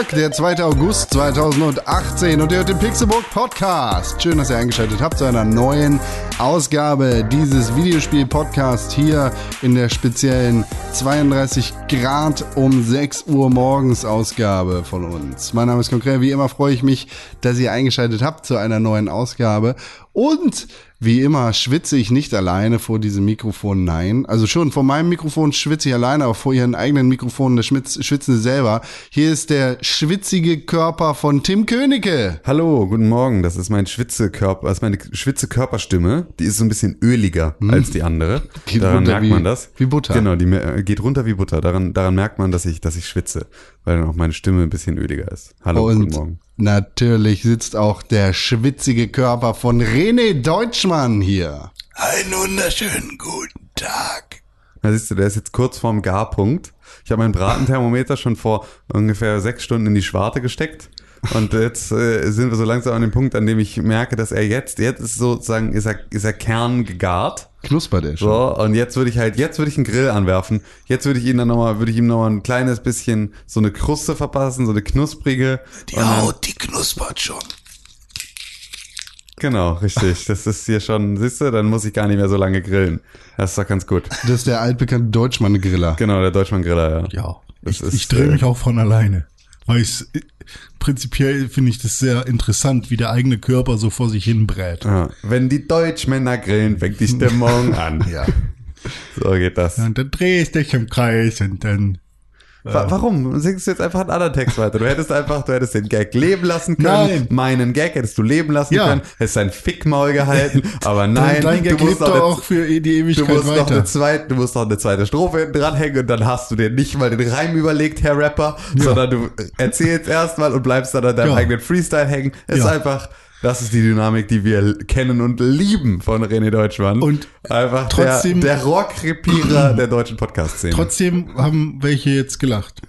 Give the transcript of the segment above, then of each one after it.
Donnerstag, der 2. August 2018 und ihr hört den Pixelbook Podcast. Schön, dass ihr eingeschaltet habt zu einer neuen Ausgabe dieses Videospiel-Podcasts hier in der speziellen 32 Grad um 6 Uhr morgens Ausgabe von uns. Mein Name ist Konkret. Wie immer freue ich mich, dass ihr eingeschaltet habt zu einer neuen Ausgabe und wie immer schwitze ich nicht alleine vor diesem Mikrofon, nein. Also schon vor meinem Mikrofon schwitze ich alleine, aber vor ihren eigenen Mikrofonen, da schwitzen sie selber. Hier ist der schwitzige Körper von Tim Königke. Hallo, guten Morgen. Das ist mein Schwitzekörper, das ist meine schwitze Körperstimme. Die ist so ein bisschen öliger hm. als die andere. Geht daran merkt wie, man das. Wie Butter. Genau, die geht runter wie Butter. Daran, daran merkt man, dass ich, dass ich schwitze, weil dann auch meine Stimme ein bisschen öliger ist. Hallo, Und guten Morgen. Natürlich sitzt auch der schwitzige Körper von René Deutschmann hier. Einen wunderschönen guten Tag. Da siehst du, der ist jetzt kurz vorm Garpunkt. Ich habe mein Bratenthermometer schon vor ungefähr sechs Stunden in die Schwarte gesteckt. Und jetzt äh, sind wir so langsam an dem Punkt, an dem ich merke, dass er jetzt, jetzt ist sozusagen, ist er, ist er Kern gegart. Knuspert er schon. So, und jetzt würde ich halt, jetzt würde ich einen Grill anwerfen. Jetzt würde ich ihn dann nochmal, würde ich ihm nochmal ein kleines bisschen so eine Kruste verpassen, so eine knusprige. Die Haut, die knuspert schon. Genau, richtig. Das ist hier schon, siehst du, dann muss ich gar nicht mehr so lange grillen. Das ist doch ganz gut. Das ist der altbekannte Deutschmann-Griller. Genau, der Deutschmann-Griller, ja. Ja. Das ich, ist, ich drehe äh, mich auch von alleine. Weil ich prinzipiell finde ich das sehr interessant, wie der eigene Körper so vor sich hin brät. Ja. Wenn die Deutschmänner grillen, fängt die Stimmung an. ja. So geht das. Und dann drehst du dich im Kreis und dann Warum? Singst du jetzt einfach einen anderen Text weiter? Du hättest einfach, du hättest den Gag leben lassen können. Nein. Meinen Gag hättest du leben lassen ja. können. Hättest dein Fickmaul gehalten. Aber nein. Dein Gag du musst doch auch für die Ewigkeit du musst weiter. Noch eine zweite, du musst noch eine zweite Strophe hinten dranhängen und dann hast du dir nicht mal den Reim überlegt, Herr Rapper, ja. sondern du erzählst erstmal und bleibst dann an deinem ja. eigenen Freestyle hängen. Es ist einfach, das ist die Dynamik, die wir kennen und lieben von René Deutschmann. Und einfach trotzdem, der, der Rohrkrepierer der deutschen Podcast-Szene. Trotzdem haben welche jetzt gelacht.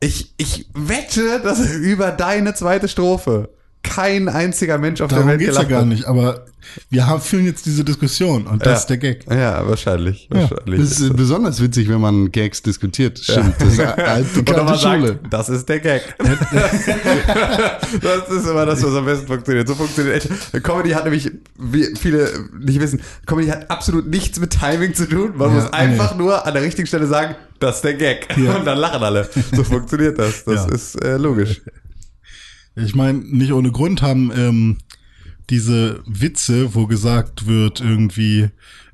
Ich, ich wette, dass über deine zweite Strophe kein einziger Mensch auf Darum der Welt geht's gelacht ja gar nicht, aber wir haben, führen jetzt diese Diskussion und das ja. ist der Gag. Ja, wahrscheinlich. Ja. wahrscheinlich. Das ist besonders witzig, wenn man Gags diskutiert. Stimmt, das ist kalte Schule. Sagt, das ist der Gag. das ist immer das, was am besten funktioniert. So funktioniert echt. Comedy hat nämlich, wie viele nicht wissen, Comedy hat absolut nichts mit Timing zu tun. Man ja, muss einfach nee. nur an der richtigen Stelle sagen, das ist der Gag. Ja. Und dann lachen alle. So funktioniert das. Das ist äh, logisch. Ich meine, nicht ohne Grund haben ähm, diese Witze, wo gesagt wird, irgendwie,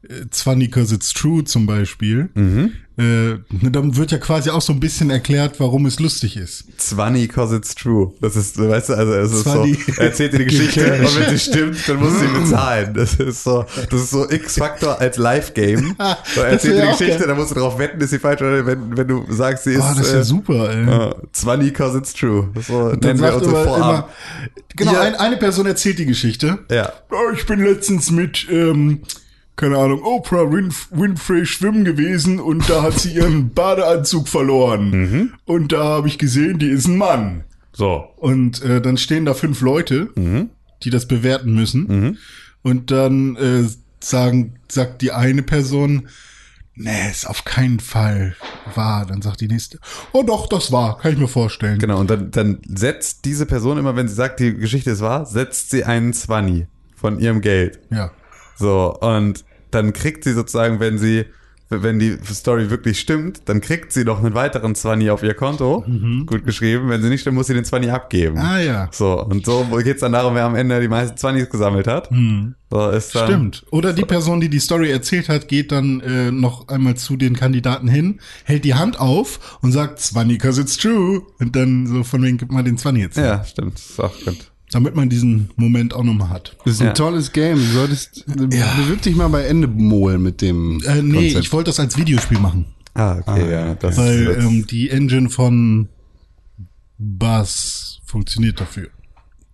äh, it's funny cause it's true zum Beispiel, mhm. Äh, dann wird ja quasi auch so ein bisschen erklärt, warum es lustig ist. Zwanny cause it's true. Das ist, weißt du, also es ist so, er erzählt dir die Geschichte und wenn sie stimmt, dann musst du sie bezahlen. Das ist so, das ist so X-Faktor als Live-Game. Er erzählt dir die Geschichte, geil. dann musst du darauf wetten, ist sie falsch oder wenn, wenn du sagst, sie ist. Oh, das ist ja äh, super, ey. Uh, Zwanny cause it's true. So nennen wir unsere Vorhaben. Genau, ein, eine Person erzählt die Geschichte. Ja. Oh, ich bin letztens mit, ähm, keine Ahnung, Oprah Winf Winfrey schwimmen gewesen und da hat sie ihren Badeanzug verloren. Mhm. Und da habe ich gesehen, die ist ein Mann. So. Und äh, dann stehen da fünf Leute, mhm. die das bewerten müssen. Mhm. Und dann äh, sagen, sagt die eine Person, nee, ist auf keinen Fall wahr. Dann sagt die nächste, oh doch, das war, kann ich mir vorstellen. Genau, und dann, dann setzt diese Person immer, wenn sie sagt, die Geschichte ist wahr, setzt sie einen Zwanni von ihrem Geld. Ja. So, und dann kriegt sie sozusagen, wenn sie, wenn die Story wirklich stimmt, dann kriegt sie noch einen weiteren Zwanni auf ihr Konto. Mhm. Gut geschrieben. Wenn sie nicht stimmt, muss sie den Zwanni abgeben. Ah ja. So, und so geht's dann darum, wer am Ende die meisten Zwannis gesammelt hat. Mhm. So, ist dann, Stimmt. Oder die Person, die die Story erzählt hat, geht dann äh, noch einmal zu den Kandidaten hin, hält die Hand auf und sagt, Zwanni, cause it's true. Und dann so von wegen gibt man den Zwanni jetzt. Ja, stimmt. Ist auch gut. Damit man diesen Moment auch nochmal hat. Das ist ein Ja. tolles Game. Du solltest, bewirb dich mal bei Endemol mit dem Äh, nee, Konzept. ich wollte das als Videospiel machen. Ah, okay, ja. Das Weil ist, ähm, die Engine von Bass funktioniert dafür.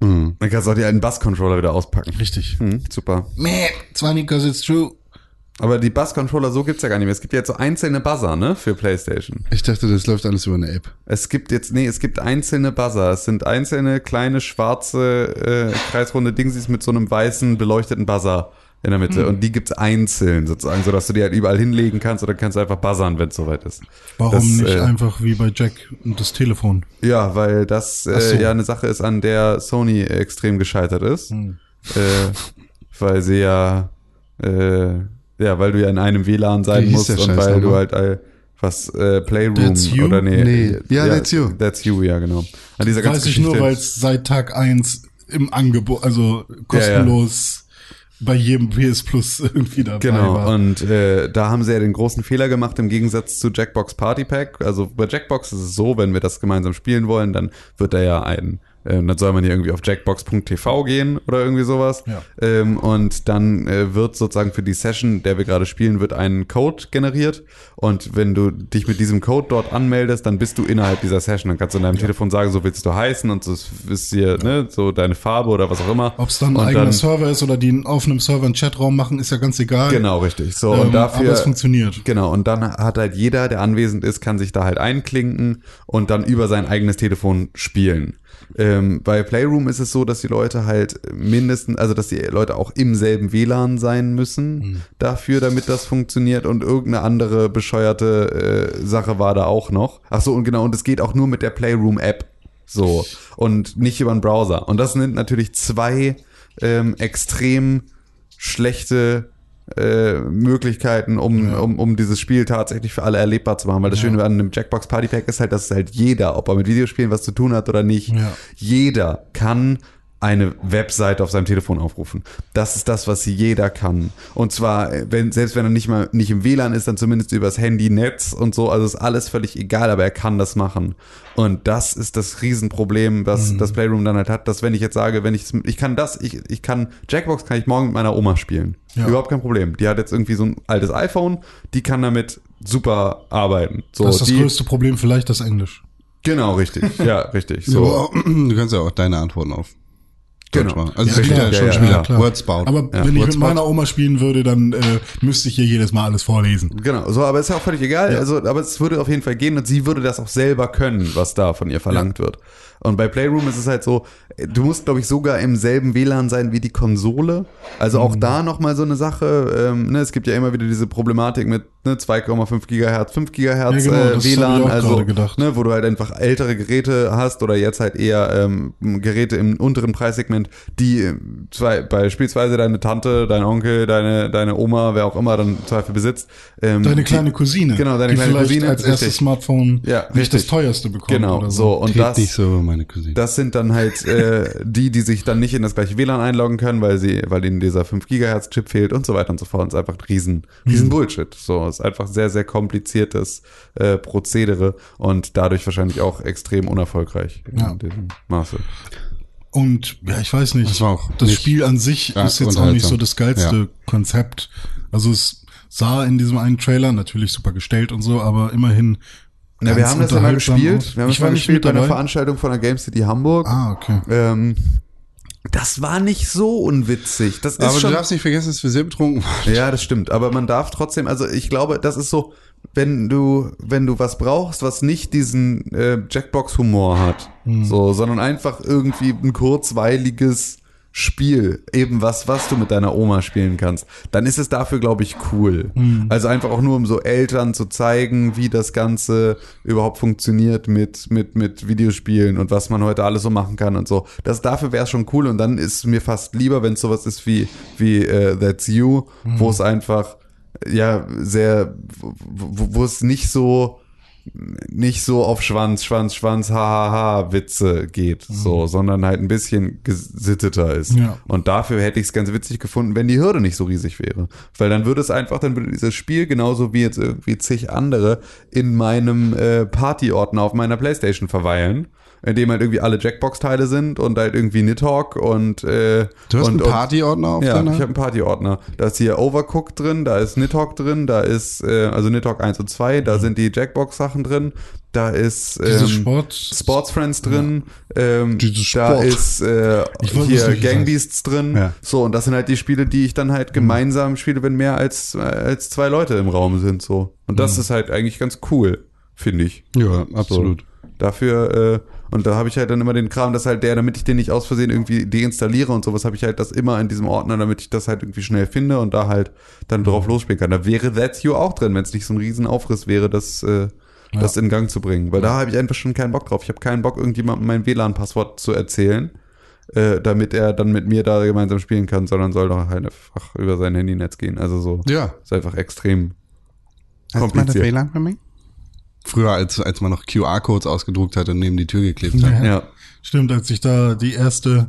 dann kannst du auch die alten Bass-Controller wieder auspacken. Richtig. Hm, super. Meh, Zwanni, cause it's true. Aber die Bass-Controller, so gibt's ja gar nicht mehr. Es gibt jetzt so einzelne Buzzer, ne, für Playstation. Ich dachte, das läuft alles über eine App. Es gibt jetzt, nee, es gibt einzelne Buzzer. Es sind einzelne kleine schwarze, äh, kreisrunde Dingsies mit so einem weißen beleuchteten Buzzer in der. Mitte. Und die gibt's einzeln sozusagen, sodass du die halt überall hinlegen kannst oder kannst du einfach buzzern, wenn es soweit ist. Warum Das, nicht äh, einfach wie bei Jack und das Telefon? Ja, weil das so. äh, ja eine Sache ist, an der Sony extrem gescheitert ist. Hm. Äh, weil sie ja, äh, ja, weil du ja in einem WLAN sein musst und Scheiß weil du halt äh, was äh, Playroom That's You? oder nee, Nee. Ja, That's You. That's you, ja genau. An dieser ganzen Weiß ich nur, weil es seit Tag eins im Angebot, also kostenlos bei jedem PS Plus irgendwie dabei Genau, war. und äh, da haben sie ja den großen Fehler gemacht im Gegensatz zu Jackbox Party Pack. Also bei Jackbox ist es so, wenn wir das gemeinsam spielen wollen, dann wird da ja ein, äh, dann soll man hier irgendwie auf jackbox.tv gehen oder irgendwie sowas. Ja. Ähm, und dann äh, wird sozusagen für die Session, der wir gerade spielen, wird ein Code generiert. Und wenn du dich mit diesem Code dort anmeldest, dann bist du innerhalb dieser Session. Dann kannst du in deinem Telefon sagen, so willst du heißen und so ist hier, ne, so deine Farbe oder was auch immer. Ob es dann ein Und eigener dann- Server ist oder die auf einem Server einen Chatraum machen, ist ja ganz egal. Genau, richtig. So, Ähm, und dafür. aber es funktioniert. Genau, und dann hat halt jeder, der anwesend ist, kann sich da halt einklinken und dann über sein eigenes Telefon spielen. Ähm, bei Playroom ist es so, dass die Leute halt mindestens, also dass die Leute auch im selben WLAN sein müssen dafür, damit das funktioniert und irgendeine andere bescheuerte äh, Sache war da auch noch. Ach so, und genau, und es geht auch nur mit der Playroom-App. So. Und nicht über einen Browser. Und das sind natürlich zwei ähm, extrem schlechte äh, Möglichkeiten, um, um, um dieses Spiel tatsächlich für alle erlebbar zu machen. Weil das Schöne an einem Jackbox Party Pack ist halt, dass es halt jeder, ob er mit Videospielen was zu tun hat oder nicht, Ja. jeder kann eine Webseite auf seinem Telefon aufrufen. Das ist das, was jeder kann. Und zwar, wenn, selbst wenn er nicht mal nicht im WLAN ist, dann zumindest übers Handynetz und so. Also ist alles völlig egal, aber er kann das machen. Und das ist das Riesenproblem, was Mhm. das Playroom dann halt hat, dass wenn ich jetzt sage, wenn ich ich kann das, ich, ich kann Jackbox kann ich morgen mit meiner Oma spielen. Ja. Überhaupt kein Problem. Die hat jetzt irgendwie so ein altes iPhone, die kann damit super arbeiten. So, das ist das die, größte Problem, vielleicht das Englisch. Genau, richtig. Ja, richtig. So. Du kannst ja auch deine Antworten auf Genau. Also es Ja, klar, ja schon ja, Spieler. ja. Wordspout. Aber wenn ich mit Wordspot. meiner Oma spielen würde, dann äh, müsste ich hier jedes Mal alles vorlesen. Genau, so, aber ist ja auch völlig egal. Also, aber es würde auf jeden Fall gehen und sie würde das auch selber können, was da von ihr verlangt wird. Und bei Playroom ist es halt so, du musst, glaube ich, sogar im selben WLAN sein wie die Konsole. Also auch da nochmal so eine Sache. Ähm, ne, es gibt ja immer wieder diese Problematik mit ne, 2,5 Gigahertz, 5 Gigahertz Ja, genau, äh, das WLAN. auch Also, ne, wo du halt einfach ältere Geräte hast oder jetzt halt eher ähm, Geräte im unteren Preissegment, die äh, zwei, beispielsweise deine Tante, dein Onkel, deine, deine Oma, wer auch immer dann Zweifel besitzt. Ähm, Deine die- kleine Cousine. Genau, deine die kleine vielleicht Cousine, als erstes. Smartphone Ja, nicht das richtig. teuerste bekommt. Genau, so. so. Und Red das, so, meine Cousine. das sind dann halt äh, die, die sich dann nicht in das gleiche WLAN einloggen können, weil sie, weil ihnen dieser 5 Gigahertz Chip fehlt und so weiter und so fort. Und es ist einfach ein riesen, riesen Bullshit. So, es ist einfach sehr, sehr kompliziertes äh, Prozedere und dadurch wahrscheinlich auch extrem unerfolgreich Ja. in diesem Maße. Und ja, ich weiß nicht. Das war auch das nicht Spiel an sich ja, ist jetzt auch nicht so das geilste Ja. Konzept. Also es sah in diesem einen Trailer natürlich super gestellt und so, aber immerhin. Ja, wir haben das ja mal gespielt. Wir haben ich das mal gespielt bei einer. Veranstaltung von der Game City Hamburg. Ah, okay. Ähm, das war nicht so unwitzig. Das ist Aber schon du darfst nicht vergessen, dass wir sehr betrunken waren. Ja, das stimmt. Aber man darf trotzdem, also ich glaube, das ist so, wenn du, wenn du was brauchst, was nicht diesen äh, Jackbox-Humor hat, so, sondern einfach irgendwie ein kurzweiliges Spiel, eben was, was du mit deiner Oma spielen kannst, dann ist es dafür, glaube ich, cool. Also einfach auch nur, um so Eltern zu zeigen, wie das Ganze überhaupt funktioniert mit, mit, mit Videospielen und was man heute alles so machen kann und so. Das, dafür wäre schon cool und dann ist es mir fast lieber, wenn es sowas ist wie, wie äh, That's You, wo es einfach ja sehr, wo es nicht so nicht so auf Schwanz, Schwanz, Schwanz, hahaha Witze geht, so, sondern halt ein bisschen gesitteter ist. Ja. Und dafür hätte ich es ganz witzig gefunden, wenn die Hürde nicht so riesig wäre. Weil dann würde es einfach, dann würde dieses Spiel genauso wie jetzt irgendwie zig andere in meinem äh, Partyordner auf meiner Playstation verweilen. In dem halt irgendwie alle Jackbox-Teile sind und halt irgendwie Nidhogg und äh, Du hast und, einen Partyordner auf ja, deiner? ich habe einen Partyordner. Da ist hier Overcooked drin, da ist Nidhogg drin, da ist, äh, also Nidhogg 1 und 2, da sind die Jackbox-Sachen drin, da ist ähm, Sport. Sports Friends drin, ähm, Dieses da Sport. ist äh, hier es nicht Gang sagen. Beasts drin. Ja. So, und das sind halt die Spiele, die ich dann halt gemeinsam spiele, wenn mehr als, äh, als zwei Leute im Raum sind. so Und das ist halt eigentlich ganz cool, finde ich. Ja, absolut. Dafür, äh, und da habe ich halt dann immer den Kram, dass halt der, damit ich den nicht aus Versehen irgendwie deinstalliere und sowas, habe ich halt das immer in diesem Ordner, damit ich das halt irgendwie schnell finde und da halt dann drauf losspielen kann. Da wäre That's You auch drin, wenn es nicht so ein Riesenaufriss wäre, das, äh, das in Gang zu bringen. Weil da habe ich einfach schon keinen Bock drauf. Ich habe keinen Bock, irgendjemandem mein WLAN-Passwort zu erzählen, äh, damit er dann mit mir da gemeinsam spielen kann, sondern soll doch halt einfach über sein Handynetz gehen. Also so. Ja. Ist einfach extrem Hast du mal das. WLAN für mich? Früher, als, als man noch QR-Codes ausgedruckt hat und neben die Tür geklebt hat. Ja. Stimmt, als ich da die erste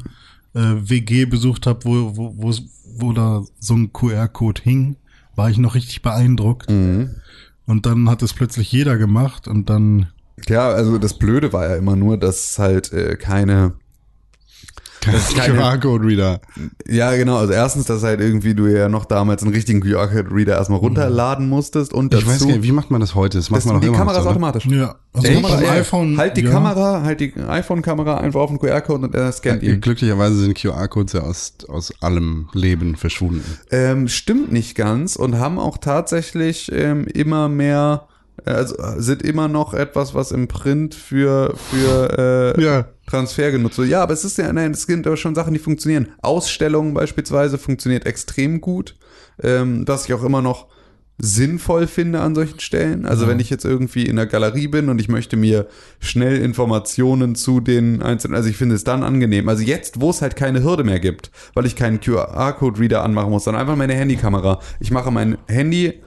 äh, WG besucht habe, wo, wo, wo, wo da so ein QR-Code hing, war ich noch richtig beeindruckt. Mhm. Und dann hat es plötzlich jeder gemacht und dann Ja, also das Blöde war ja immer nur, dass halt äh, keine Das ist keine- QR-Code-Reader. Ja, genau. Also erstens, dass halt irgendwie du ja noch damals einen richtigen QR-Code-Reader erstmal runterladen musstest und dazu, Ich weiß nicht, wie macht man das heute? Das macht das, man doch die immer Kamera noch ist ne? automatisch. Ja, also Echt? Ja. iPhone. halt die ja. Kamera, halt die iPhone-Kamera einfach auf den QR-Code und er scannt ihn. Glücklicherweise sind QR-Codes ja aus, aus allem Leben verschwunden. Ähm, stimmt nicht ganz und haben auch tatsächlich ähm, immer mehr, also sind immer noch etwas, was im Print für, für äh, Ja. Transfer genutzt wird. Ja, aber es ist ja, nein, es gibt aber schon Sachen, die funktionieren. Ausstellungen beispielsweise funktioniert extrem gut, ähm, was ich auch immer noch sinnvoll finde an solchen Stellen. Also wenn ich jetzt irgendwie in der Galerie bin und ich möchte mir schnell Informationen zu den einzelnen, also ich finde es dann angenehm. Also jetzt, wo es halt keine Hürde mehr gibt, weil ich keinen QR-Code-Reader anmachen muss, sondern einfach meine Handykamera. Ich mache mein Handy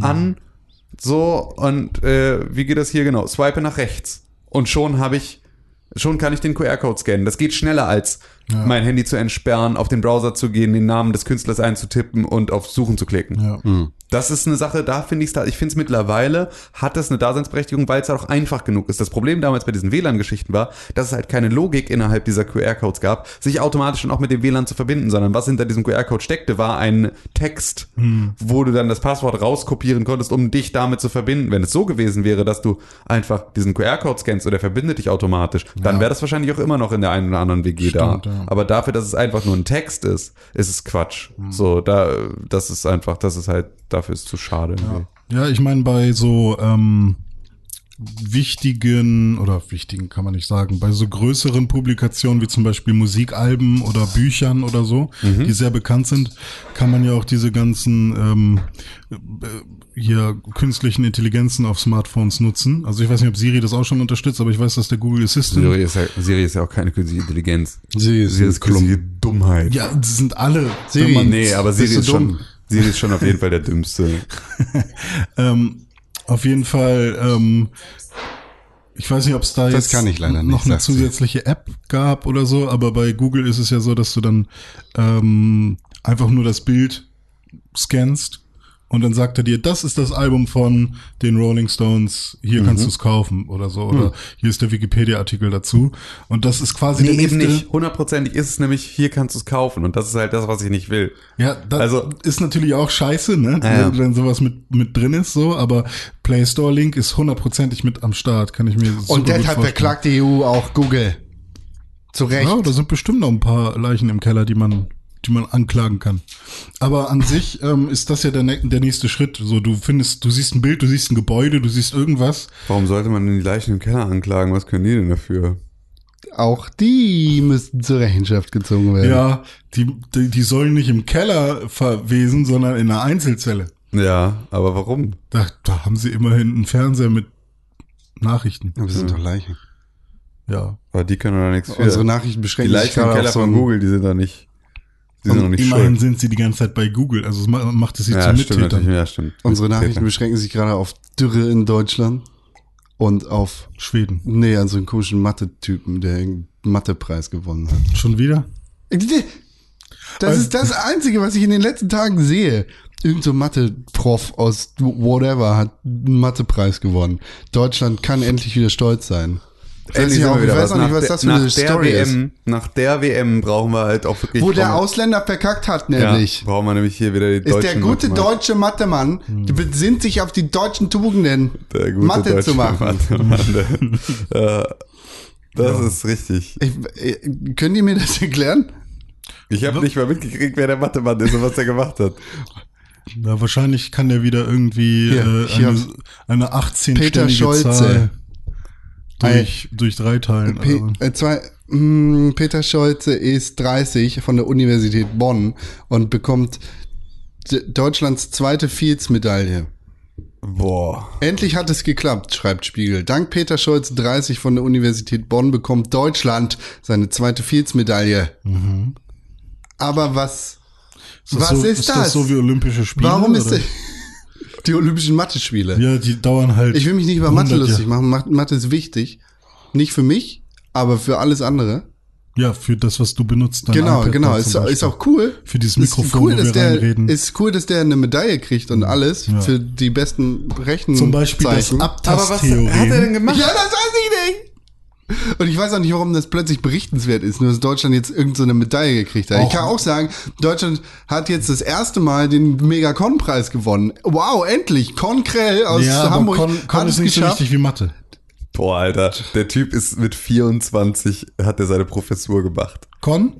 an, so und äh, wie geht das hier genau? Swipe nach rechts und schon habe ich Schon kann ich den QR-Code scannen. Das geht schneller als mein Handy zu entsperren, auf den Browser zu gehen, den Namen des Künstlers einzutippen und auf Suchen zu klicken. Ja. Das ist eine Sache, da finde ich es da, ich finde es mittlerweile, hat das eine Daseinsberechtigung, weil es halt auch einfach genug ist. Das Problem damals bei diesen WLAN-Geschichten war, dass es halt keine Logik innerhalb dieser QR-Codes gab, sich automatisch dann auch mit dem WLAN zu verbinden, sondern was hinter diesem QR-Code steckte, war ein Text, wo du dann das Passwort rauskopieren konntest, um dich damit zu verbinden. Wenn es so gewesen wäre, dass du einfach diesen QR-Code scannst oder verbindet dich automatisch, dann wäre das wahrscheinlich auch immer noch in der einen oder anderen WG Stimmt, da. ja. Aber dafür, dass es einfach nur ein Text ist, ist es Quatsch. So, da, das ist einfach, das ist halt, dafür ist zu schade. irgendwie. Ja, ich meine, bei so ähm, wichtigen oder wichtigen kann man nicht sagen, bei so größeren Publikationen wie zum Beispiel Musikalben oder Büchern oder so, Mhm. die sehr bekannt sind, kann man ja auch diese ganzen ähm, äh, hier künstlichen Intelligenzen auf Smartphones nutzen. Also ich weiß nicht, ob Siri das auch schon unterstützt, aber ich weiß, dass der Google Assistant Siri ist, ja, Siri ist ja auch keine künstliche Intelligenz. Sie ist, Siri ist künstliche Dummheit. ja, das sind alle. Siri. man- Nee, aber Siri Bist du ist schon, dumm? Siri ist schon auf jeden Fall der dümmste. Ähm, auf jeden Fall, ähm, ich weiß nicht, ob es da Das jetzt nicht, noch eine sagt sie. zusätzliche App gab oder so, aber bei Google ist es ja so, dass du dann ähm, einfach nur das Bild scannst und dann sagt er dir, das ist das Album von den Rolling Stones, hier Mhm. kannst du es kaufen oder so, oder hier ist der Wikipedia-Artikel dazu. Und das ist quasi der Nee, eben nächste. nicht. Hundertprozentig ist es nämlich, hier kannst du es kaufen. Und das ist halt das, was ich nicht will. Ja, das Also- ist natürlich auch scheiße, ne? Ja. Wenn sowas mit, mit drin ist, so, aber Play Store Link ist hundertprozentig mit am Start, kann ich mir super Und gut deshalb verklagt die EU auch Google. Zu Recht. Ja, da sind bestimmt noch ein paar Leichen im Keller, die man, die man anklagen kann. Aber an sich ähm, ist das ja der, ne- der nächste Schritt. So, du findest, du siehst ein Bild, du siehst ein Gebäude, du siehst irgendwas. Warum sollte man denn die Leichen im Keller anklagen? Was können die denn dafür? Auch die müssten zur Rechenschaft gezogen werden. Ja, die, die, die sollen nicht im Keller verwesen, sondern in einer Einzelzelle. Ja, aber warum? Da, da haben sie immerhin einen Fernseher mit Nachrichten. Aber das sind doch Leichen. Ja. Aber die können doch nichts für. Unsere Nachrichten die beschränken sich Leichen im Keller so von Google, die sind doch nicht, die sind Und doch nicht immerhin schuld. sind sie die ganze Zeit bei Google, also es ma- macht es sie Ja, zu stimmt Mittätern. Ja, stimmt. Unsere Nachrichten beschränken sich gerade auf Dürre in Deutschland und auf, Schweden. nee, an so einen komischen Mathe-Typen, der einen Mathe-Preis gewonnen hat. Schon wieder? Das ist das Einzige, was ich in den letzten Tagen sehe. Irgend so Mathe-Prof aus whatever hat einen Mathe-Preis gewonnen. Deutschland kann endlich wieder stolz sein. Ich weiß Endlich sind wir ich wieder weiß auch nicht, Nach was der- das für nach eine der Story ist. WM, Nach der WM brauchen wir halt auch wirklich. Wo der Ausländer verkackt hat, ja, nämlich. brauchen wir nämlich hier wieder die ist deutschen der gute Mathematiker. deutsche Mathemann, der besinnt sich auf die deutschen Tugenden, Der gute Mathe deutsche zu machen. Mathemann. ja, das ist richtig. Ich, äh, können die mir das erklären? Ich habe nicht mal mitgekriegt, wer der Mathemann ist und was er gemacht hat. Ja, wahrscheinlich kann der wieder irgendwie Hier, äh, eine, eine Peter 18-stellige Scholze. Zahl. Durch, durch drei Teilen. Pe also. äh, zwei, mh, Peter Scholze ist 30 von der Universität Bonn und bekommt Deutschlands zweite Fields-Medaille. Boah. Endlich hat es geklappt, schreibt Spiegel. Dank Peter Scholz 30 von der Universität Bonn bekommt Deutschland seine zweite Fields-Medaille. Aber was, Ist das was so, ist, ist das? das so wie Olympische Spiele? Warum ist das? Die Olympischen Mathe-Spiele. Ja, die dauern halt. Ich will mich nicht über Mathe 100 lustig machen. Mathe- ist wichtig. Nicht für mich, aber für alles andere. Ja, für das, was du benutzt. dein Genau, iPad genau. Ist, ist auch cool. Für dieses Ist Mikrofon, cool, wo dass wir der, reinreden. Ist cool, dass der eine Medaille kriegt und alles Ja. für die besten Rechen. Zum Beispiel das Zeichen. Aber was hat er Abtasttheorem. denn gemacht? Ja, das weiß ich nicht. Und ich weiß auch nicht, warum das plötzlich berichtenswert ist, nur dass Deutschland jetzt irgendeine so eine Medaille gekriegt hat. Auch- ich kann auch sagen, Deutschland hat jetzt das erste Mal den Megacon-Preis gewonnen. Wow, endlich! Con Krell aus ja, Hamburg Con, Con hat ist es nicht so geschafft. wichtig wie Mathe. Boah, Alter. Der Typ ist mit 24, hat er seine Professur gemacht. Con?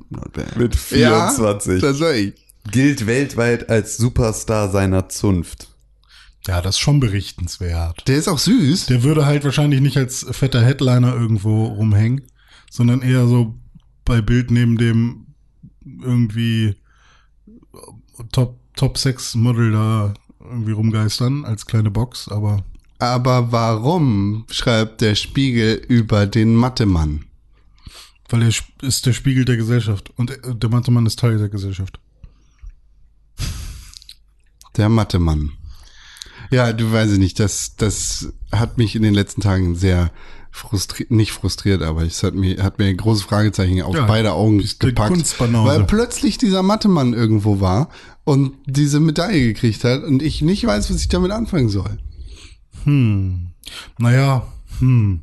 Mit ja, 24. das war ich. Gilt weltweit als Superstar seiner Zunft. Ja, das ist schon berichtenswert. Der ist auch süß. Der würde halt wahrscheinlich nicht als fetter Headliner irgendwo rumhängen, sondern eher so bei Bild neben dem irgendwie Top, Top 6 Model da irgendwie rumgeistern als kleine Box, aber Aber warum schreibt der Spiegel über den Mathemann? weil er ist der Spiegel der Gesellschaft und äh, der Mathemann ist Teil der Gesellschaft. Der Mathemann. Ja, du weißt nicht, das, das hat mich in den letzten Tagen sehr frustriert, nicht frustriert, aber es hat mir, hat mir ein großes Fragezeichen auf Ja, beide Augen gepackt. Weil plötzlich dieser Mathemann irgendwo war und diese Medaille gekriegt hat und ich nicht weiß, was ich damit anfangen soll. Hm. Naja, hm.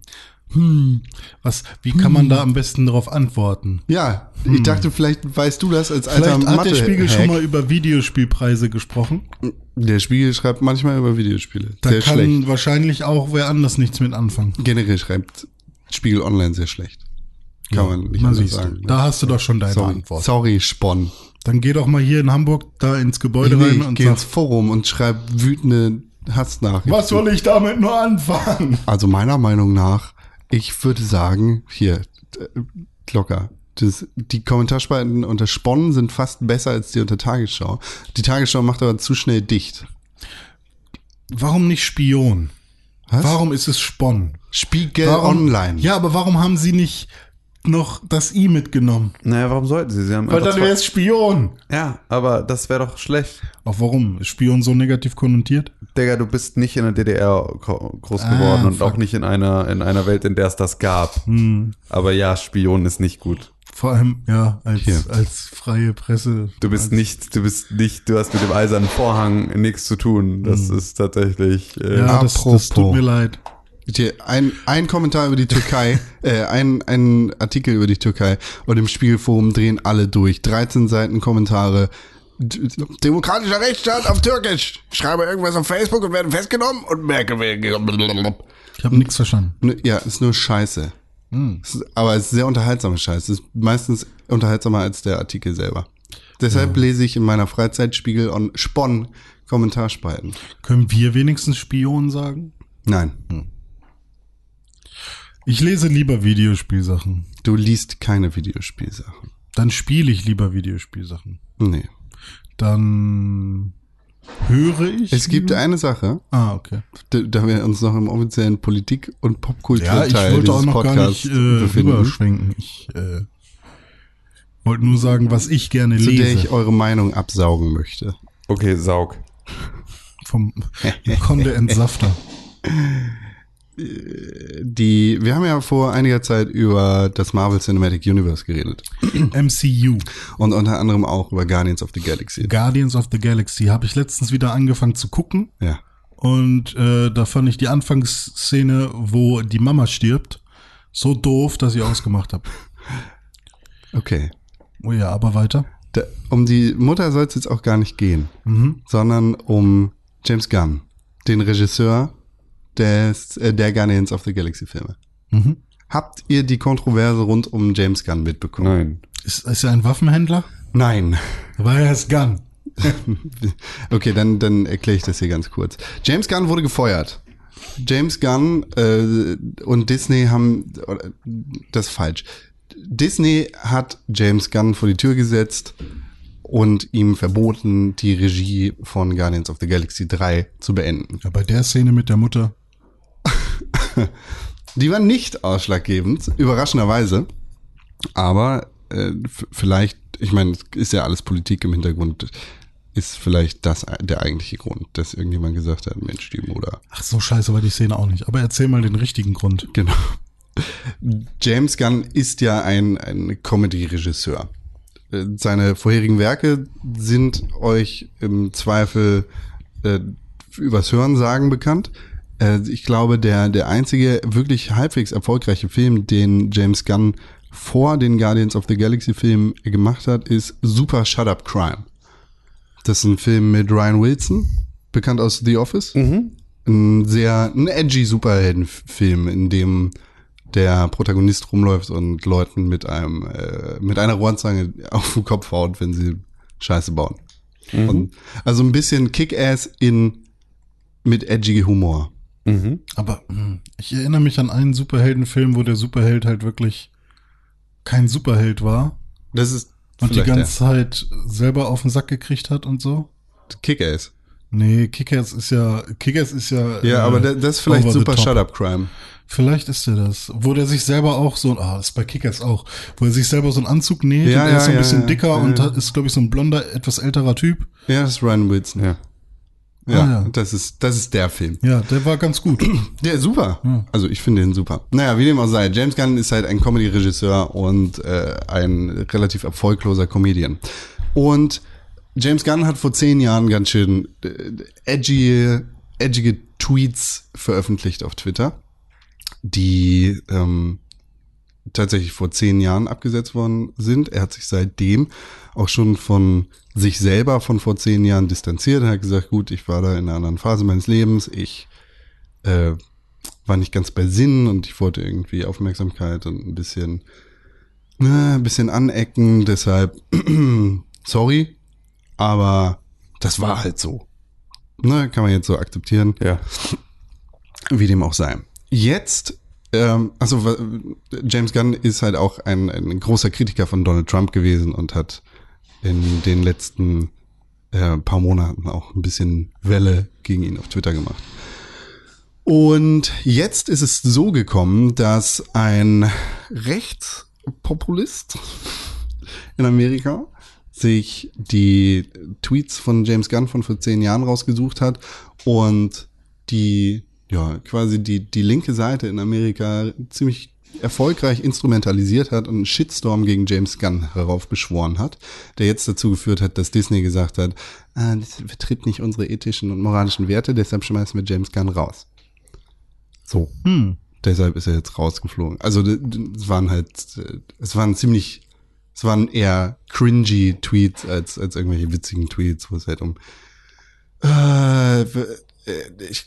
Hm. Was, wie kann man da am besten darauf antworten? Ja, ich dachte, vielleicht weißt du das als alter Hm. Vielleicht hat der Spiegel schon mal über Videospielpreise gesprochen. Der Spiegel schreibt manchmal über Videospiele. Da sehr kann schlecht. wahrscheinlich auch wer anders nichts mit anfangen. Generell schreibt Spiegel Online sehr schlecht. Kann man nicht Na, anders sagen. ne? Da hast du doch schon deine sorry, Antwort. sorry, Spon. Dann geh doch mal hier in Hamburg da ins Gebäude Nee, rein und gehe ins Forum und schreibe wütende Hassnachrichten. was soll ich damit nur anfangen? Also meiner Meinung nach, ich würde sagen, hier, locker. Das, die Kommentarspalten unter Sponnen sind fast besser als die unter Tagesschau. Die Tagesschau macht aber zu schnell dicht. Warum nicht Spion? Was? Warum ist es Spon? Spiegel Warum, Online. Ja, aber warum haben sie nicht noch das I mitgenommen? Naja, warum sollten sie? Sie haben Weil dann wäre es Spion. Ja, aber das wäre doch schlecht. Auch warum? Ist Spion so negativ konnotiert? Digga, du bist nicht in der DDR gro- groß Ah, geworden und fuck. auch nicht in einer, in einer Welt, in der es das gab. Hm. Aber ja, Spion ist nicht gut. Vor allem, ja, als, Hier. als freie Presse. Du bist nicht, du bist nicht, du hast mit dem eisernen Vorhang nichts zu tun. Das ist tatsächlich. Äh, Ja, das, das Apropos. tut mir leid. Ein, ein Kommentar über die Türkei, äh, ein, ein Artikel über die Türkei und im Spiegelforum drehen alle durch. 13 Seiten Kommentare. Demokratischer Rechtsstaat auf Türkisch. Schreibe irgendwas auf Facebook und werde festgenommen und merke, Ich habe nichts verstanden. ja, ist nur Scheiße. Ist, aber es ist sehr unterhaltsame Scheiße. Es ist meistens unterhaltsamer als der Artikel selber. Deshalb lese ich in meiner Freizeit Spiegel on Spon Kommentarspalten. Können wir wenigstens Spion sagen? Nein, Ich lese lieber Videospielsachen. du liest keine Videospielsachen. Dann spiele ich lieber Videospielsachen. Nee. Dann höre ich. Es gibt eine Sache, Ah, okay. da, da wir uns noch im offiziellen Politik- und Ja, Popkulturteil ich wollte auch dieses noch gar Podcasts nicht äh, befinden, rüberschwenken. Ich äh, wollte nur sagen, was ich gerne zu der lese. ich eure Meinung absaugen möchte. okay, Saug. Vom Conde Entsafter. Die, wir haben ja vor einiger Zeit über das Marvel Cinematic Universe geredet. MCU. Und unter anderem auch über Guardians of the Galaxy. Guardians of the Galaxy. Habe ich letztens wieder angefangen zu gucken. Ja. Und äh, da fand ich die Anfangsszene, wo die Mama stirbt, so doof, dass ich ausgemacht habe. Okay. Oh ja, aber weiter. Da, um die Mutter soll es jetzt auch gar nicht gehen, Mhm. sondern um James Gunn, den Regisseur des, äh, der Guardians of the Galaxy Filme. Mhm. Habt ihr die Kontroverse rund um James Gunn mitbekommen? Nein. Ist, ist er ein Waffenhändler? Nein. Weil er ist Gun. Okay, dann, dann erkläre ich das hier ganz kurz. James Gunn wurde gefeuert. James Gunn äh, und Disney haben das ist falsch. Disney hat James Gunn vor die Tür gesetzt und ihm verboten, die Regie von Guardians of the Galaxy 3 zu beenden. Ja, bei der Szene mit der Mutter. Die war nicht ausschlaggebend, überraschenderweise. Aber äh, vielleicht, ich meine, es ist ja alles Politik im Hintergrund, ist vielleicht das der eigentliche Grund, dass irgendjemand gesagt hat, Mensch, die Mutter. Ach so, scheiße, war die Szene auch nicht. Aber erzähl mal den richtigen Grund. Genau. James Gunn ist ja ein, ein Comedy-Regisseur. Äh, Seine vorherigen Werke sind euch im Zweifel äh, übers Hörensagen bekannt. Äh, ich glaube, der, der einzige wirklich halbwegs erfolgreiche Film, den James Gunn vor den Guardians of the Galaxy Filmen gemacht hat, ist Super Shut Up Crime. Das ist ein Film mit Ryan Wilson, bekannt aus The Office. Ein sehr, ein edgy Superheldenfilm, in dem der Protagonist rumläuft und Leuten mit einem, äh, mit einer Rohrzange auf den Kopf haut, wenn sie Scheiße bauen. Und, also ein bisschen Kick-Ass in, mit edgy Humor. Aber hm, ich erinnere mich an einen Superheldenfilm, wo der Superheld halt wirklich kein Superheld war Das ist und die ganze Zeit selber auf den Sack gekriegt hat und so. Kick-Ass. Nee, Kickers ist ja, Kickers ist ja. Ja, äh, aber das, ist vielleicht Super top. Shut Up Crime. Vielleicht ist er das. Wo der sich selber auch so, ah, das ist bei Kickers auch, wo er sich selber so einen Anzug näht Ja, und er ja, ist so ein ja, bisschen ja. dicker Ja, und ja. ist, glaube ich, so ein blonder, etwas älterer Typ. Ja, das ist Ryan Wilson. Ja. Ja, Ah, ja. Das, ist, das ist der Film. Ja, der war ganz gut. Der ist super. Ja. Also ich finde ihn super. Naja, wie dem auch sei. James Gunn ist halt ein Comedy-Regisseur und äh, ein relativ erfolgloser Comedian. Und James Gunn hat vor zehn Jahren ganz schön äh, edgy, edgige Tweets veröffentlicht auf Twitter, die ähm, tatsächlich vor zehn Jahren abgesetzt worden sind. Er hat sich seitdem auch schon von sich selber von vor zehn Jahren distanziert. Er hat gesagt, gut, ich war da in einer anderen Phase meines Lebens. Ich äh, war nicht ganz bei Sinn und ich wollte irgendwie Aufmerksamkeit und ein bisschen, ne, ein bisschen anecken. Deshalb, sorry, aber das war halt so. Ne, kann man jetzt so akzeptieren Ja. wie dem auch sei. Jetzt, ähm, also James Gunn ist halt auch ein, ein großer Kritiker von Donald Trump gewesen und hat in den letzten äh, paar Monaten auch ein bisschen Welle gegen ihn auf Twitter gemacht. Und jetzt ist es so gekommen, dass ein Rechtspopulist in Amerika sich die Tweets von James Gunn von vor zehn Jahren rausgesucht hat und die, ja, quasi die, die linke Seite in Amerika ziemlich erfolgreich instrumentalisiert hat und einen Shitstorm gegen James Gunn heraufbeschworen hat, der jetzt dazu geführt hat, dass Disney gesagt hat, ah, das vertritt nicht unsere ethischen und moralischen Werte, deshalb schmeißen wir James Gunn raus. So. Hm. Deshalb ist er jetzt rausgeflogen. Also es waren halt, äh, es waren ziemlich, es waren eher cringy Tweets als, als irgendwelche witzigen Tweets, wo es halt um äh, äh, ich,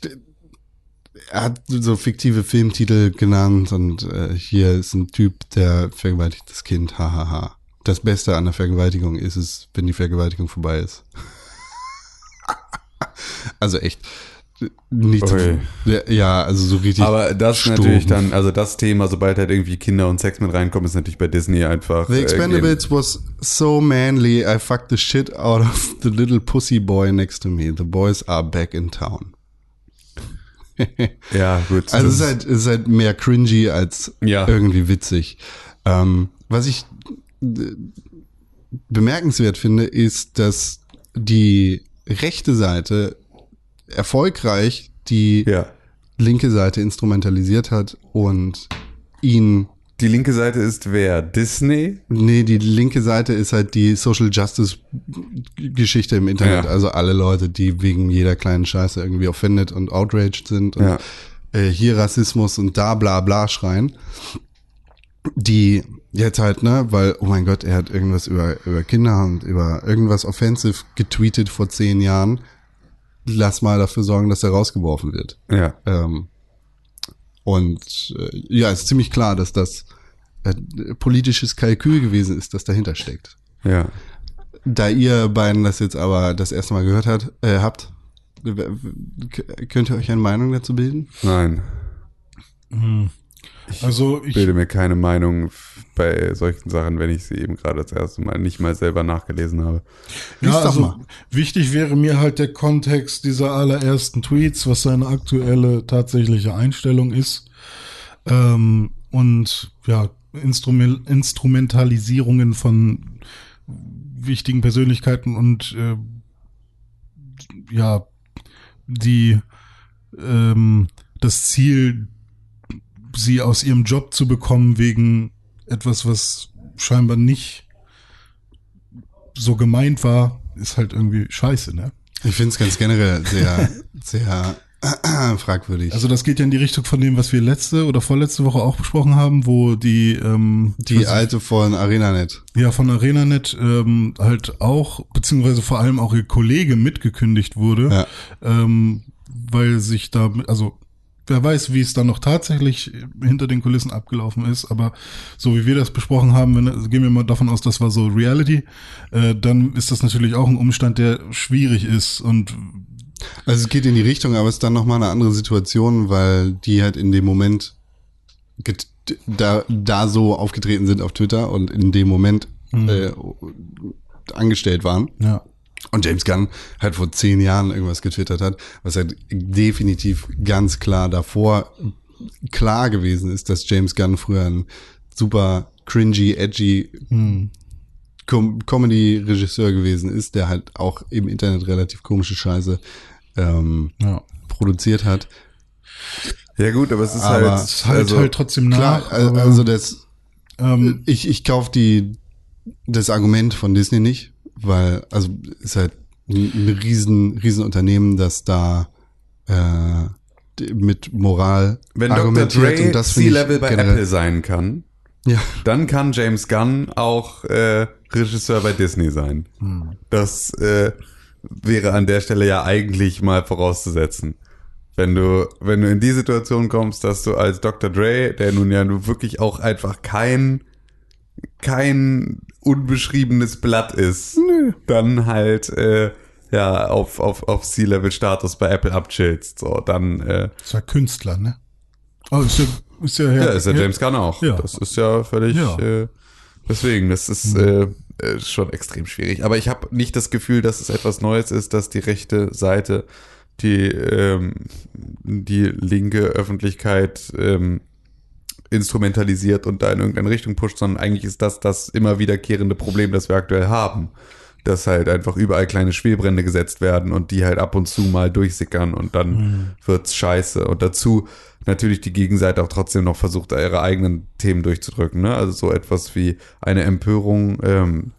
er hat so fiktive Filmtitel genannt und äh, hier ist ein Typ, der vergewaltigt das Kind, hahaha. Das Beste an der Vergewaltigung ist es, wenn die Vergewaltigung vorbei ist. also echt. Nicht Okay. ja, also so richtig. Aber das stumpf. natürlich dann, also das Thema, sobald halt irgendwie Kinder und Sex mit reinkommen, ist natürlich bei Disney einfach. The äh, Expendables was so manly, I fucked the shit out of the little pussy boy next to me. The boys are back in town. Ja, gut. Also es ist halt, es ist halt mehr cringy als Ja. irgendwie witzig. Ähm, was ich äh, bemerkenswert finde, ist, dass die rechte Seite erfolgreich die ja. linke Seite instrumentalisiert hat und ihn Die linke Seite ist wer? Disney? Nee, die linke Seite ist halt die Social Justice Geschichte im Internet. Ja. Also alle Leute, die wegen jeder kleinen Scheiße irgendwie offended und outraged sind und Ja. äh, hier Rassismus und da bla bla schreien. Die jetzt halt, ne, weil, oh mein Gott, er hat irgendwas über, über Kinder und über irgendwas offensive getweetet vor zehn Jahren. Lass mal dafür sorgen, dass er rausgeworfen wird. Ja. Ähm, und äh, ja, ist ziemlich klar, dass das äh, politisches Kalkül gewesen ist, das dahinter steckt. Ja. Da ihr beiden das jetzt aber das erste Mal gehört hat, äh, habt, Könnt ihr euch eine Meinung dazu bilden? Nein, Also ich, bilde mir keine Meinung bei solchen Sachen, wenn ich sie eben gerade das erste Mal nicht mal selber nachgelesen habe. Ja, also wichtig wäre mir halt der Kontext dieser allerersten Tweets, was seine aktuelle tatsächliche Einstellung ist. Ähm, und ja, Instrumen Instrumentalisierungen von wichtigen Persönlichkeiten und äh, ja, die ähm, das Ziel, sie aus ihrem Job zu bekommen wegen etwas, was scheinbar nicht so gemeint war, ist halt irgendwie scheiße, ne? Ich finde es ganz generell sehr, sehr fragwürdig. Also das geht ja in die Richtung von dem, was wir letzte oder vorletzte Woche auch besprochen haben, wo die ähm, die alte von ArenaNet. ja von ArenaNet ähm, halt auch, beziehungsweise vor allem auch ihr Kollege mitgekündigt wurde, Ja. ähm, weil sich da, also wer weiß, wie es dann noch tatsächlich hinter den Kulissen abgelaufen ist, aber so wie wir das besprochen haben, wenn, also gehen wir mal davon aus, das war so Reality, äh, dann ist das natürlich auch ein Umstand, der schwierig ist und Also es geht in die Richtung, aber es ist dann nochmal eine andere Situation, weil die halt in dem Moment da, da so aufgetreten sind auf Twitter und in dem Moment äh, angestellt waren. ja. Und James Gunn halt vor zehn Jahren irgendwas getwittert hat, was halt definitiv ganz klar davor klar gewesen ist, dass James Gunn früher ein super cringy, edgy Com Comedy-Regisseur gewesen ist, der halt auch im Internet relativ komische Scheiße ähm, Ja. produziert hat. Ja gut, aber es ist Aber halt, Es halt also, halt trotzdem Klar, nach. also das, ähm, ich, ich kaufe die das Argument von Disney nicht, weil also ist halt ein, ein riesen riesen Unternehmen, das da äh, mit Moral wenn Dr. argumentiert Dre und das C-Level bei Apple sein kann, Ja, dann kann James Gunn auch äh, Regisseur bei Disney sein. Das äh, wäre an der Stelle ja eigentlich mal vorauszusetzen. Wenn du, wenn du in die Situation kommst, dass du als Dr. Dre, der nun ja nun wirklich auch einfach kein, kein unbeschriebenes Blatt ist, dann halt äh, ja auf, auf, auf C-Level-Status bei Apple abchillst. So, dann äh, ist ja Künstler, ne? Oh, ist ja, ist ja, ja, ist ja James Gunn auch. Ja. Das ist ja völlig. Ja. Äh, deswegen, das ist äh, äh, schon extrem schwierig. Aber ich habe nicht das Gefühl, dass es etwas Neues ist, dass die rechte Seite die ähm, die linke Öffentlichkeit ähm, instrumentalisiert und da in irgendeine Richtung pusht, sondern eigentlich ist das das immer wiederkehrende Problem, das wir aktuell haben. Dass halt einfach überall kleine Schwelbrände gesetzt werden und die halt ab und zu mal durchsickern und dann wird's scheiße. Und dazu natürlich die Gegenseite auch trotzdem noch versucht, ihre eigenen Themen durchzudrücken. Ne? Also so etwas wie eine Empörung ähm,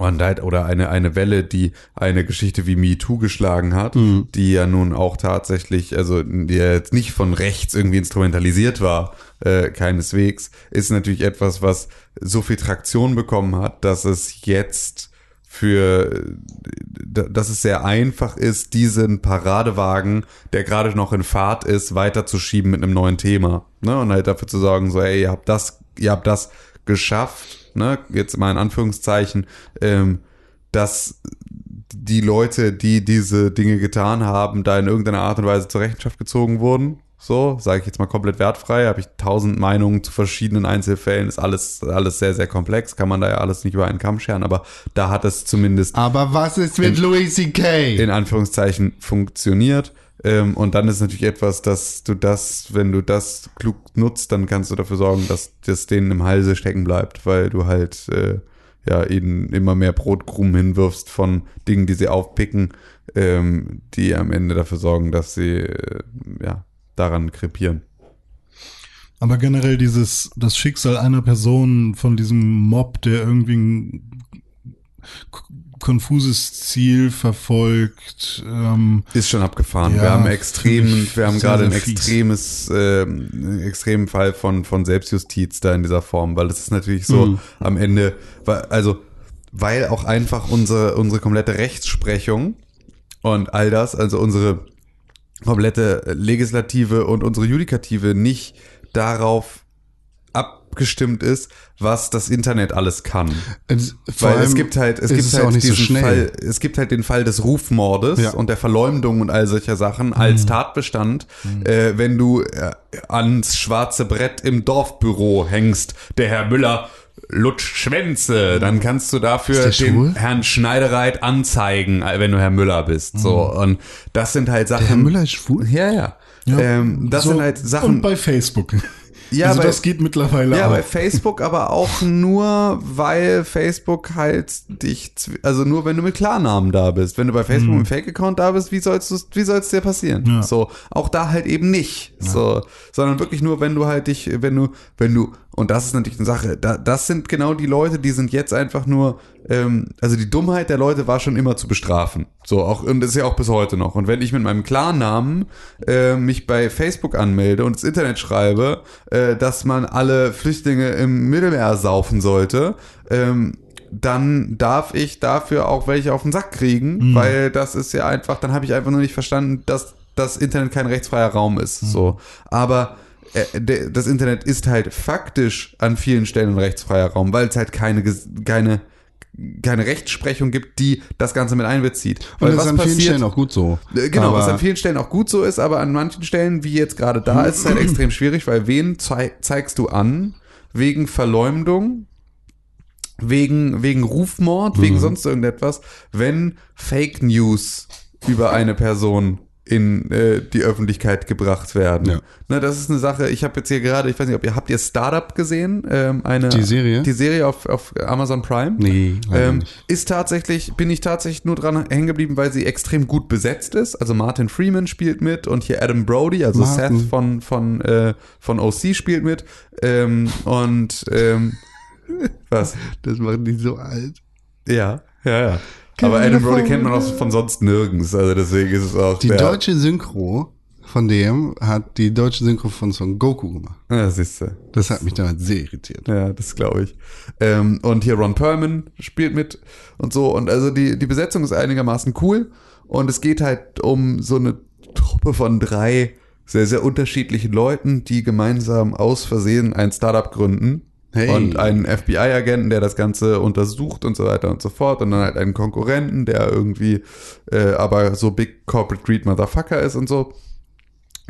und halt, oder eine, eine Welle, die eine Geschichte wie MeToo geschlagen hat, die ja nun auch tatsächlich, also die ja jetzt nicht von rechts irgendwie instrumentalisiert war, äh, keineswegs, ist natürlich etwas, was so viel Traktion bekommen hat, dass es jetzt für, d- dass es sehr einfach ist, diesen Paradewagen, der gerade noch in Fahrt ist, weiterzuschieben mit einem neuen Thema. Ne? Und halt dafür zu sorgen, so, ey, ihr habt das, ihr habt das geschafft, ne? jetzt mal in Anführungszeichen, ähm, dass die Leute, die diese Dinge getan haben, da in irgendeiner Art und Weise zur Rechenschaft gezogen wurden. So, sage ich jetzt mal komplett wertfrei, habe ich tausend Meinungen zu verschiedenen Einzelfällen, ist alles, alles sehr, sehr komplex, kann man da ja alles nicht über einen Kamm scheren, aber da hat es zumindest Aber was ist mit Louis C.K.? in Anführungszeichen funktioniert. Ähm, und dann ist natürlich etwas, dass du das, wenn du das klug nutzt, dann kannst du dafür sorgen, dass das denen im Halse stecken bleibt, weil du halt äh, ja ihnen immer mehr Brotkrumen hinwirfst von Dingen, die sie aufpicken, ähm, die am Ende dafür sorgen, dass sie äh, ja daran krepieren. Aber generell dieses, das Schicksal einer Person von diesem Mob, der irgendwie ein konfuses Ziel verfolgt, ähm, Ist schon abgefahren. Ja, wir haben extrem, wir haben gerade ein extremes, einen extremen Fall von, von Selbstjustiz da in dieser Form, weil das ist natürlich so Mhm. am Ende, weil, also, weil auch einfach unsere, unsere komplette Rechtsprechung und all das, also unsere komplette Legislative und unsere Judikative nicht darauf abgestimmt ist, was das Internet alles kann. Es- vor Weil es gibt halt, es gibt es halt so diesen schnell. Fall, es gibt halt den Fall des Rufmordes Ja. Mhm. und der Verleumdung und all solcher Sachen als Tatbestand, äh, wenn du äh, ans schwarze Brett im Dorfbüro hängst, der Herr Müller lutscht Schwänze, dann kannst du dafür der schwul? den Herrn Schneidereit anzeigen, wenn du Herr Müller bist. So und das sind halt Sachen. Herr Müller ist schwul? Ja, ja. Ähm, das So, sind halt Sachen. Und bei Facebook. Ja, also bei- das geht mittlerweile Ja, auch. bei Facebook aber auch nur, weil Facebook halt dich, also nur wenn du mit Klarnamen da bist. Wenn du bei Facebook mit einem Fake-Account da bist, wie sollst du, wie soll's dir passieren? Ja. So, auch da halt eben nicht. So, sondern wirklich nur, wenn du halt dich, wenn du, wenn du, und das ist natürlich eine Sache, da, das sind genau die Leute, die sind jetzt einfach nur, ähm, also die Dummheit der Leute war schon immer zu bestrafen. So, auch, und das ist ja auch bis heute noch. Und wenn ich mit meinem Klarnamen äh, mich bei Facebook anmelde und ins Internet schreibe, äh, dass man alle Flüchtlinge im Mittelmeer saufen sollte, ähm, dann darf ich dafür auch welche auf den Sack kriegen, weil das ist ja einfach, dann habe ich einfach nur nicht verstanden, dass das Internet kein rechtsfreier Raum ist. So, aber äh, das Internet ist halt faktisch an vielen Stellen ein rechtsfreier Raum, weil es halt keine keine keine Rechtsprechung gibt, die das Ganze mit einbezieht. Und Weil das ist an vielen Stellen auch gut so. äh, Genau, Aber was an vielen Stellen auch gut so ist, aber an manchen Stellen, wie jetzt gerade da, ist es halt extrem schwierig, weil wen zei zeigst du an? Wegen Verleumdung, wegen, wegen Rufmord, wegen Mhm. sonst irgendetwas, wenn Fake News über eine Person in äh, die Öffentlichkeit gebracht werden. Ja. Ne, das ist eine Sache, ich habe jetzt hier gerade, ich weiß nicht, ob ihr, habt ihr Startup gesehen? Ähm, eine, Die Serie? Die Serie auf, auf Amazon Prime? Nee, Ähm, ist tatsächlich, bin ich tatsächlich nur dran hängen geblieben, weil sie extrem gut besetzt ist. Also Martin Freeman spielt mit und hier Adam Brody, also Martin. Seth von, von, äh, von OC spielt mit. Ähm, und ähm, was? Das macht die so alt. Ja, ja, ja. Aber Adam? Brody kennt man auch von sonst nirgends. Also deswegen ist es auch. Die der, deutsche Synchro von dem hat die deutsche Synchro von Son Goku gemacht. Ja, siehst du. Das hat mich damals sehr irritiert. Ja, das glaube ich. Ähm, und hier Ron Perlman spielt mit und so. Und also die, die Besetzung ist einigermaßen cool. Und es geht halt um so eine Truppe von drei sehr, sehr unterschiedlichen Leuten, die gemeinsam aus Versehen ein Startup gründen. Hey. Und einen FBI-Agenten, der das Ganze untersucht und so weiter und so fort. Und dann halt einen Konkurrenten, der irgendwie äh, aber so Big Corporate Greed Motherfucker ist und so.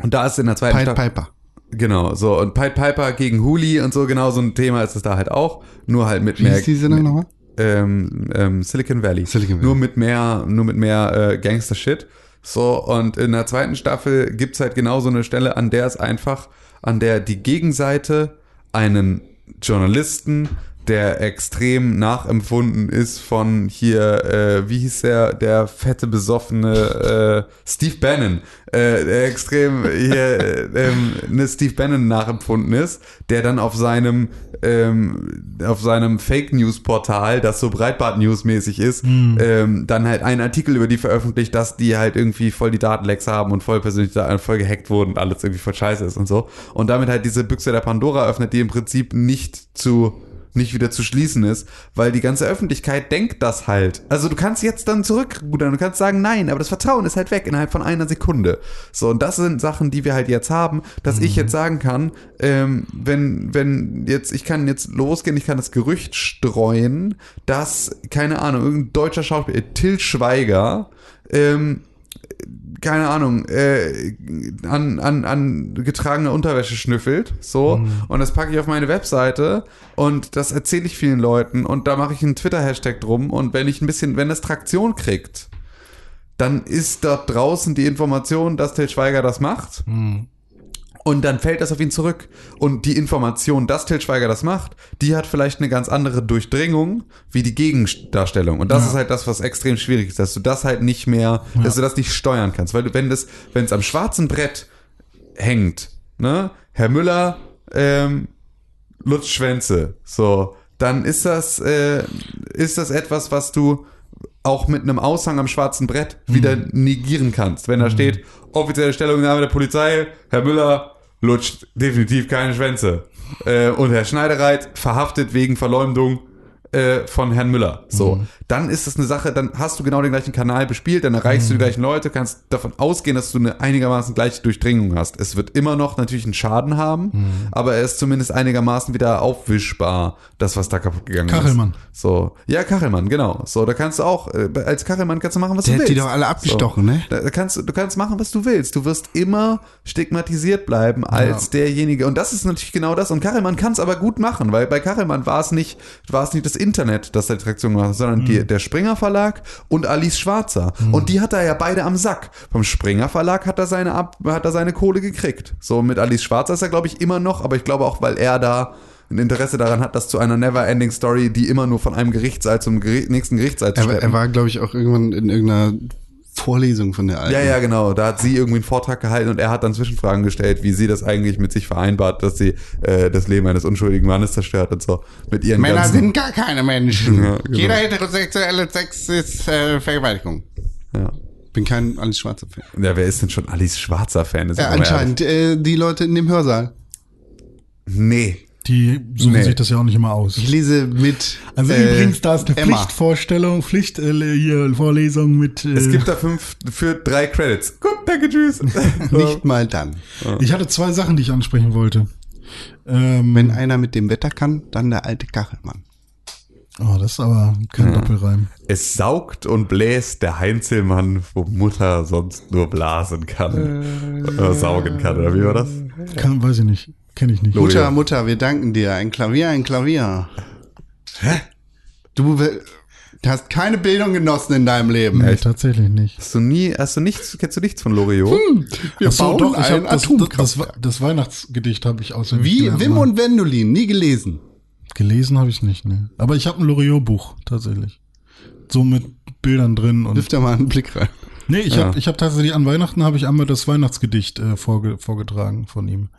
Und da ist in der zweiten Pied Staffel. Piper. Genau, so und Pied Piper gegen Huli und so, genau so ein Thema ist es da halt auch, nur halt mit Wie mehr hieß die Sendung nochmal? ähm, ähm, Silicon Valley. Silicon Valley. Nur mit mehr, nur mit mehr äh, Gangster-Shit. So, und in der zweiten Staffel gibt's halt genau so eine Stelle, an der es einfach, an der die Gegenseite einen Journalisten, der extrem nachempfunden ist von hier, äh, wie hieß der, der fette, besoffene äh, Steve Bannon, äh, der extrem hier äh, ähm, ne Steve Bannon nachempfunden ist, der dann auf seinem ähm, auf seinem Fake News Portal, das so Breitbart News mäßig ist, ähm, dann halt einen Artikel über die veröffentlicht, dass die halt irgendwie voll die Datenlecks haben und voll persönlich da voll gehackt wurden und alles irgendwie voll scheiße ist und so. Und damit halt diese Büchse der Pandora öffnet, die im Prinzip nicht zu nicht wieder zu schließen ist, weil die ganze Öffentlichkeit denkt das halt. Also du kannst jetzt dann zurückrudern, du kannst sagen nein, aber das Vertrauen ist halt weg innerhalb von einer Sekunde. So, und das sind Sachen, die wir halt jetzt haben, dass ich jetzt sagen kann, ähm, wenn, wenn jetzt, ich kann jetzt losgehen, ich kann das Gerücht streuen, dass, keine Ahnung, irgendein deutscher Schauspieler, Till Schweiger, ähm, keine Ahnung, äh, an, an, an getragener Unterwäsche schnüffelt, so, und das packe ich auf meine Webseite und das erzähle ich vielen Leuten und da mache ich einen Twitter-Hashtag drum und wenn ich ein bisschen, wenn das Traktion kriegt, dann ist dort draußen die Information, dass Till Schweiger das macht. Und dann fällt das auf ihn zurück. Und die Information, dass Till Schweiger das macht, die hat vielleicht eine ganz andere Durchdringung wie die Gegendarstellung. Und das ist halt das, was extrem schwierig ist, dass du das halt nicht mehr, dass du das nicht steuern kannst. Weil du, wenn das, wenn es am schwarzen Brett hängt, ne, Herr Müller, ähm, Lutz Schwänze, so, dann ist das, äh, ist das etwas, was du auch mit einem Aushang am schwarzen Brett wieder negieren kannst. Wenn da steht, offizielle Stellungnahme der Polizei, Herr Müller lutscht definitiv keine Schwänze. Äh, und Herr Schneidereit verhaftet wegen Verleumdung äh, von Herrn Müller. So, Mhm. dann ist das eine Sache, dann hast du genau den gleichen Kanal bespielt, dann erreichst Mhm. du die gleichen Leute, kannst davon ausgehen, dass du eine einigermaßen gleiche Durchdringung hast. Es wird immer noch natürlich einen Schaden haben, Mhm. aber er ist zumindest einigermaßen wieder aufwischbar, das, was da kaputt gegangen Kachelmann. ist. So, ja, Kachelmann, genau. So, da kannst du auch, äh, als Kachelmann kannst du machen, was Der du hat willst. die doch alle abgestochen, so. ne? Da kannst, du kannst machen, was du willst. Du wirst immer stigmatisiert bleiben als derjenige. Und das ist natürlich genau das. Und Kachelmann kann es aber gut machen, weil bei Kachelmann war es nicht, war es nicht das Internet, das die Traktion gemacht hat, sondern die, der Springer Verlag und Alice Schwarzer. Und die hat er ja beide am Sack. Vom Springer Verlag hat er seine ab, hat er seine Kohle gekriegt. So mit Alice Schwarzer ist er, glaube ich, immer noch, aber ich glaube auch, weil er da ein Interesse daran hat, das zu einer never-ending Story, die immer nur von einem Gerichtssaal zum Geri nächsten Gerichtssaal zu schleppen. er war, glaube ich, auch irgendwann in irgendeiner Vorlesung von der Alten. Ja, ja, genau. Da hat sie irgendwie einen Vortrag gehalten und er hat dann Zwischenfragen gestellt, wie sie das eigentlich mit sich vereinbart, dass sie äh, das Leben eines unschuldigen Mannes zerstört und so. Mit ihren Männer sind gar keine Menschen. Ja, genau. Jeder heterosexuelle Sex ist äh, Vergewaltigung. Ja. Bin kein alles schwarzer Fan. ja, wer ist denn schon Alice Schwarzer Fan? Ja, anscheinend äh, die Leute in dem Hörsaal. Nee. Die suchen Nee. sich das ja auch nicht immer aus. Ich lese mit. Also äh, übrigens, da ist eine Emma. Pflichtvorstellung, Pflicht, äh, hier, Vorlesung mit. Äh, Es gibt da fünf für drei Credits. Gut, danke, tschüss. Nicht mal dann. ich hatte zwei Sachen, die ich ansprechen wollte. Ähm, Wenn einer mit dem Wetter kann, dann der alte Kachelmann. oh, das ist aber kein Doppelreim. Es saugt und bläst der Heinzelmann, wo Mutter sonst nur blasen kann. Oder saugen kann, oder wie war das? Kann, weiß ich nicht. Kenne ich nicht. Mutter, ja. Mutter, wir danken dir. Ein Klavier, ein Klavier. Hä? Du hast keine Bildung genossen in deinem Leben. Nee, tatsächlich nicht. Hast du nie, hast du nichts, kennst du nichts von Loriot? Wir Ach so, bauen doch, ich ein das, das, Atomkraftwerk. das, das Weihnachtsgedicht habe ich auswendig Wie gelernt, Wim mal. und Wendolin, nie gelesen. Gelesen habe ich nicht, ne. Aber ich habe ein Loriot-Buch, tatsächlich. So mit Bildern drin und. Wirf da mal einen Blick rein. Nee, ich Ja. habe ich hab tatsächlich an Weihnachten habe ich einmal das Weihnachtsgedicht äh, vorge vorgetragen von ihm.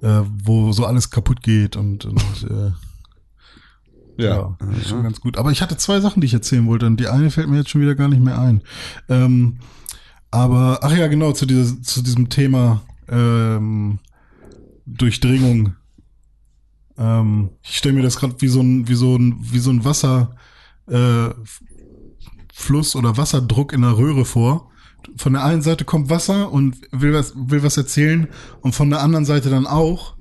Äh, wo so alles kaputt geht und, und äh, ja, ist schon ganz gut. Aber ich hatte zwei Sachen, die ich erzählen wollte und die eine fällt mir jetzt schon wieder gar nicht mehr ein. Ähm, aber, ach ja, genau, zu, dieser, zu diesem Thema ähm, Durchdringung. Ähm, ich stelle mir das gerade wie so ein, wie so ein, wie so ein Wasser, äh, Fluss oder Wasserdruck in der Röhre vor. Von der einen Seite kommt Wasser und will was, will was erzählen und von der anderen Seite dann auch.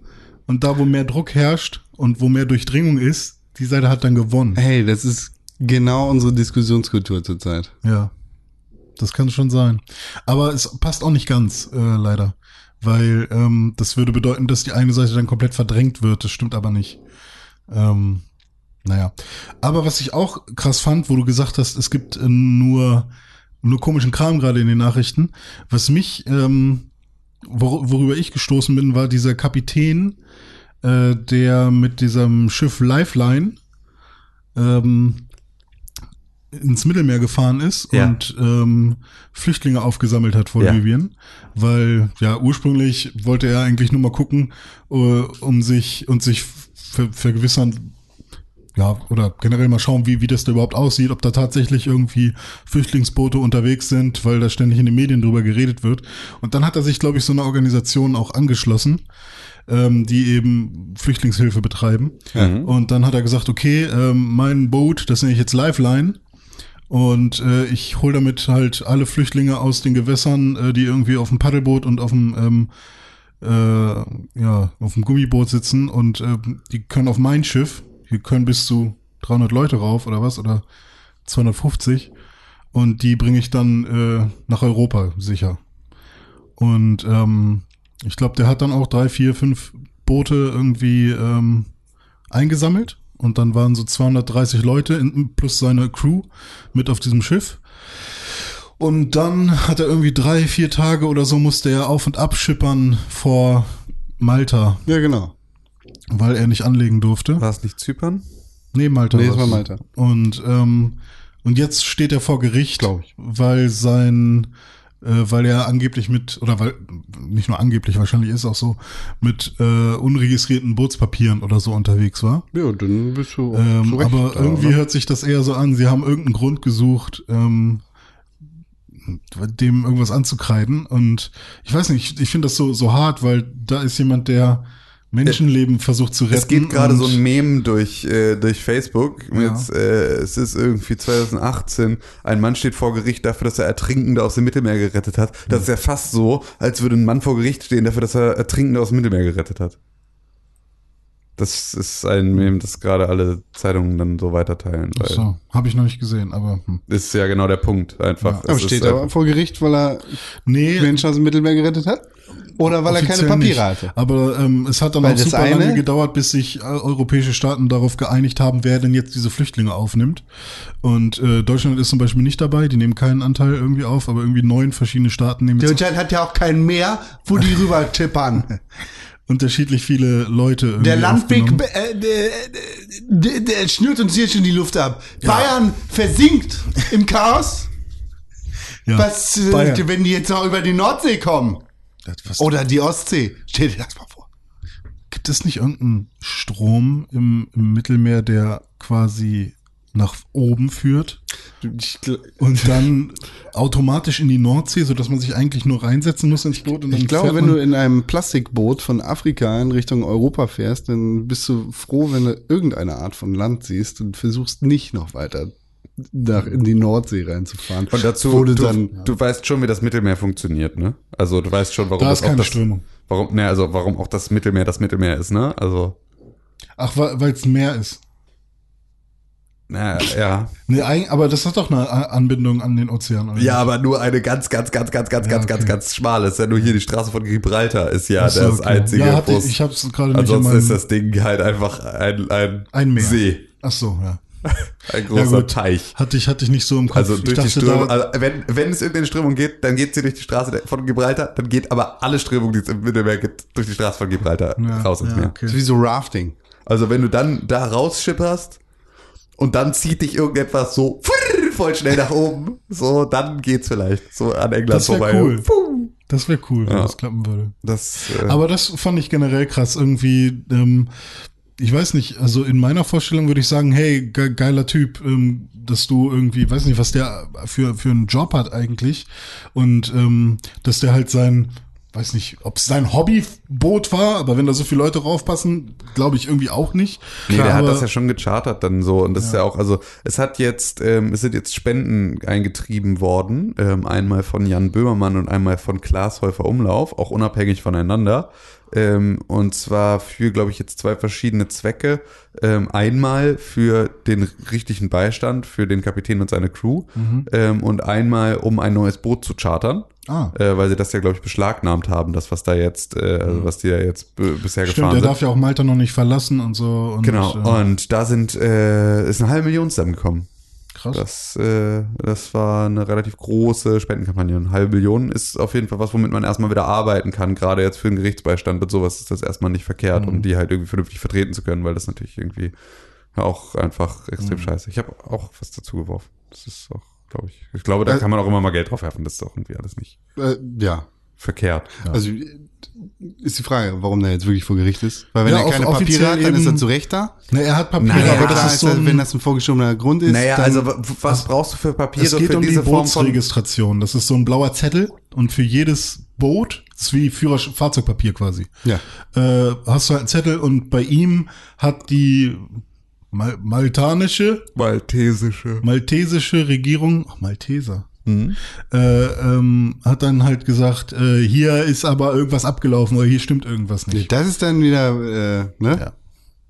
Und da, wo mehr Druck herrscht und wo mehr Durchdringung ist, die Seite hat dann gewonnen. Hey, das ist genau unsere Diskussionskultur zurzeit. Ja, das kann schon sein. Aber es passt auch nicht ganz, äh, leider. Weil ähm, das würde bedeuten, dass die eine Seite dann komplett verdrängt wird. Das stimmt aber nicht. Ähm, naja. Aber was ich auch krass fand, wo du gesagt hast, es gibt äh, nur, nur komischen Kram gerade in den Nachrichten. Was mich, ähm, wor worüber ich gestoßen bin, war dieser Kapitän, äh, der mit diesem Schiff Lifeline ähm, ins Mittelmeer gefahren ist Ja. und ähm, Flüchtlinge aufgesammelt hat vor Ja. Libyen, weil ja ursprünglich wollte er eigentlich nur mal gucken, äh, um sich und sich ver vergewissern, ja oder generell mal schauen, wie wie das da überhaupt aussieht, ob da tatsächlich irgendwie Flüchtlingsboote unterwegs sind, weil da ständig in den Medien drüber geredet wird. Und dann hat er sich, glaube ich, so einer Organisation auch angeschlossen, ähm, die eben Flüchtlingshilfe betreiben. Und dann hat er gesagt, okay, ähm, mein Boot, das nenne ich jetzt Lifeline. Und äh, ich hole damit halt alle Flüchtlinge aus den Gewässern, äh, die irgendwie auf dem Paddelboot und auf dem ähm, äh, ja auf dem Gummiboot sitzen und äh, die können auf mein Schiff, hier können bis zu 300 Leute rauf oder was oder 250 und die bringe ich dann äh, nach Europa sicher. Und ähm, ich glaube, der hat dann auch drei, vier, fünf Boote irgendwie ähm, eingesammelt und dann waren so 230 Leute in, plus seine Crew mit auf diesem Schiff. Und dann hat er irgendwie drei, vier Tage oder so musste er auf und ab schippern vor Malta, Ja, genau. Weil er nicht anlegen durfte. War es nicht Zypern? Nee, Malta. Nee, es war Malta. Und, ähm, und jetzt steht er vor Gericht, Glaub ich. weil sein, äh, weil er angeblich mit, oder weil, nicht nur angeblich, wahrscheinlich ist es auch so, mit äh, unregistrierten Bootspapieren oder so unterwegs war. Ja, dann bist du Ähm, zu Recht aber da, irgendwie oder? hört sich das eher so an, sie haben irgendeinen Grund gesucht, ähm, dem irgendwas anzukreiden. Und ich weiß nicht, ich, ich finde das so, so hart, weil da ist jemand, der Menschenleben versucht zu retten. Es geht gerade so ein Meme durch, äh, durch Facebook. Ja. Mit, äh, es ist irgendwie 2018. Ein Mann steht vor Gericht dafür, dass er Ertrinkende aus dem Mittelmeer gerettet hat. Das ist ja fast so, als würde ein Mann vor Gericht stehen dafür, dass er Ertrinkende aus dem Mittelmeer gerettet hat. Das ist ein Meme, das gerade alle Zeitungen dann so weiterteilen. Ach Weil so, habe ich noch nicht gesehen, aber hm. Ist ja genau der Punkt. Einfach. Aber Es steht ist er vor Gericht, weil er nee, Menschen aus dem Mittelmeer gerettet hat? Oder weil er keine Papiere nicht. hatte? Aber ähm, es hat dann Weil auch super lange gedauert, bis sich äh, europäische Staaten darauf geeinigt haben, wer denn jetzt diese Flüchtlinge aufnimmt. Und äh, Deutschland ist zum Beispiel nicht dabei, die nehmen keinen Anteil irgendwie auf, aber irgendwie neun verschiedene Staaten nehmen Deutschland hat ja auch kein Meer, wo die rüber tippern. unterschiedlich viele Leute irgendwie Der Landweg, äh, der, der, der schnürt uns hier schon die Luft ab. Bayern versinkt im Chaos. Ja, Was, äh, Bayern. wenn die jetzt noch über die Nordsee kommen? Oder die Ostsee. Stell dir das mal vor. Gibt es nicht irgendeinen Strom im, im Mittelmeer, der quasi nach oben führt und dann automatisch in die Nordsee, sodass man sich eigentlich nur reinsetzen muss ins Boot und dann ich glaube, wenn du in einem Plastikboot von Afrika in Richtung Europa fährst, dann bist du froh, wenn du irgendeine Art von Land siehst und versuchst nicht noch weiter nach in die Nordsee reinzufahren. Und dazu, wo du, du du, dann weißt schon, wie das Mittelmeer funktioniert, ne? Also du weißt schon, warum Da das ist keine auch das, Strömung. Warum, ne, also warum auch das Mittelmeer das Mittelmeer ist, ne? Also, Ach, weil es ein Meer ist. na, ja. Nee, aber das hat doch eine Anbindung an den Ozean. Oder Ja, aber nur eine ganz, ganz, ganz, ganz, ganz, Ja, ganz, ganz, okay. ganz schmale. Ist ja nur hier die Straße von Gibraltar ist ja so, das okay. einzige. Ja, ich habe es gerade nicht ansonsten ist das Ding halt einfach ein, ein, ein Meer. See. Ach so, ja. Ein großer gut. Teich. Hatte ich, hatte ich nicht so im Kopf. Also Ich durch die Strömung, also wenn, wenn es irgendeine Strömung geht, dann geht sie durch die Straße von Gibraltar, dann geht aber alle Strömung, die es im Mittelmeer gibt, durch die Straße von Gibraltar ja, raus ins ja, Meer. okay. ist wie so Rafting. Also wenn du dann da rausschipperst und dann zieht dich irgendetwas so voll schnell nach oben, so, dann geht's vielleicht so an England Das vorbei. cool. Puh. Das wäre cool, wenn Ja. das klappen würde. Das, äh, Aber das fand ich generell krass. Irgendwie, ähm, ich weiß nicht, also in meiner Vorstellung würde ich sagen, hey, ge geiler Typ, ähm, dass du irgendwie, weiß nicht, was der für, für einen Job hat eigentlich. Und ähm, dass der halt sein, weiß nicht, ob es sein Hobbyboot war, aber wenn da so viele Leute raufpassen, glaube ich irgendwie auch nicht. Nee, der hat das ja schon gechartert dann so und das ist ja auch, also es hat jetzt, ähm, es sind jetzt Spenden eingetrieben worden, ähm, einmal von Jan Böhmermann und einmal von Klaas Häufer Umlauf, auch unabhängig voneinander. Ähm, und zwar für, glaube ich, jetzt zwei verschiedene Zwecke. Ähm, einmal für den richtigen Beistand für den Kapitän und seine Crew ähm, und einmal um ein neues Boot zu chartern. Ah. Äh, weil sie das ja, glaube ich, beschlagnahmt haben, das, was da jetzt, äh, also was die da jetzt bisher Stimmt, gefahren der sind. darf ja auch Malta noch nicht verlassen und so. Und, Genau, äh, und da sind, äh, ist eine halbe Million zusammengekommen. Krass. Das, äh, das war eine relativ große Spendenkampagne. Eine halbe Million ist auf jeden Fall was, womit man erstmal wieder arbeiten kann. Gerade jetzt für den Gerichtsbeistand mit sowas ist das erstmal nicht verkehrt, Mhm. um die halt irgendwie vernünftig vertreten zu können, weil das natürlich irgendwie auch einfach Mhm. extrem scheiße. Ich habe auch was dazu geworfen. Das ist auch, glaube ich. Ich glaube, da Äh, kann man auch immer mal Geld drauf werfen. Das ist doch irgendwie alles nicht Äh, ja. Verkehrt. Also äh, ist die Frage, warum der jetzt wirklich vor Gericht ist. Weil wenn Ja, er keine Papiere hat, dann ist er zu Recht da. Na, er hat Papiere, Naja, aber das ist so ein, wenn das ein vorgeschobener Grund ist. Naja, also was brauchst du für Papiere es geht für um die diese von Bootsregistration. Das ist so ein blauer Zettel und für jedes Boot, das ist wie Führer Fahrzeugpapier quasi. Ja. Äh, hast du halt einen Zettel und bei ihm hat die Mal maltanische, maltesische maltesische Regierung, ach, Malteser, Mhm. äh, ähm, hat dann halt gesagt, äh, hier ist aber irgendwas abgelaufen oder hier stimmt irgendwas nicht. Das ist dann wieder, äh, ne? Ja.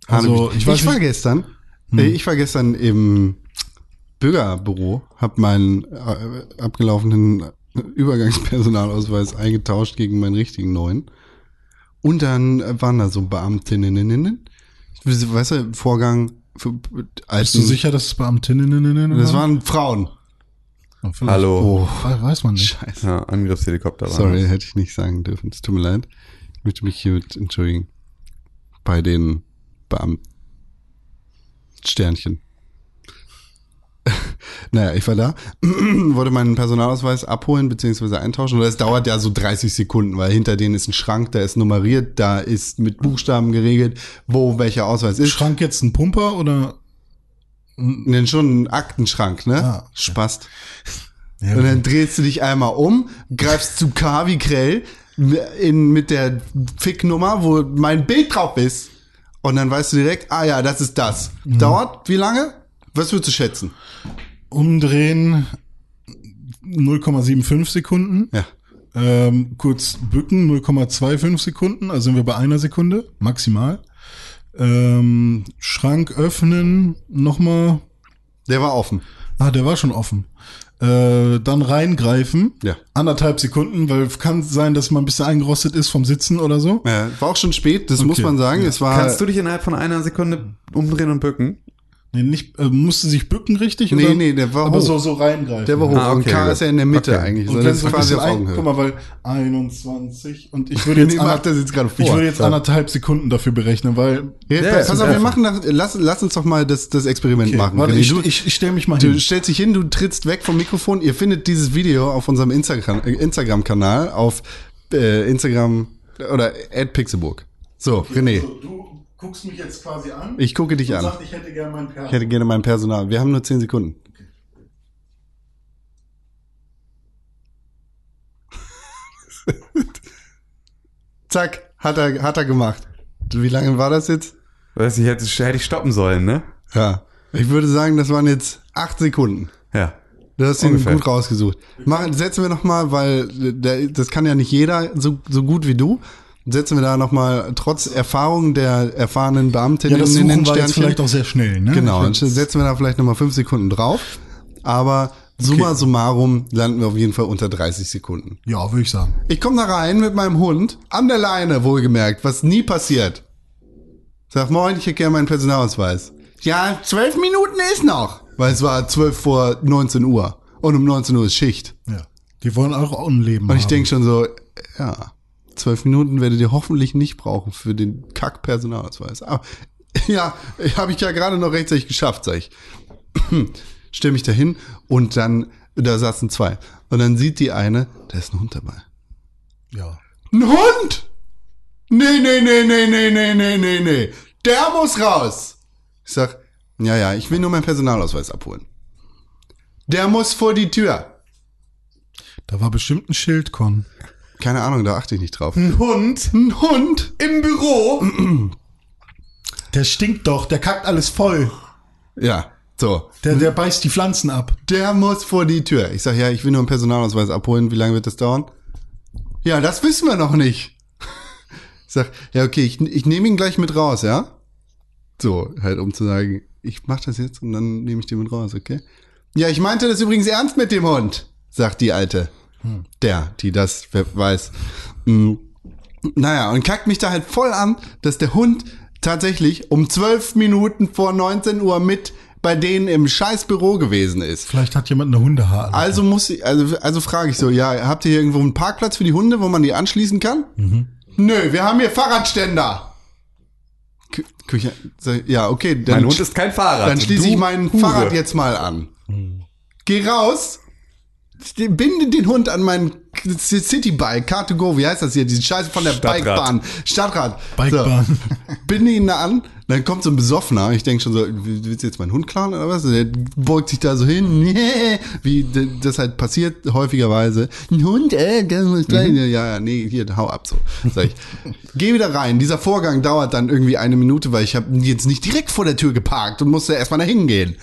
Also, ich ich, weiß war nicht- gestern, äh, ich war gestern im Bürgerbüro, habe meinen äh, abgelaufenen Übergangspersonalausweis eingetauscht gegen meinen richtigen neuen. Und dann waren da so Beamtinnen. Weißt du, Vorgang für Bist du sicher, dass es Beamtinnen Das waren Frauen. Oh, vielleicht. Hallo. We- Weiß man nicht. Scheiße. Ja, Angriffshelikopter. waren Sorry, das. hätte ich nicht sagen dürfen. Es tut mir leid. Ich möchte mich hiermit entschuldigen. Bei den Beamten. Sternchen. naja, ich war da, wollte meinen Personalausweis abholen bzw. eintauschen. Und das dauert ja so 30 Sekunden, weil hinter denen ist ein Schrank, der ist nummeriert, da ist mit Buchstaben geregelt, wo welcher Ausweis ist. Schrank jetzt ein Pumper oder? Nenn schon ein Aktenschrank, ne? Ah, okay. Spast. Ja, Und dann drehst du dich einmal um, greifst zu K wie Krell, in, mit der Ficknummer, wo mein Bild drauf ist. Und dann weißt du direkt, ah ja, das ist das. Dauert wie lange? Was würdest du schätzen? Umdrehen 0,75 Sekunden. Ja. Ähm, kurz bücken 0,25 Sekunden, also sind wir bei einer Sekunde maximal. Ähm, Schrank öffnen nochmal. Der war offen. Ah, der war schon offen. Äh, dann reingreifen. Ja. Anderthalb Sekunden, weil kann sein, dass man ein bisschen eingerostet ist vom Sitzen oder so. Ja, war auch schon spät, das muss Okay. man sagen. Es war. Kannst du dich innerhalb von einer Sekunde umdrehen und bücken? Nee, nicht, äh, musste sich bücken richtig? Nee, oder? nee, der war Aber hoch. so, so reingreifen. der war hoch. Ah, und okay, K gut. ist ja in der Mitte Okay. eigentlich. Und So, das ist ein quasi auf ein, Augenhöhe. guck mal, weil 21 und ich würde jetzt, Nee, ander- mach das jetzt vor. ich würde jetzt anderthalb Sekunden dafür berechnen, weil Ja, Ja, pass auf, wir machen das, lass, lass uns doch mal das, das Experiment machen. warte, ich, du, ich, ich stelle mich mal du hin. stellst dich hin, du trittst weg vom Mikrofon. Ihr findet dieses Video auf unserem Instagram- äh, Instagram-Kanal auf äh, Instagram oder @pixelburg. So, René, Also, du guckst mich jetzt quasi an. ich gucke dich und an. sagst, ich hätte gerne meinen Ich hätte gerne mein Personal. Wir haben nur 10 Sekunden. Zack, hat er, hat er gemacht. Wie lange war das jetzt? Weiß ich, hätte, hätte ich stoppen sollen, ne? Ja. Ich würde sagen, das waren jetzt 8 Sekunden. Ja. Du hast ihn Ungefähr. gut rausgesucht. Machen, setzen wir noch mal, weil der, das kann ja nicht jeder so, so gut wie du. Setzen wir da noch mal trotz Erfahrung der erfahrenen Beamtin Ja, das in den jetzt Sternchen. vielleicht auch sehr schnell, ne? Genau, dann setzen wir da vielleicht noch mal fünf Sekunden drauf. Aber summa summarum landen wir auf jeden Fall unter 30 Sekunden. Ja, würde ich sagen. Ich komme da rein mit meinem Hund, an der Leine wohlgemerkt, was nie passiert. Sag, moin, ich hätte gerne meinen Personalausweis. Ja, zwölf Minuten ist noch. Weil es war zwölf vor 19 Uhr. Und um 19 Uhr ist Schicht. Ja. Die wollen auch ein Leben Und ich denke schon so, ja, zwölf Minuten werdet ihr hoffentlich nicht brauchen für den Kack-Personalausweis. Aber ja, habe ich ja gerade noch rechtzeitig geschafft, sag ich. Stell mich dahin und dann, da saßen zwei. Und dann sieht die eine, da ist ein Hund dabei. Ja. Ein Hund? Nee, nee, nee, nee, nee, nee, nee, nee, nee. Der muss raus. Ich sag, ja, ja, ich will nur meinen Personalausweis abholen. Der muss vor die Tür. Da war bestimmt ein Schild, Con. Keine Ahnung, da achte ich nicht drauf. Ein Hund Ein Hund? im Büro. Der stinkt doch, der kackt alles voll. Ja, so. Der, der beißt die Pflanzen ab. Der muss vor die Tür. Ich sag, ja, ich will nur einen Personalausweis abholen. Wie lange wird das dauern? Ja, das wissen wir noch nicht. Ich sag, ja, okay, ich, ich nehme ihn gleich mit raus, ja? So, halt, um zu sagen, ich mach das jetzt und dann nehme ich den mit raus, okay? Ja, ich meinte das übrigens ernst mit dem Hund, sagt die Alte. Der, die das weiß. Mm. Naja, und kackt mich da halt voll an, dass der Hund tatsächlich um zwölf Minuten vor 19 Uhr mit bei denen im scheiß Büro gewesen ist. Vielleicht hat jemand eine Hundehaar. Also muss ich, also, also frage ich so, ja, habt ihr hier irgendwo einen Parkplatz für die Hunde, wo man die anschließen kann? Nö, wir haben hier Fahrradständer. Kü Küche, ja, okay, dann, Mein Hund ist kein Fahrrad. dann schließe ich mein Hure. Fahrrad jetzt mal an. Geh raus, binde den Hund an mein Citybike, Car2Go, wie heißt das hier, diese Scheiße von der Stadtrad. Bikebahn, Stadtrad. Bikebahn. So. Binde ihn da an, dann kommt so ein Besoffener, ich denke schon so, willst du jetzt meinen Hund klauen oder was? Der beugt sich da so hin, nee, wie das halt passiert häufigerweise. Ein Hund, äh, der muss gleich, ja, ja, nee, hier, hau ab so. Sag ich. Geh wieder rein. Dieser Vorgang dauert dann irgendwie eine Minute, weil ich habe jetzt nicht direkt vor der Tür geparkt und musste erstmal da hingehen.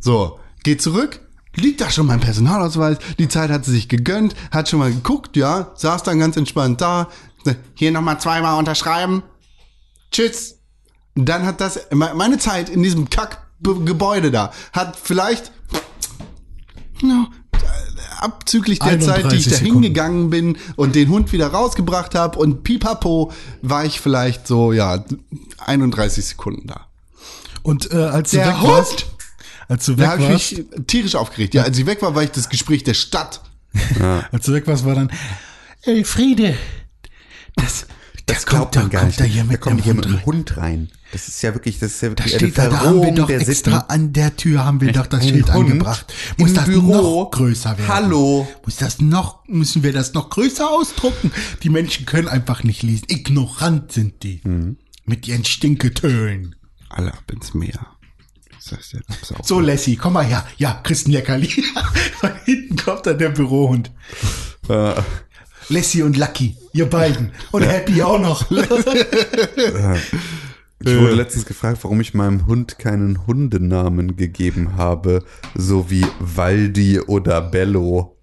So, geh zurück, liegt da schon mein Personalausweis, die Zeit hat sie sich gegönnt, hat schon mal geguckt, ja, saß dann ganz entspannt da, hier nochmal zweimal unterschreiben, tschüss. Dann hat das, me- meine Zeit in diesem Kackgebäude da, hat vielleicht, no, abzüglich der Zeit, die ich 31 da hingegangen bin und den Hund wieder rausgebracht habe und pipapo, war ich vielleicht so, ja, 31 Sekunden da. Und äh, als du Der weg Hund? warst, als du Da weg habe ich mich tierisch aufgeregt. Ja, als ich weg war, war ich das Gespräch der Stadt. als du weg warst, war dann Elfriede. Das, Das kommt glaubt man da- gar kommt nicht. da hier mit kommt dem hier Hund mit einem Hund rein. Das ist ja wirklich, das ist ja Da wirklich steht da, da haben wir doch der extra Sitten. an der Tür haben wir doch das Ein Schild Hund angebracht. Muss das Büro. noch größer werden? Hallo. Muss das noch, müssen wir das noch größer ausdrucken? Die Menschen können einfach nicht lesen. Ignorant sind die. Mhm. Mit ihren Stinketönen. Alle ab ins Meer. Sagst du, pass auf. So, Lassie, komm mal her. Ja, Christen Leckerli. Von hinten kommt dann der Bürohund. Äh, Lassie und Lucky, ihr beiden. Und Happy auch noch. Ich wurde letztens gefragt, warum ich meinem Hund keinen Hundenamen gegeben habe, so wie Waldi oder Bello.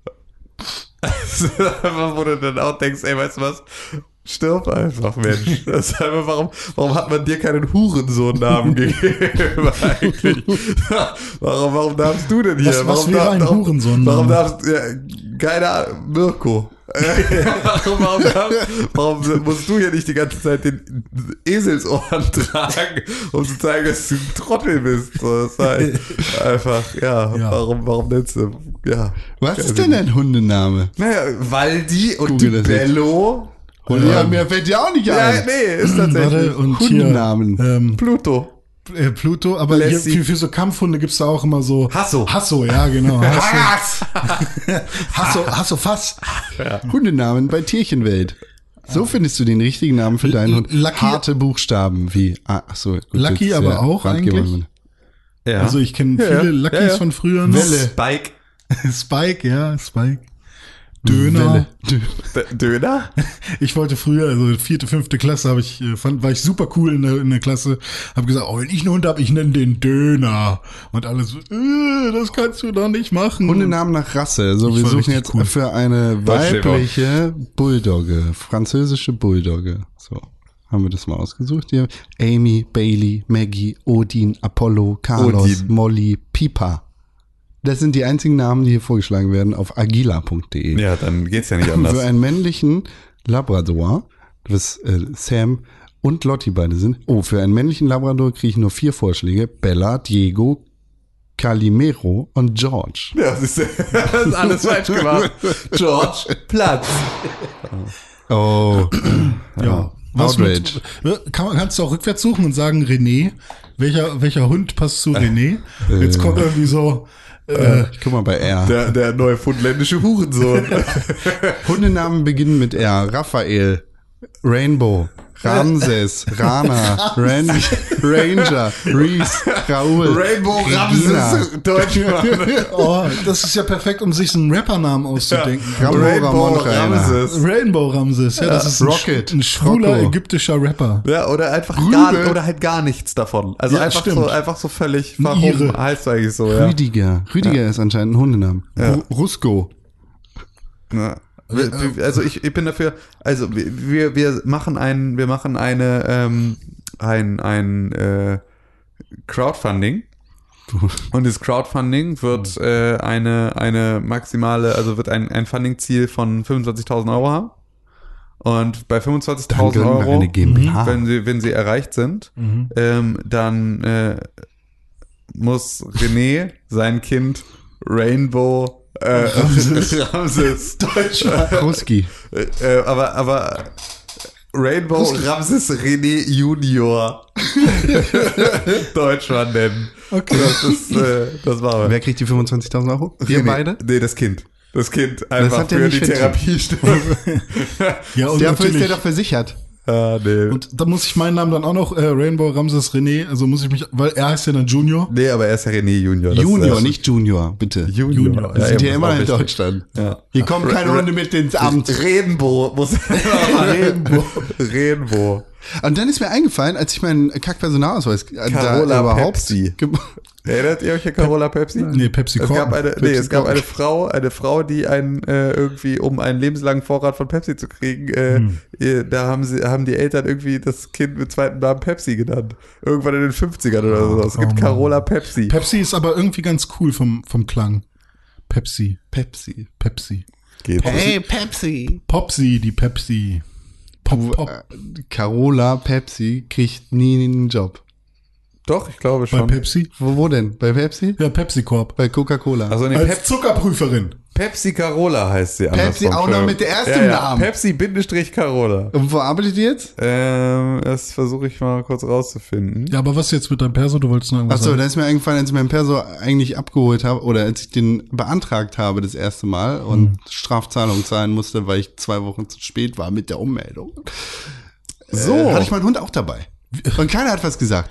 Also, wo du dann auch denkst, ey, weißt du was? Stirb einfach, Mensch. Das ist einfach, warum, warum hat man dir keinen Hurensohn-Namen gegeben eigentlich? warum, warum darfst du denn hier? Was- was warum wäre ein Hurensonname? Warum darfst ja, keine Ahnung, Mirko. warum, warum, darf- warum musst du hier nicht die ganze Zeit den Eselsohren tragen, um zu zeigen, dass du ein Trottel bist? Das ist halt einfach, ja, Ja. warum, warum nennst du, ja. Was ist denn dein Hundename? Naja, Waldi und Google jetzt. Bello. Ja, mir fällt dir auch nicht Ja, ein. nee, ist tatsächlich. Warte, und Hundennamen. hier ähm, Pluto. äh, Pluto, aber hier, für, für so Kampfhunde gibt's da auch immer so Hasso. Hasso, ja, genau. Hasso? Hasso, Hasso Fass. Hundenamen bei Tierchenwelt. So findest du den richtigen Namen für deinen Hund. Lucky- Harte Buchstaben wie. Ah, ach so, gut, Lucky ist aber ja auch Ratgeber. eigentlich? Ja. Also ich kenne Ja, viele ja. Luckys Ja, ja. von früher. noch. Spike. Spike, ja, Spike. Döner. Döner? Ich wollte früher, also vierte, fünfte Klasse, habe ich äh, fand, war ich super cool in der, in der Klasse. Habe gesagt, oh, wenn ich einen Hund habe, ich nenne den Döner. Und alle so, äh, das kannst du doch nicht machen. Hundenamen nach Rasse. So, Ich wir suchen jetzt cool. für eine weibliche Bulldogge, französische Bulldogge. So, haben wir das mal ausgesucht hier. Amy, Bailey, Maggie, Odin, Apollo, Carlos, Odin. Molly, Pipa. Das sind die einzigen Namen, die hier vorgeschlagen werden auf agila.de. Ja, dann geht's ja nicht anders. Für einen männlichen Labrador, was äh, Sam und Lottie beide sind. Oh, für einen männlichen Labrador kriege ich nur vier Vorschläge. Bella, Diego, Calimero und George. Ja, siehst du, das ist alles falsch gemacht. George, Platz. Oh, Ja. Was mit, kann, man- kannst du auch rückwärts suchen und sagen, René, welcher, welcher Hund passt zu René? Jetzt kommt irgendwie so, äh, ich guck mal bei R. Der, der neufundländische Hurensohn. Hundenamen beginnen mit R. Raphael, Rainbow, Ramses, Rana, Randy, Ranger, Reese, Raoul, Rainbow Ramses, Deutschmann. oh, das ist ja perfekt, um sich einen Rappernamen auszudenken. Rambo Rainbow. Ramses. Rainbow Ramses, ja, das ist ein, Rocket, ein schwuler Rocco. ägyptischer Rapper. Ja, oder einfach Rübe. gar, oder halt gar nichts davon. Also Ja, einfach stimmt. so, einfach so völlig, warum Ire. heißt eigentlich so, ja. Rüdiger. Rüdiger ist anscheinend ein Hundenamen. Ru- Rusko. Ja. Wir- Also ich, ich bin dafür, also wir, wir machen ein, wir machen eine, ähm, ein, ein äh, Crowdfunding. Und das Crowdfunding wird äh, eine, eine maximale, also wird ein, ein Funding-Ziel von 25.000 Euro haben. Und bei 25.000 Dann gründen wir Euro, GmbH. wenn sie, wenn sie erreicht sind, ähm, dann äh, muss René sein Kind Rainbow äh, Ramses. Ramses Ruski. äh, aber, aber Rainbow Ramses René Junior Deutschland nennen. Okay. Das ist, äh, das machen wir. Wer kriegt die 25.000 Euro? Wir René. beide? Nee, das Kind. Das Kind einfach hat der für die. Therapiestunde. Ja, und Dafür ist der doch versichert. Ah, nee. und da muss ich meinen Namen dann auch noch, äh, Rainbow Ramses René, also muss ich mich, weil er heißt ja dann Junior. nee, aber er ist ja René Junior. Das Junior, nicht Junior, bitte. Junior. Junior. Wir sind eben, hier immer in. Deutschland. Ja. Hier kommen keine Hunde mit ins Amt. Redenbo muss Redenbo. Redenbo. Und dann ist mir eingefallen, als ich meinen Kack-Personalausweis äh, Carola überhaupt Pepsi. Erinnert ihr euch an Carola Pepsi? Nee, Pepsi Es gab eine, nee, es gab eine Frau, eine Frau, die einen äh, irgendwie, um einen lebenslangen Vorrat von Pepsi zu kriegen, äh, Hm. ihr- da haben sie, haben die Eltern irgendwie das Kind mit zweiten Namen Pepsi genannt. Irgendwann in den 50ern oder so. Es gibt Oh. Carola Pepsi. Pepsi ist aber irgendwie ganz cool vom, vom Klang. Pepsi, Pepsi. Pepsi. Geht. Pepsi. Popsi, die Pepsi. Pop, Pop. Äh, Carola Pepsi kriegt nie einen Job. Doch, ich glaube Bei schon. Pepsi? Wo, wo denn? Bei Pepsi? Ja, Pepsi Corp. Bei Coca-Cola. Also Als Pep Zuckerprüferin. Pepsi Carola heißt sie Pepsi auch noch mit der ersten ja, ja. Namen. Pepsi Bindestrich Carola. Und wo arbeitet ihr jetzt? Ähm, das versuche ich mal kurz rauszufinden. Ja, aber was jetzt mit deinem Perso? Du wolltest noch irgendwas Achso, sagen? da ist mir eingefallen, als ich meinen Perso eigentlich abgeholt habe oder als ich den beantragt habe das erste Mal und Strafzahlung zahlen musste, weil ich zwei Wochen zu spät war mit der Ummeldung. So. Äh, hatte ich meinen Hund auch dabei. Und keiner hat was gesagt.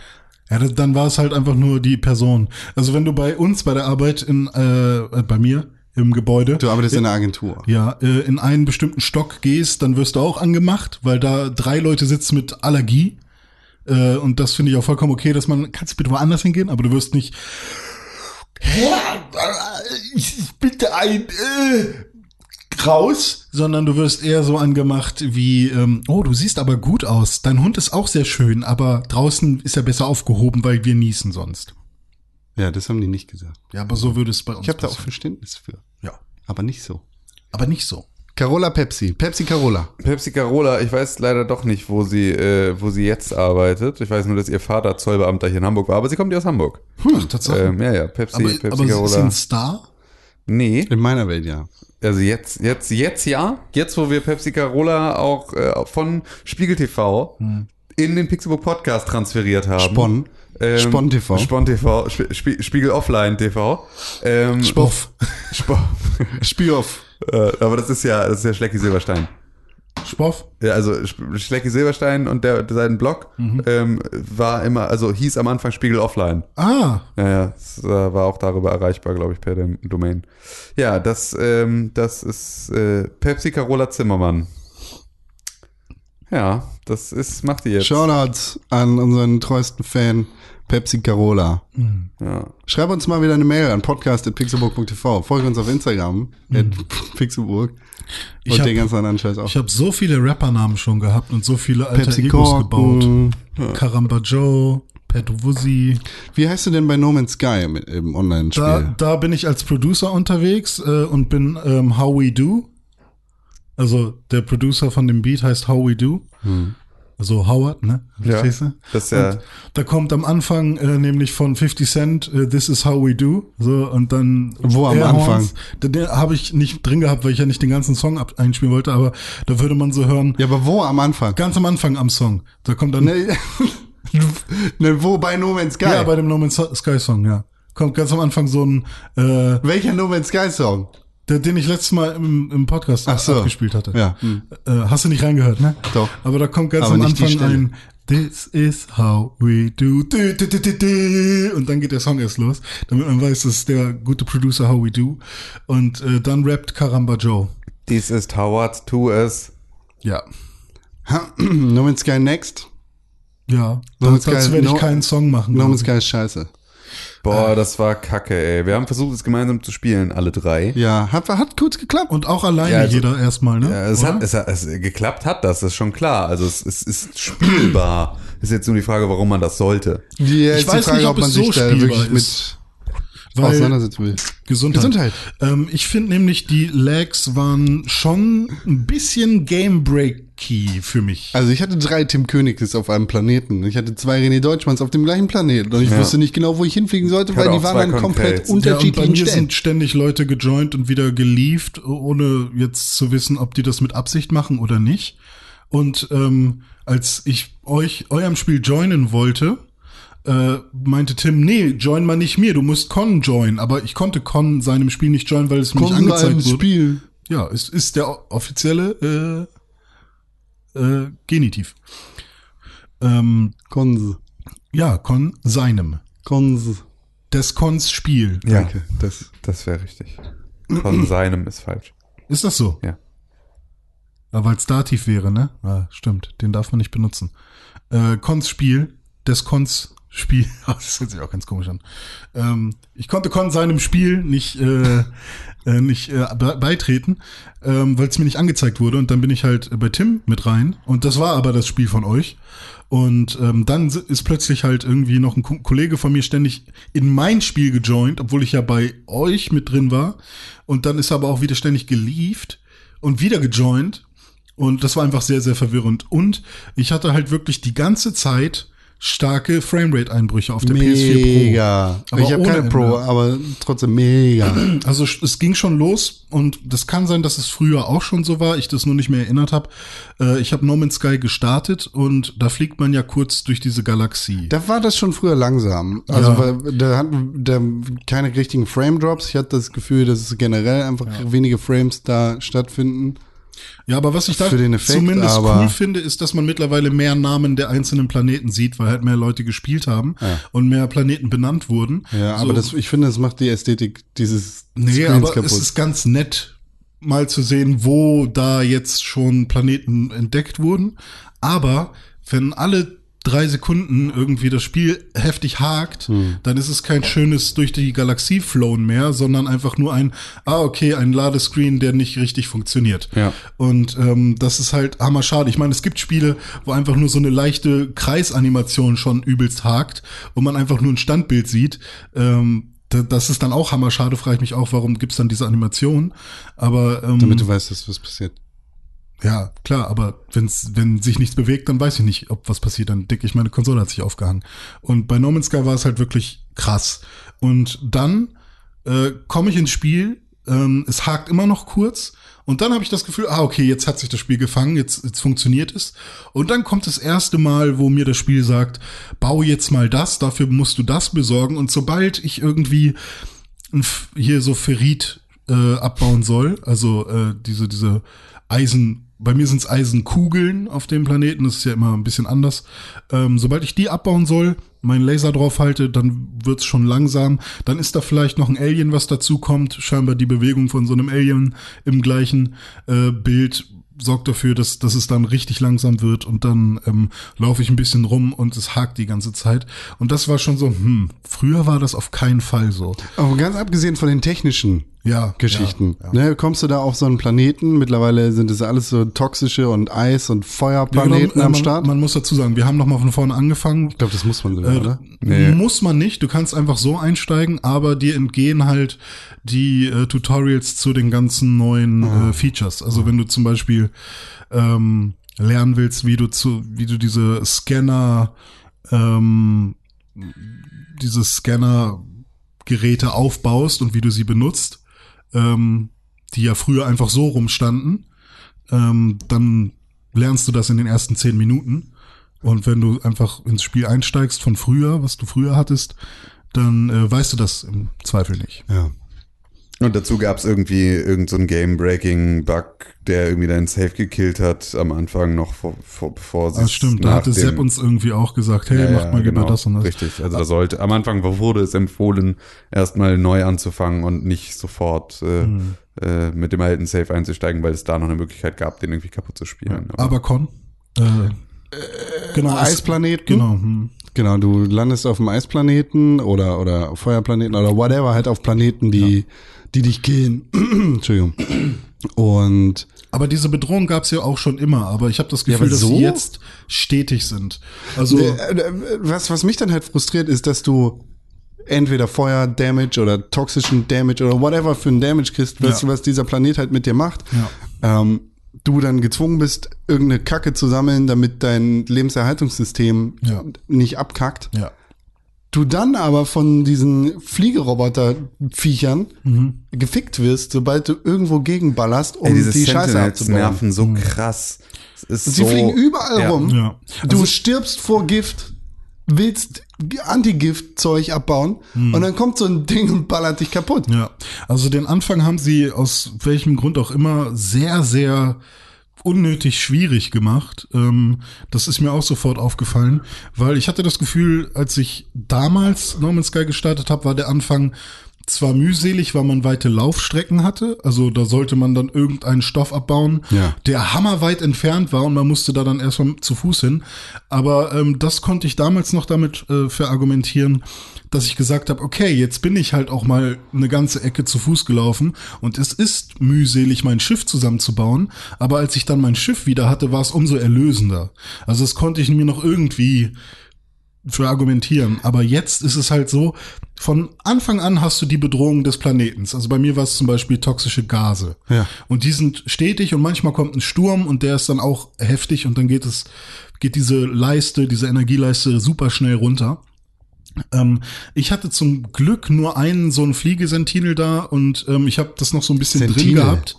Ja, dann war es halt einfach nur die Person. Also wenn du bei uns bei der Arbeit in, äh, bei mir im Gebäude. Du arbeitest in einer Agentur. Ja, äh, in einen bestimmten Stock gehst, dann wirst du auch angemacht, weil da drei Leute sitzen mit Allergie. Äh, und das finde ich auch vollkommen okay, dass man, kannst du bitte woanders hingehen, aber du wirst nicht, äh, ich bitte ein, äh, raus, sondern du wirst eher so angemacht wie, ähm, oh, du siehst aber gut aus. Dein Hund ist auch sehr schön, aber draußen ist er besser aufgehoben, weil wir niesen sonst. Ja, das haben die nicht gesagt. Ja, aber so würde es bei uns Ich habe da auch. Verständnis für. Ja, Aber nicht so. aber nicht so. Carola Pepsi. Pepsi Carola. Pepsi Carola, ich weiß leider doch nicht, wo sie, äh, wo sie jetzt arbeitet. Ich weiß nur, dass ihr Vater Zollbeamter hier in Hamburg war, aber sie kommt ja aus Hamburg. Ach, Tatsache. Ähm, ja, ja, Pepsi, aber Pepsi aber sie ist Carola. ein Star? Nee, In meiner Welt, ja. also jetzt, jetzt, jetzt ja. Jetzt, wo wir Pepsi Carola auch äh, von Spiegel TV in den Pixelbook Podcast transferiert haben. Spon. Ähm, Spon TV. Spon TV, Sp Spie- Spiegel Offline TV. Ähm, Spoff. Spoff. Spiel auf. äh, aber das ist ja, das ist ja Schlecki Silberstein. Spoff? Ja, also Sch- Schlecki Silberstein und der, sein Blog ähm, war immer, also hieß am Anfang Spiegel Offline. Ah, Ja, ja, es äh, war auch darüber erreichbar, glaube ich, per dem Domain. Ja, das, ähm, das ist äh, Pepsi Carola Zimmermann. Ja, das ist, macht die jetzt. Shoutouts an unseren treuesten Fan Pepsi Carola. Ja. Schreib uns mal wieder eine Mail an podcast.pixelburg.tv. Folge uns auf Instagram, at Pixelburg. Ich Und hab- den ganzen anderen Scheiß auch. ich habe so viele Rappernamen schon gehabt und so viele alter Pepsi Egos gebaut. Korken. Karamba Joe, Pat Wuzzy. Wie heißt du denn bei No Man's Sky im Da, Online-Spiel? da bin ich als Producer unterwegs äh, und bin ähm, How We Do. Also der Producer von dem Beat heißt How We Do. Also Howard, ne? Ja, du? das ja- Und da kommt am Anfang äh, nämlich von 50 Cent äh, This is how we do. So und dann Wo am. Anfang? Den, den habe ich nicht drin gehabt, weil ich ja nicht den ganzen Song ab einspielen wollte, aber da würde man so hören, Ja, aber wo am Anfang? ganz am Anfang am Song. Da kommt dann Ne, ne, wo bei No Man's Sky? ja bei dem No Man's Sky Song, ja. Kommt ganz am Anfang so ein äh, Welcher No Man's Sky Song? Der, den ich letztes Mal im, im Podcast Ach so. abgespielt hatte. Ja. Hm. Äh, hast du nicht reingehört, ne? Doch. Aber da kommt ganz Aber am Anfang ein This is how we do, und dann geht der Song erst los, damit man weiß, das ist der gute Producer How We Do. Und äh, dann rappt Karamba Joe. Dies ist Howard to us. Ja. no Man's Sky Next? Ja. No Man's Sky- werde ich No- keinen Song machen. No Man's. Sky ist scheiße. Boah, das war kacke, ey. Wir haben versucht, es gemeinsam zu spielen, alle drei. Ja, hat, hat kurz geklappt. Und auch alleine Ja, also- jeder erstmal, ne? Ja, es Oder? hat, es hat es, geklappt hat das, das ist schon klar. Also es, es ist spielbar. Ist jetzt nur die Frage, warum man das sollte. Die, Ich weiß nicht, ob es so spielbar ist. mit Weil- auseinandersetzen will. Gesundheit. Gesundheit. Ähm, ich finde nämlich, die Lags waren schon ein bisschen Game-Breaky für mich. Also ich hatte drei Tim Königs auf einem Planeten. Ich hatte zwei René Deutschmanns auf dem gleichen Planeten. Und ich Ja. wusste nicht genau, wo ich hinfliegen sollte, weil die waren an komplett Concades. Ja, und bei unterschiedlichen mir Stellen. sind ständig Leute gejoint und wieder gelieft, ohne jetzt zu wissen, ob die das mit Absicht machen oder nicht. Und ähm, als ich euch eurem Spiel joinen wollte, äh, meinte Tim, nee, join mal nicht mir, du musst Con joinen. Aber ich konnte Con seinem Spiel nicht joinen, weil es mir nicht Kommen wir angezeigt wurde. Spiel. Ja, es ist der offizielle äh, Genitiv. Ähm, Konse. ja, Con seinem. Konse. Des Cons Spiel. Ja, Danke. das, das wäre richtig. Von seinem ist falsch. Ist das so? Ja. Ja, weil es Dativ wäre, ne? Ah, stimmt, den darf man nicht benutzen. Äh, Cons Spiel, des Cons Spiel, das hört sich auch ganz komisch an. Ähm, ich konnte Con seinem Spiel nicht, äh, äh, nicht äh, be beitreten, ähm, weil es mir nicht angezeigt wurde und dann bin ich halt bei Tim mit rein und das war aber das Spiel von euch. Und ähm, dann ist plötzlich halt irgendwie noch ein Ko- Kollege von mir ständig in mein Spiel gejoint, obwohl ich ja bei euch mit drin war. Und dann ist er aber auch wieder ständig gelieft und wieder gejoint. Und das war einfach sehr, sehr verwirrend. Und ich hatte halt wirklich die ganze Zeit starke Framerate-Einbrüche auf der PS4 Mega. Aber ich habe keine Pro, Ende. aber trotzdem mega. Pro. Also es ging schon los und das kann sein, dass es früher auch schon so war, ich das nur nicht mehr erinnert habe. Äh, ich habe No Man's Sky gestartet und da fliegt man ja kurz durch diese Galaxie. Da war das schon früher langsam. Also Ja. weil da hatten da keine richtigen Frame Drops. Ich hatte das Gefühl, dass es generell einfach wenige Frames da stattfinden. Ja, aber was ich da Effekt, zumindest cool finde, ist, dass man mittlerweile mehr Namen der einzelnen Planeten sieht, weil halt mehr Leute gespielt haben und mehr Planeten benannt wurden. Ja, so, aber das, ich finde, das macht die Ästhetik dieses Nee, Screens aber kaputt. es ist ganz nett, mal zu sehen, wo da jetzt schon Planeten entdeckt wurden. Aber wenn alle drei Sekunden irgendwie das Spiel heftig hakt, Hm. dann ist es kein schönes durch die Galaxie flown mehr, sondern einfach nur ein, ah, okay, ein Ladescreen, der nicht richtig funktioniert. Ja. Und ähm, das ist halt hammer schade. Ich meine, es gibt Spiele, wo einfach nur so eine leichte Kreisanimation schon übelst hakt und man einfach nur ein Standbild sieht. Ähm, da- das ist dann auch hammer schade, frage ich mich auch, warum gibt's dann diese Animation. Aber ähm, damit du weißt, dass was passiert. Ja, klar, aber wenn's, wenn sich nichts bewegt, dann weiß ich nicht, ob was passiert. Dann denke ich, meine Konsole hat sich aufgehangen. Und bei No Man's Sky war es halt wirklich krass. Und dann äh, komme ich ins Spiel, ähm, es hakt immer noch kurz. Und dann habe ich das Gefühl, ah, okay, jetzt hat sich das Spiel gefangen, jetzt, jetzt funktioniert es. Und dann kommt das erste Mal, wo mir das Spiel sagt, bau jetzt mal das, dafür musst du das besorgen. Und sobald ich irgendwie hier so Ferrit äh, abbauen soll, also äh, diese, diese Eisen, bei mir sind es Eisenkugeln auf dem Planeten, das ist ja immer ein bisschen anders. Ähm, sobald ich die abbauen soll, meinen Laser drauf halte, dann wird's schon langsam. Dann ist da vielleicht noch ein Alien, was dazu kommt. Scheinbar die Bewegung von so einem Alien im gleichen äh, Bild sorgt dafür, dass, dass es dann richtig langsam wird und dann ähm, laufe ich ein bisschen rum und es hakt die ganze Zeit. Und das war schon so, hm, früher war das auf keinen Fall so. Aber ganz abgesehen von den technischen Ja. Geschichten, Ja, ja. Ne, kommst du da auf so einen Planeten? Mittlerweile sind es alles so toxische und Eis- und Feuerplaneten Ja, genau, am man, Start. Man muss dazu sagen, wir haben noch mal von vorne angefangen. ich glaube, das muss man sogar, Äh, oder? Nee. Muss man nicht, du kannst einfach so einsteigen, aber dir entgehen halt die äh, Tutorials zu den ganzen neuen Ah. äh, Features. Also wenn du zum Beispiel ähm, lernen willst, wie du zu, wie du diese Scanner, ähm, diese Scanner-Geräte aufbaust und wie du sie benutzt, ähm, die ja früher einfach so rumstanden, ähm, dann lernst du das in den ersten zehn Minuten. Und wenn du einfach ins Spiel einsteigst von früher, was du früher hattest, dann äh, weißt du das im Zweifel nicht. Ja. Und dazu gab es irgendwie irgendeinen so Game-Breaking-Bug, der irgendwie deinen Safe gekillt hat am Anfang noch vor, vor, bevor sie Das stimmt, da hatte Sepp uns irgendwie auch gesagt, hey, Ja, macht ja, mal lieber genau, das und das. Richtig, also da sollte, am Anfang wurde es empfohlen, erstmal neu anzufangen und nicht sofort äh, Hm. äh, mit dem alten Safe einzusteigen, weil es da noch eine Möglichkeit gab, den irgendwie kaputt zu spielen. Aber Con. Äh, genau, es- Eisplaneten? Genau. Hm. Genau, du landest auf dem Eisplaneten oder, oder Feuerplaneten oder whatever, halt auf Planeten, die, die dich killen. Entschuldigung. Und Aber diese Bedrohung gab's ja auch schon immer, aber ich habe das Gefühl, aber dass so? sie jetzt stetig sind. Also Äh, äh, was, was mich dann halt frustriert, ist, dass du entweder Feuer-Damage oder toxischen Damage oder whatever für einen Damage kriegst, was, Ja. was dieser Planet halt mit dir macht. Ja. Ähm, du dann gezwungen bist, irgendeine Kacke zu sammeln, damit dein Lebenserhaltungssystem Ja. nicht abkackt. ja. Du dann aber von diesen Fliegeroboter-Viechern gefickt wirst, sobald du irgendwo gegenballerst, um Ey, diese die Scheiße abzubauen. nerven so krass. Es ist sie so, fliegen überall ja. rum. Ja. Du Also- stirbst vor Gift, willst Antigift-Zeug abbauen und dann kommt so ein Ding und ballert dich kaputt. Ja, also den Anfang haben sie aus welchem Grund auch immer sehr, sehr unnötig schwierig gemacht. Ähm, das ist mir auch sofort aufgefallen, weil ich hatte das Gefühl, als ich damals No Man's Sky gestartet habe, war der Anfang zwar mühselig, weil man weite Laufstrecken hatte, also da sollte man dann irgendeinen Stoff abbauen, Ja. der hammerweit entfernt war und man musste da dann erstmal zu Fuß hin. Aber ähm, das konnte ich damals noch damit äh, verargumentieren, dass ich gesagt habe, okay, jetzt bin ich halt auch mal eine ganze Ecke zu Fuß gelaufen und es ist mühselig, mein Schiff zusammenzubauen. Aber als ich dann mein Schiff wieder hatte, war es umso erlösender. Also das konnte ich mir noch irgendwie für argumentieren. Aber jetzt ist es halt so, von Anfang an hast du die Bedrohung des Planetens. Also bei mir war es zum Beispiel toxische Gase. Ja. Und die sind stetig und manchmal kommt ein Sturm und der ist dann auch heftig und dann geht es, geht diese Leiste, diese Energieleiste super schnell runter. Ähm, ich hatte zum Glück nur einen so einen Fliegesentinel da und ähm, ich habe das noch so ein bisschen drin Sentinel? gehabt.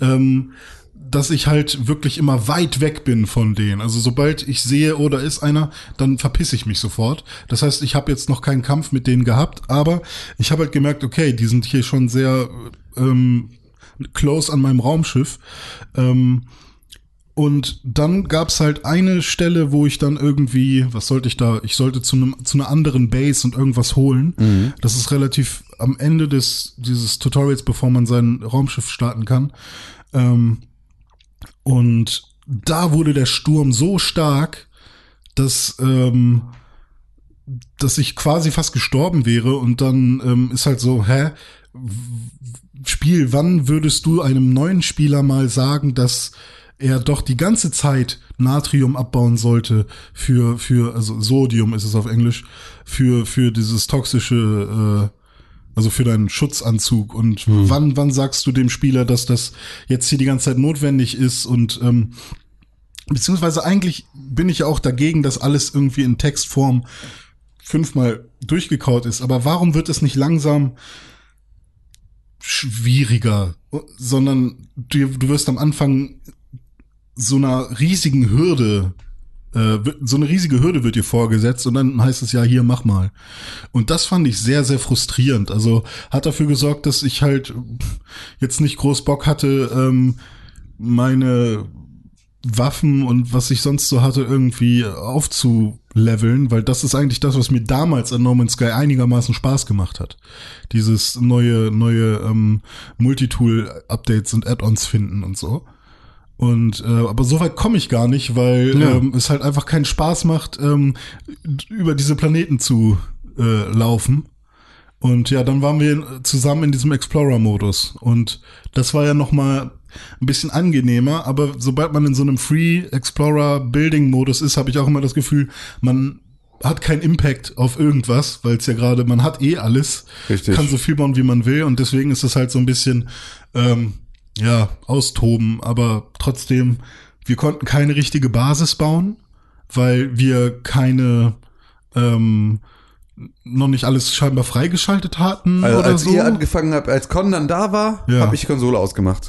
Ähm, dass ich halt wirklich immer weit weg bin von denen. Also sobald ich sehe, oh, da ist einer, dann verpiss ich mich sofort. Das heißt, ich habe jetzt noch keinen Kampf mit denen gehabt, aber ich habe halt gemerkt, okay, die sind hier schon sehr ähm, close an meinem Raumschiff. Ähm, und dann gab's halt eine Stelle, wo ich dann irgendwie, was sollte ich da? Ich sollte zu einem zu einer anderen Base und irgendwas holen. Mhm. Das ist relativ am Ende des dieses Tutorials, bevor man sein Raumschiff starten kann. Ähm, und da wurde der Sturm so stark, dass ähm, dass ich quasi fast gestorben wäre und dann ähm, ist halt so, hä? Spiel, wann würdest du einem neuen Spieler mal sagen, dass er doch die ganze Zeit Natrium abbauen sollte für, für, also Sodium ist es auf Englisch, für, für dieses toxische, äh, also für deinen Schutzanzug. Und Hm. wann, wann sagst du dem Spieler, dass das jetzt hier die ganze Zeit notwendig ist und ähm, beziehungsweise eigentlich bin ich ja auch dagegen, dass alles irgendwie in Textform fünfmal durchgekaut ist. Aber warum wird es nicht langsam schwieriger, sondern du, du wirst am Anfang so einer riesigen Hürde, äh, so eine riesige Hürde wird dir vorgesetzt und dann heißt es ja, hier, mach mal. Und das fand ich sehr, sehr frustrierend. Also hat dafür gesorgt, dass ich halt jetzt nicht groß Bock hatte, ähm, meine Waffen und was ich sonst so hatte, irgendwie aufzuleveln, weil das ist eigentlich das, was mir damals an No Man's Sky einigermaßen Spaß gemacht hat. Dieses neue, neue ähm, Multitool-Updates und Add-ons finden und so. Und äh, aber so weit komme ich gar nicht, weil Ja. ähm, es halt einfach keinen Spaß macht, ähm, über diese Planeten zu äh, laufen. Und ja, dann waren wir zusammen in diesem Explorer-Modus. Und das war ja noch mal ein bisschen angenehmer. Aber sobald man in so einem Free Explorer-Building-Modus ist, habe ich auch immer das Gefühl, man hat keinen Impact auf irgendwas, weil es ja gerade, man hat eh alles, Richtig. kann so viel bauen, wie man will. Und deswegen ist es halt so ein bisschen, ähm, ja, austoben. Aber trotzdem, wir konnten keine richtige Basis bauen, weil wir keine ähm, noch nicht alles scheinbar freigeschaltet hatten Also oder als so. ihr angefangen habt, als Con dann da war, Ja. habe ich die Konsole ausgemacht.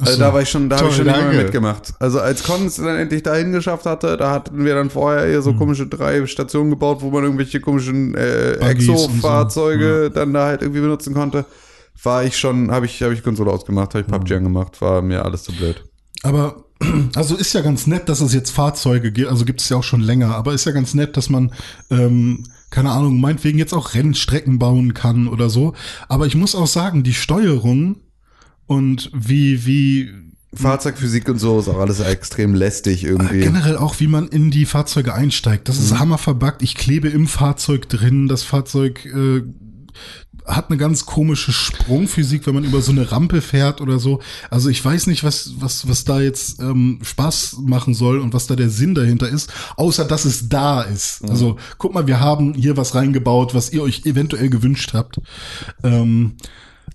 Also so. da war ich schon, da habe ich schon danke. mitgemacht. Also als Con es dann endlich dahin geschafft hatte, da hatten wir dann vorher eher so Hm. komische drei Stationen gebaut, wo man irgendwelche komischen äh, und so. Exo-Fahrzeuge dann da halt irgendwie benutzen konnte. War ich schon, habe ich, habe ich Konsole ausgemacht, habe ich. PUBG angemacht, war mir alles zu blöd. Aber also ist ja ganz nett, dass es jetzt Fahrzeuge gibt, also gibt es ja auch schon länger, aber ist ja ganz nett, dass man, ähm, keine Ahnung, meinetwegen jetzt auch Rennstrecken bauen kann oder so. Aber ich muss auch sagen, die Steuerung und wie, wie Fahrzeugphysik und so ist auch alles extrem lästig irgendwie. generell auch, wie man in die Fahrzeuge einsteigt. Das ist hammerverbuggt. Ich klebe im Fahrzeug drin. Das Fahrzeug äh, hat eine ganz komische Sprungphysik, wenn man über so eine Rampe fährt oder so. Also ich weiß nicht, was, was, was da jetzt ähm, Spaß machen soll und was da der Sinn dahinter ist, außer dass es da ist. Also guck mal, wir haben hier was reingebaut, was ihr euch eventuell gewünscht habt. Ähm,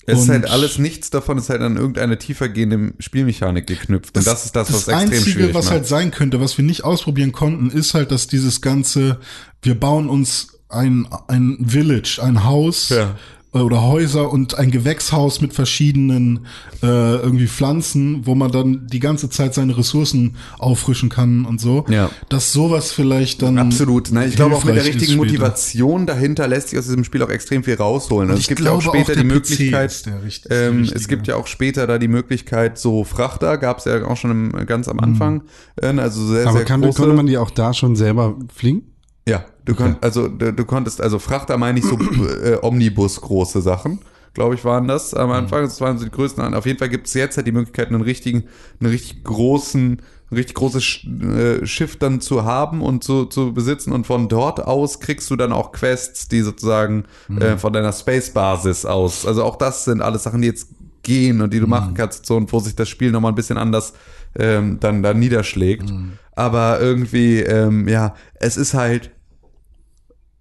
Es ist halt alles, nichts davon ist halt an irgendeine tiefergehende Spielmechanik geknüpft. Und das ist das, was extrem Einzige, schwierig was macht. halt sein könnte, was wir nicht ausprobieren konnten, ist halt, dass dieses ganze, wir bauen uns ein, ein Village, ein Haus Ja. Äh, oder Häuser und ein Gewächshaus mit verschiedenen äh, irgendwie Pflanzen, wo man dann die ganze Zeit seine Ressourcen auffrischen kann und so. Ja. Dass sowas vielleicht dann Absolut. Nein, ich glaube auch mit der richtigen. Motivation dahinter lässt sich aus diesem Spiel auch extrem viel rausholen. Also ich es gibt ja auch glaube auch, später der die Möglichkeit, ist der richt- ist die ähm, es gibt ja auch später da die Möglichkeit, so Frachter gab es ja auch schon im, ganz am Anfang, äh, also sehr, Aber sehr kann, große. konnte man die auch da schon selber fliegen? Ja, du konnt, also du, du konntest, also Frachter meine ich so äh, Omnibus große Sachen, glaube ich, waren das am Anfang. Das waren so die größten. Auf jeden Fall gibt es jetzt halt die Möglichkeit, einen richtigen, einen richtig großen, ein richtig großes Sch- äh, Schiff dann zu haben und zu, zu besitzen. Und von dort aus kriegst du dann auch Quests, die sozusagen äh, von deiner Space-Basis aus. Also auch das sind alles Sachen, die jetzt gehen und die du machen kannst, so und wo sich das Spiel nochmal ein bisschen anders ähm, dann, dann niederschlägt. Aber irgendwie, ähm, ja, es ist halt,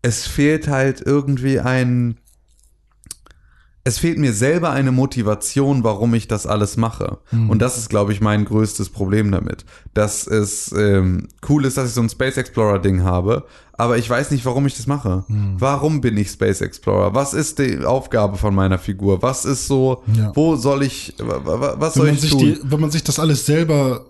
es fehlt halt irgendwie ein, es fehlt mir selber eine Motivation, warum ich das alles mache. Und das ist, glaube ich, mein größtes Problem damit. Dass es ähm, cool ist, dass ich so ein Space Explorer Ding habe, aber ich weiß nicht, warum ich das mache. Warum bin ich Space Explorer? Was ist die Aufgabe von meiner Figur? Was ist so, Ja. wo soll ich, wa- wa- was wenn soll ich tun? die, wenn man sich das alles selber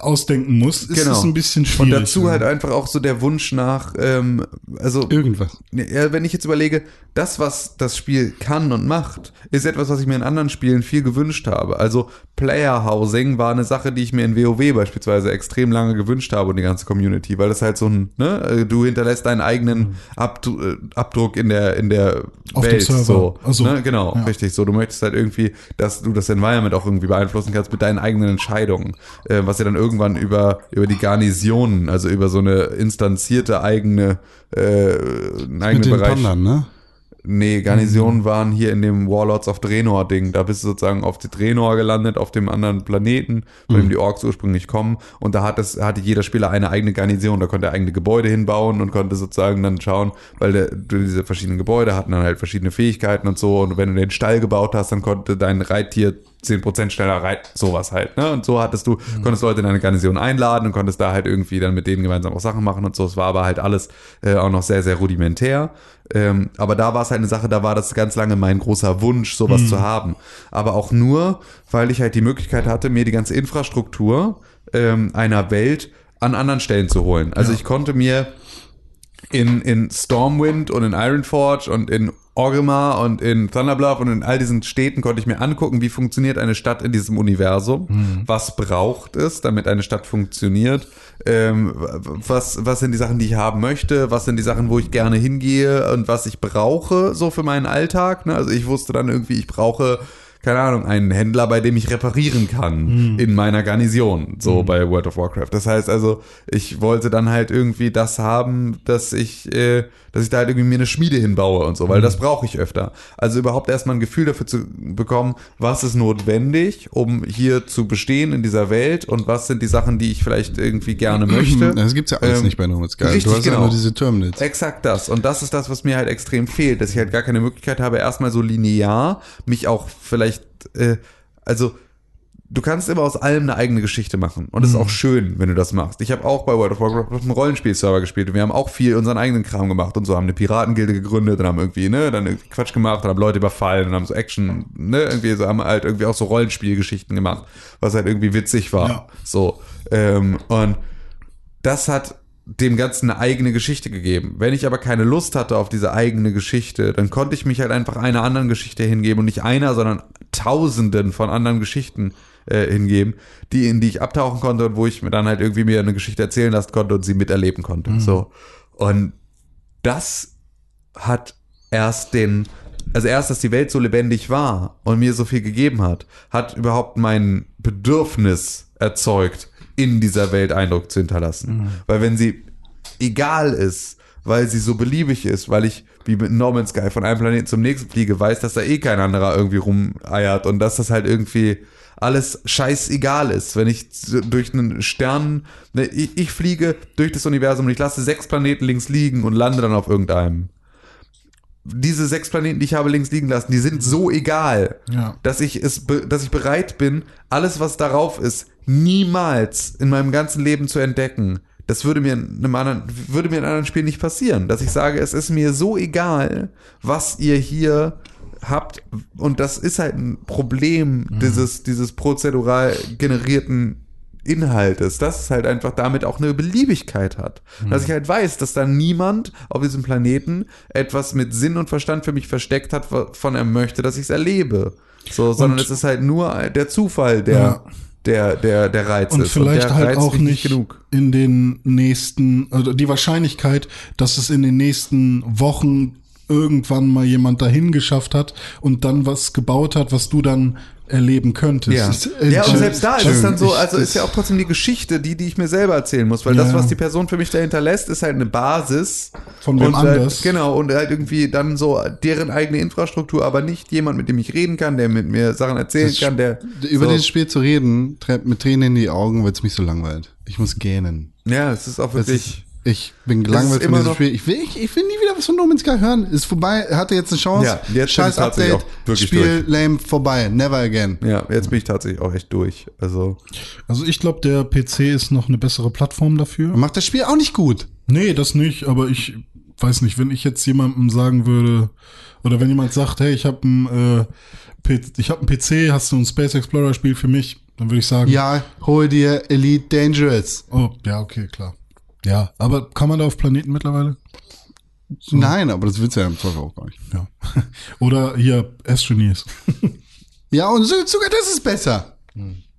ausdenken muss, ist Genau. es ein bisschen Und schwierig. dazu halt einfach auch so der Wunsch nach, ähm, also Irgendwas. Ja, wenn ich jetzt überlege, das, was das Spiel kann und macht, ist etwas, was ich mir in anderen Spielen viel gewünscht habe. Also Player Housing war eine Sache, die ich mir in WoW beispielsweise extrem lange gewünscht habe und die ganze Community, weil das halt so ein, ne, du hinterlässt deinen eigenen Abdruck, äh, Abdruck in der in der Auf Welt, Server. so, Ach so. ne, genau, Ja. richtig. So, du möchtest halt irgendwie, dass du das Environment auch irgendwie beeinflussen kannst mit deinen eigenen Entscheidungen, äh, was ja dann irgendwann über über die Garnisonen, also über so eine instanzierte eigene äh, einen eigenen Bereich. Pandern, ne? Nee, Garnisonen waren hier in dem Warlords of Draenor Ding. Da bist du sozusagen auf die Draenor gelandet, auf dem anderen Planeten, von dem die Orks ursprünglich kommen. Und da hat es, hatte jeder Spieler eine eigene Garnison. Da konnte er eigene Gebäude hinbauen und konnte sozusagen dann schauen, weil der, diese verschiedenen Gebäude hatten dann halt verschiedene Fähigkeiten und so. Und wenn du den Stall gebaut hast, dann konnte dein Reittier 10% schneller reiten, sowas halt, ne? Und so hattest du, konntest Leute in deine Garnison einladen und konntest da halt irgendwie dann mit denen gemeinsam auch Sachen machen und so. Es war aber halt alles äh, auch noch sehr, sehr rudimentär. Ähm, aber da war es halt eine Sache, da war das ganz lange mein großer Wunsch, sowas zu haben. Aber auch nur, weil ich halt die Möglichkeit hatte, mir die ganze Infrastruktur ähm, einer Welt an anderen Stellen zu holen. Also ich konnte mir in, in Stormwind und in Ironforge und in Orgrimmar und in Thunderbluff und in all diesen Städten konnte ich mir angucken, wie funktioniert eine Stadt in diesem Universum, was braucht es, damit eine Stadt funktioniert, ähm, was, was sind die Sachen, die ich haben möchte, was sind die Sachen, wo ich gerne hingehe und was ich brauche so für meinen Alltag. Ne? Also ich wusste dann irgendwie, ich brauche keine Ahnung, einen Händler, bei dem ich reparieren kann in meiner Garnison, so bei World of Warcraft. Das heißt also, ich wollte dann halt irgendwie das haben, dass ich, äh, dass ich da halt irgendwie mir eine Schmiede hinbaue und so, weil das brauche ich öfter. Also überhaupt erstmal ein Gefühl dafür zu bekommen, was ist notwendig, um hier zu bestehen in dieser Welt und was sind die Sachen, die ich vielleicht irgendwie gerne möchte. Das gibt's ja alles Ähm, nicht bei No Man's Sky. richtig, du hast ja genau. nur diese Terminals. Exakt das. Und das ist das, was mir halt extrem fehlt, dass ich halt gar keine Möglichkeit habe, erstmal so linear mich auch vielleicht, äh, also du kannst immer aus allem eine eigene Geschichte machen. Und das ist auch schön, wenn du das machst. Ich habe auch bei World of Warcraft auf einem Rollenspielserver gespielt und wir haben auch viel unseren eigenen Kram gemacht und so haben eine Piratengilde gegründet und haben irgendwie, ne, dann irgendwie Quatsch gemacht und haben Leute überfallen und haben so Action, ne, irgendwie so haben halt irgendwie auch so Rollenspielgeschichten gemacht, was halt irgendwie witzig war. Ja. So. Ähm, und das hat dem Ganzen eine eigene Geschichte gegeben. Wenn ich aber keine Lust hatte auf diese eigene Geschichte, dann konnte ich mich halt einfach einer anderen Geschichte hingeben und nicht einer, sondern tausenden von anderen Geschichten äh, hingeben, die in die ich abtauchen konnte und wo ich mir dann halt irgendwie mir eine Geschichte erzählen lassen konnte und sie miterleben konnte. So. Und das hat erst den, also erst, dass die Welt so lebendig war und mir so viel gegeben hat, hat überhaupt mein Bedürfnis erzeugt, in dieser Welt Eindruck zu hinterlassen. Weil wenn sie egal ist, weil sie so beliebig ist, weil ich wie mit No Man's Sky von einem Planeten zum nächsten fliege, weiß, dass da eh kein anderer irgendwie rumeiert und dass das halt irgendwie alles scheißegal ist. Wenn ich durch einen Stern, ne, ich, ich fliege durch das Universum und ich lasse sechs Planeten links liegen und lande dann auf irgendeinem. Diese sechs Planeten, die ich habe links liegen lassen, die sind so egal, Ja. dass ich es, dass ich bereit bin, alles, was darauf ist, niemals in meinem ganzen Leben zu entdecken. Das würde mir in einem anderen, würde mir in einem anderen Spiel nicht passieren, dass ich sage, es ist mir so egal, was ihr hier habt. Und das ist halt ein Problem dieses, dieses prozedural generierten Inhaltes, dass es halt einfach damit auch eine Beliebigkeit hat. Dass ich halt weiß, dass da niemand auf diesem Planeten etwas mit Sinn und Verstand für mich versteckt hat, wovon er möchte, dass ich es erlebe. So, sondern Und- es ist halt nur der Zufall, der, Ja. Der, der, der Reiz Und ist. vielleicht der halt reizt auch nicht genug. in den nächsten, also die Wahrscheinlichkeit, dass es in den nächsten Wochen irgendwann mal jemand dahin geschafft hat und dann was gebaut hat, was du dann erleben könntest. Ja. ist, äh, ja, und selbst da ist es dann so, also das- ist ja auch trotzdem die Geschichte, die, die ich mir selber erzählen muss, weil das, Ja. was die Person für mich dahinter lässt, ist halt eine Basis. Von wem halt, anders. Genau, und halt irgendwie dann so deren eigene Infrastruktur, aber nicht jemand, mit dem ich reden kann, der mit mir Sachen erzählen Das kann, der. Über so, dieses Spiel zu reden, treibt mit Tränen in die Augen, weil es mich so langweilt. Ich muss gähnen. Ja, es ist auch Das wirklich. Ich bin gelangweilt von immer diesem Spiel. Ich will, ich, ich will nie wieder was von No Man's Sky hören. Ist vorbei, hatte jetzt eine Chance. Ja, jetzt bin ich Scheiß tatsächlich Update, Spiel lame, vorbei. Never again. Ja, jetzt bin ich tatsächlich auch echt durch. Also. Also ich glaube, der PC ist noch eine bessere Plattform dafür. Macht das Spiel auch nicht gut. Nee, das nicht, aber ich weiß nicht, wenn ich jetzt jemandem sagen würde, oder wenn jemand sagt, hey, ich habe ein, äh, ich hab einen PC, hast du ein Space Explorer Spiel für mich, dann würde ich sagen, Ja, hol dir Elite Dangerous. oh, ja, okay, klar. Ja, aber kann man da auf Planeten mittlerweile? Nein, aber das willst du ja im Zweifel auch gar nicht. Ja. Oder hier Astroneers. Ja, und so- sogar das ist besser.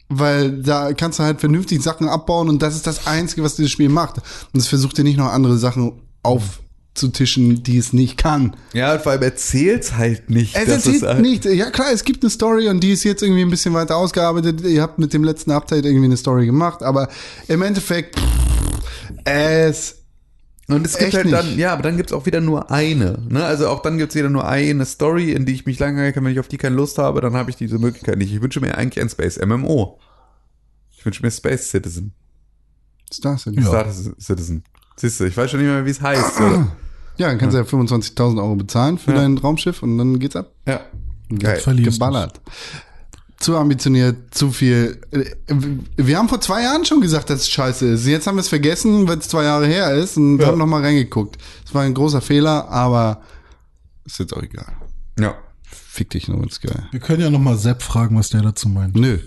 Weil da kannst du halt vernünftig Sachen abbauen und das ist das Einzige, was dieses Spiel macht. Und es versucht dir nicht noch andere Sachen aufzutischen, die es nicht kann. Ja, vor allem erzählt's halt nicht. Es erzählt halt- nicht. Ja klar, es gibt eine Story und die ist jetzt irgendwie ein bisschen weiter ausgearbeitet. Ihr habt mit dem letzten Update irgendwie eine Story gemacht, aber im Endeffekt es Und es gibt Echt halt dann, nicht. ja, aber dann gibt's auch wieder nur eine. Ne? Also auch dann gibt's wieder nur eine Story, in die ich mich langweilen kann, wenn ich auf die keine Lust habe, dann habe ich diese Möglichkeit nicht. Ich wünsche mir eigentlich ein Space MMO. Ich wünsche mir Space Citizen. Star Citizen. Ja. Star Citizen. Siehst du, ich weiß schon nicht mehr, wie es heißt. Oder? Ja, dann kannst du ja 25.000 Euro bezahlen für Ja. dein Raumschiff und dann geht's ab. Ja. Geil. Geballert. Zu ambitioniert, zu viel. Äh, Wir haben vor zwei Jahren schon gesagt, dass es scheiße ist. Jetzt haben wir es vergessen, weil es zwei Jahre her ist und Ja. haben noch mal reingeguckt. Es war ein großer Fehler, aber ist jetzt auch egal. Ja. Fick dich nur, ist geil. Wir können ja noch mal Sepp fragen, was der dazu meint. Nö.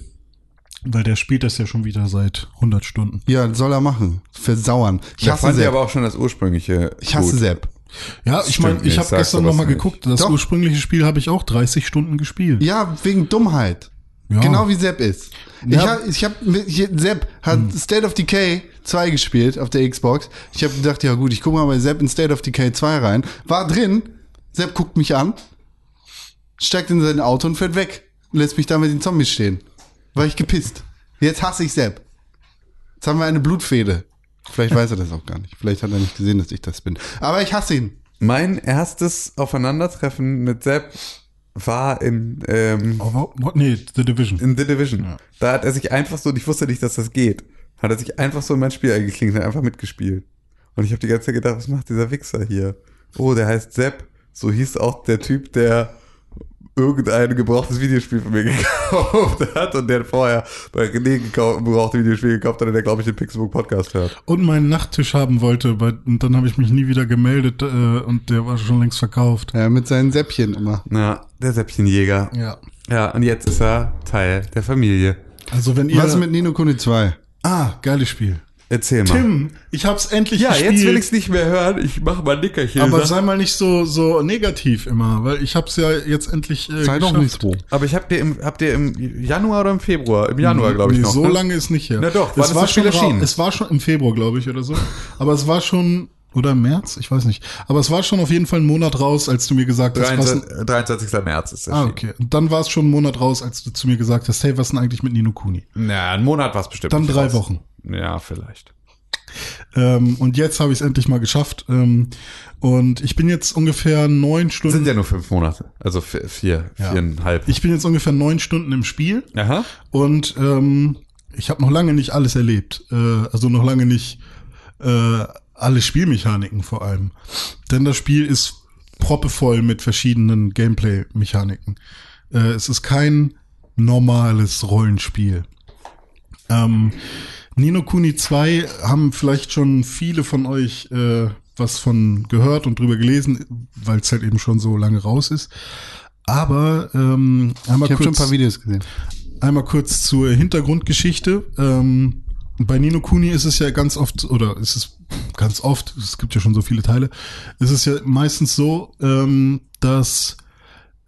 Weil der spielt das ja schon wieder seit 100 Stunden. Ja, soll er machen. Versauern. Ich Ich hasse fand Sepp. aber auch schon das ursprüngliche. Ich hasse gut. Sepp. Ja, ich meine, ich habe gestern du noch mal was nicht. geguckt. Das Doch. ursprüngliche Spiel habe ich auch 30 Stunden gespielt. Ja, wegen Dummheit. Ja. Genau wie Sepp ist. Ich Ja. hab, ich hab, mit- hier, Sepp hat State of Decay 2 gespielt auf der Xbox. Ich habe gedacht, ja gut, ich gucke mal bei Sepp in State of Decay 2 rein. War drin. Sepp guckt mich an, steigt in sein Auto und fährt weg. Und lässt mich da mit den Zombies stehen. War ich gepisst. Jetzt hasse ich Sepp. Jetzt haben wir eine Blutfehde. Vielleicht weiß er das auch gar nicht. Vielleicht hat er nicht gesehen, dass ich das bin. Aber ich hasse ihn. Mein erstes Aufeinandertreffen mit Sepp war in, ähm, Aber, what? Nee, The Division. in The Division. Da hat er sich einfach so, und ich wusste nicht, dass das geht, hat er sich einfach so in mein Spiel eingeklinkt und hat einfach mitgespielt. Und ich habe die ganze Zeit gedacht, was macht dieser Wichser hier? Oh, der heißt Sepp. So hieß auch der Typ, der irgendein gebrauchtes Videospiel von mir gekauft hat und der vorher bei René gekauft, ein gebrauchtes Videospiel gekauft hat und der, glaube ich, den Pixelbook Podcast hört. Und meinen Nachttisch haben wollte, bei, und dann habe ich mich nie wieder gemeldet äh, und der war schon längst verkauft. Ja, mit seinen Säppchen immer. Ja, der Seppchenjäger. Ja. Ja, und jetzt ist er Teil der Familie. Also wenn ihr... Was mit Nino Kuni 2? ah, geiles Spiel. Erzähl mal. Tim, ich hab's endlich ja, gespielt. jetzt will ich's nicht mehr hören. Ich mache mal ein Nickerchen. aber Sag- sei mal nicht so so negativ immer, weil ich hab's ja jetzt endlich äh, Sei doch geschafft. nicht so. Aber ich hab dir im, habt ihr im Januar oder im Februar? Im Januar, glaube ich nee, noch. so ne? lange ist nicht her. Na doch, es ist war schon erschienen? Es war schon im Februar, glaube ich, oder so. Aber es war schon oder im März, ich weiß nicht. Aber es war schon auf jeden Fall ein Monat raus, als du mir gesagt hast, was 23, 23. März ist das Ah, okay. Und dann war es schon ein Monat raus, als du zu mir gesagt hast, hey, was ist denn eigentlich mit Nino Kuni? Ja, ein Monat war es bestimmt. Dann drei raus. Wochen. Ja, vielleicht. Ähm, und jetzt habe ich es endlich mal geschafft. Ähm, und ich bin jetzt ungefähr neun Stunden. Sind ja nur fünf Monate. Also vier, vier Ja. viereinhalb. ich bin jetzt ungefähr neun Stunden im Spiel Aha. und ähm, ich habe noch lange nicht alles erlebt. Äh, also noch lange nicht äh, alle Spielmechaniken vor allem. Denn das Spiel ist proppevoll mit verschiedenen Gameplay-Mechaniken. Äh, es ist kein normales Rollenspiel. Ähm, Nino Kuni 2 haben vielleicht schon viele von euch äh, was von gehört und drüber gelesen, weil es halt eben schon so lange raus ist. Aber ähm, einmal Ich habe schon ein kurz, paar Videos gesehen. einmal kurz zur Hintergrundgeschichte. Ähm, bei Nino Kuni ist es ja ganz oft, oder ist es ganz oft, es gibt ja schon so viele Teile, ist es ja meistens so, ähm, dass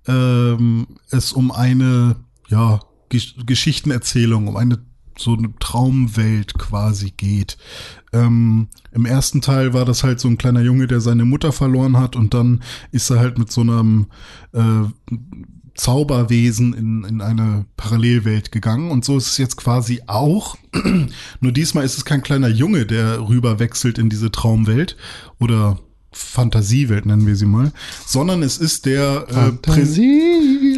ähm, es um eine ja, Gesch Geschichtenerzählung, um eine so eine Traumwelt quasi geht. Ähm, Im ersten Teil war das halt so ein kleiner Junge, der seine Mutter verloren hat und dann ist er halt mit so einem äh, Zauberwesen in, in eine Parallelwelt gegangen und so ist es jetzt quasi auch. Nur diesmal ist es kein kleiner Junge, der rüber wechselt in diese Traumwelt oder Fantasiewelt nennen wir sie mal, sondern es ist der äh, Präs-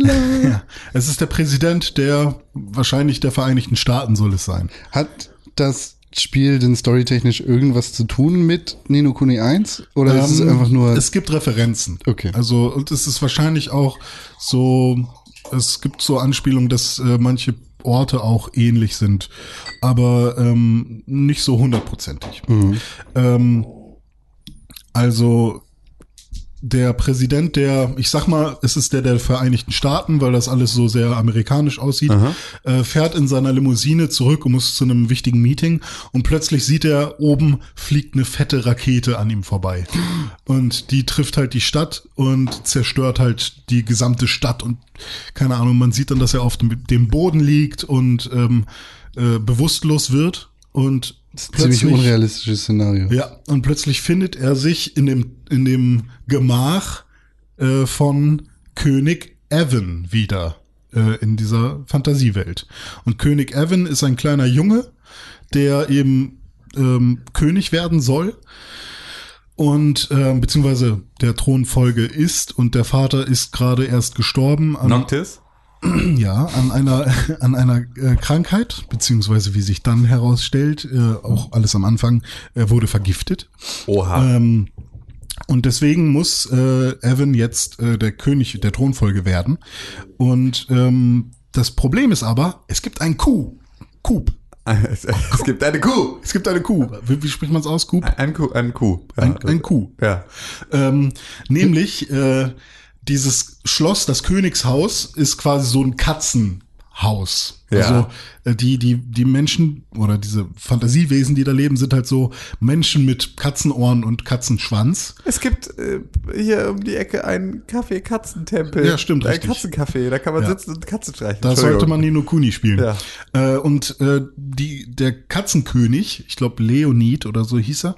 Fantasieland. ja, es ist der Präsident der wahrscheinlich der Vereinigten Staaten soll es sein. Hat das Spiel denn storytechnisch irgendwas zu tun mit Nino Kuni 1? Oder ist es Ähm, einfach nur. Es gibt Referenzen. Okay. Also, und es ist wahrscheinlich auch so, es gibt so Anspielungen, dass äh, manche Orte auch ähnlich sind, aber ähm, nicht so hundertprozentig. Mhm. Ähm, also, der Präsident der, ich sag mal, es ist der der Vereinigten Staaten, weil das alles so sehr amerikanisch aussieht, äh, fährt in seiner Limousine zurück und muss zu einem wichtigen Meeting und plötzlich sieht er oben fliegt eine fette Rakete an ihm vorbei. Und die trifft halt die Stadt und zerstört halt die gesamte Stadt und keine Ahnung, man sieht dann, dass er auf dem, dem Boden liegt und ähm, äh, bewusstlos wird und Ziemlich unrealistisches Szenario. ja, und plötzlich findet er sich in dem, in dem Gemach äh, von König Evan wieder äh, in dieser Fantasiewelt. Und König Evan ist ein kleiner Junge, der eben ähm, König werden soll. Und ähm, beziehungsweise der Thronfolge ist und der Vater ist gerade erst gestorben Noctis? Ja, an einer, an einer äh, Krankheit, beziehungsweise wie sich dann herausstellt, äh, auch alles am Anfang, er wurde vergiftet. Oha. Ähm, und deswegen muss äh, Evan jetzt äh, der König der Thronfolge werden. Und ähm, das Problem ist aber, es gibt ein Kuh. Coup. es, es gibt eine Kuh. Es gibt eine Kuh. Wie, wie spricht man es aus? Kuh? Ein Kuh. Ein Kuh. Ja, Ein, ein Kuh. Ja. Ähm, nämlich äh, dieses Schloss, das Königshaus, ist quasi so ein Katzenhaus. Ja. Also äh, die, die, die Menschen oder diese Fantasiewesen, die da leben, sind halt so Menschen mit Katzenohren und Katzenschwanz. Es gibt äh, hier um die Ecke einen Kaffee-Katzentempel. Ja, stimmt, Ein. Katzencafé, da kann man Ja. sitzen und Katze streichen. Da sollte man Nino Kuni spielen. Ja. Äh, und äh, die, der Katzenkönig, ich glaube Leonid oder so hieß er,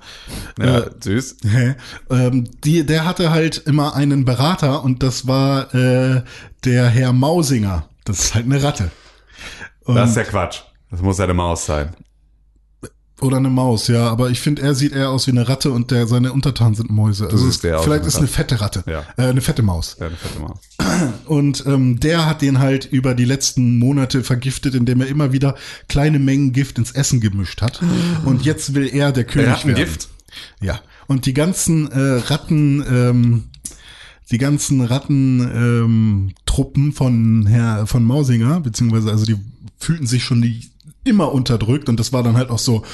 Ja, süß. Hä? ähm, die, der hatte halt immer einen Berater und das war äh, der Herr Mausinger. Das ist halt eine Ratte. Und, Das ist ja Quatsch. Das muss ja eine Maus sein. oder eine Maus, ja. Aber ich finde, er sieht eher aus wie eine Ratte und der, seine Untertanen sind Mäuse. Also aus wie vielleicht eine ist eine fette Ratte. Ja. Äh, eine fette Maus. Ja, eine fette Maus. Und ähm, der hat den halt über die letzten Monate vergiftet, indem er immer wieder kleine Mengen Gift ins Essen gemischt hat. Und jetzt will er der König werden. Rattengift? Ja. Und die ganzen äh, Ratten, ähm, die ganzen Ratten ähm, von Herr von Mausinger, beziehungsweise also die fühlten sich schon die immer unterdrückt und das war dann halt auch so,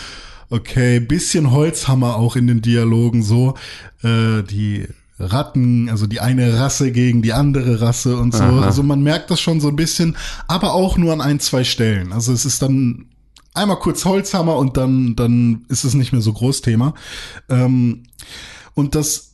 okay, bisschen Holzhammer auch in den Dialogen so, äh, die Ratten, also die eine Rasse gegen die andere Rasse und so. Aha. Also man merkt das schon so ein bisschen, aber auch nur an ein, zwei Stellen. Also es ist dann einmal kurz Holzhammer und dann, dann ist es nicht mehr so groß Thema. Ähm, und das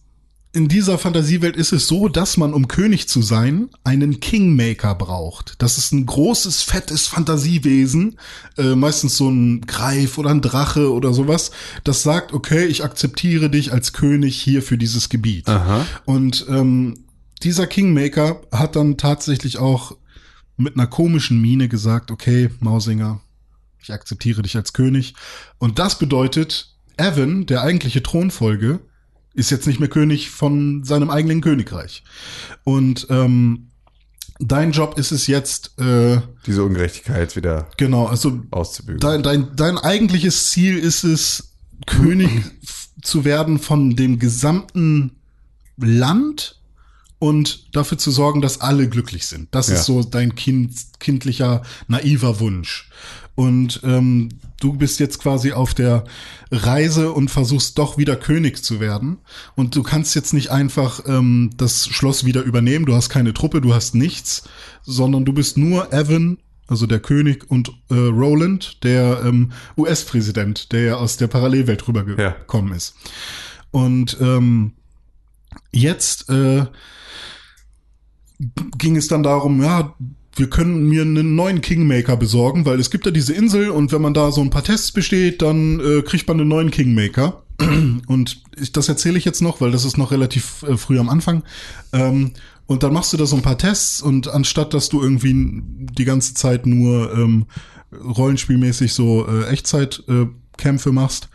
in dieser Fantasiewelt ist es so, dass man, um König zu sein, einen Kingmaker braucht. Das ist ein großes, fettes Fantasiewesen, äh, meistens so ein Greif oder ein Drache oder sowas, das sagt, okay, ich akzeptiere dich als König hier für dieses Gebiet. Aha. Und ähm, dieser Kingmaker hat dann tatsächlich auch mit einer komischen Miene gesagt, okay, Mausinger, ich akzeptiere dich als König. Und das bedeutet, Evan, der eigentliche Thronfolge, ist jetzt nicht mehr König von seinem eigenen Königreich. Und ähm, dein Job ist es jetzt, äh, Diese Ungerechtigkeit wieder genau, also auszubügeln. dein, dein, dein eigentliches Ziel ist es, König zu werden von dem gesamten Land und dafür zu sorgen, dass alle glücklich sind. Das Ja. ist so dein kind, kindlicher, naiver Wunsch. Und ähm, du bist jetzt quasi auf der Reise und versuchst doch wieder König zu werden. Und du kannst jetzt nicht einfach ähm, das Schloss wieder übernehmen. Du hast keine Truppe, du hast nichts, sondern du bist nur Evan, also der König und äh, Roland, der ähm, US-Präsident, der ja aus der Parallelwelt Ja. rübergekommen ist. Und ähm, jetzt äh, ging es dann darum, ja, wir können mir einen neuen Kingmaker besorgen, weil es gibt ja diese Insel und wenn man da so ein paar Tests besteht, dann äh, kriegt man einen neuen Kingmaker. Und ich, das erzähle ich jetzt noch, weil das ist noch relativ äh, früh am Anfang. Ähm, und dann machst du da so ein paar Tests und anstatt, dass du irgendwie die ganze Zeit nur ähm, rollenspielmäßig so äh, Echtzeitkämpfe äh, machst,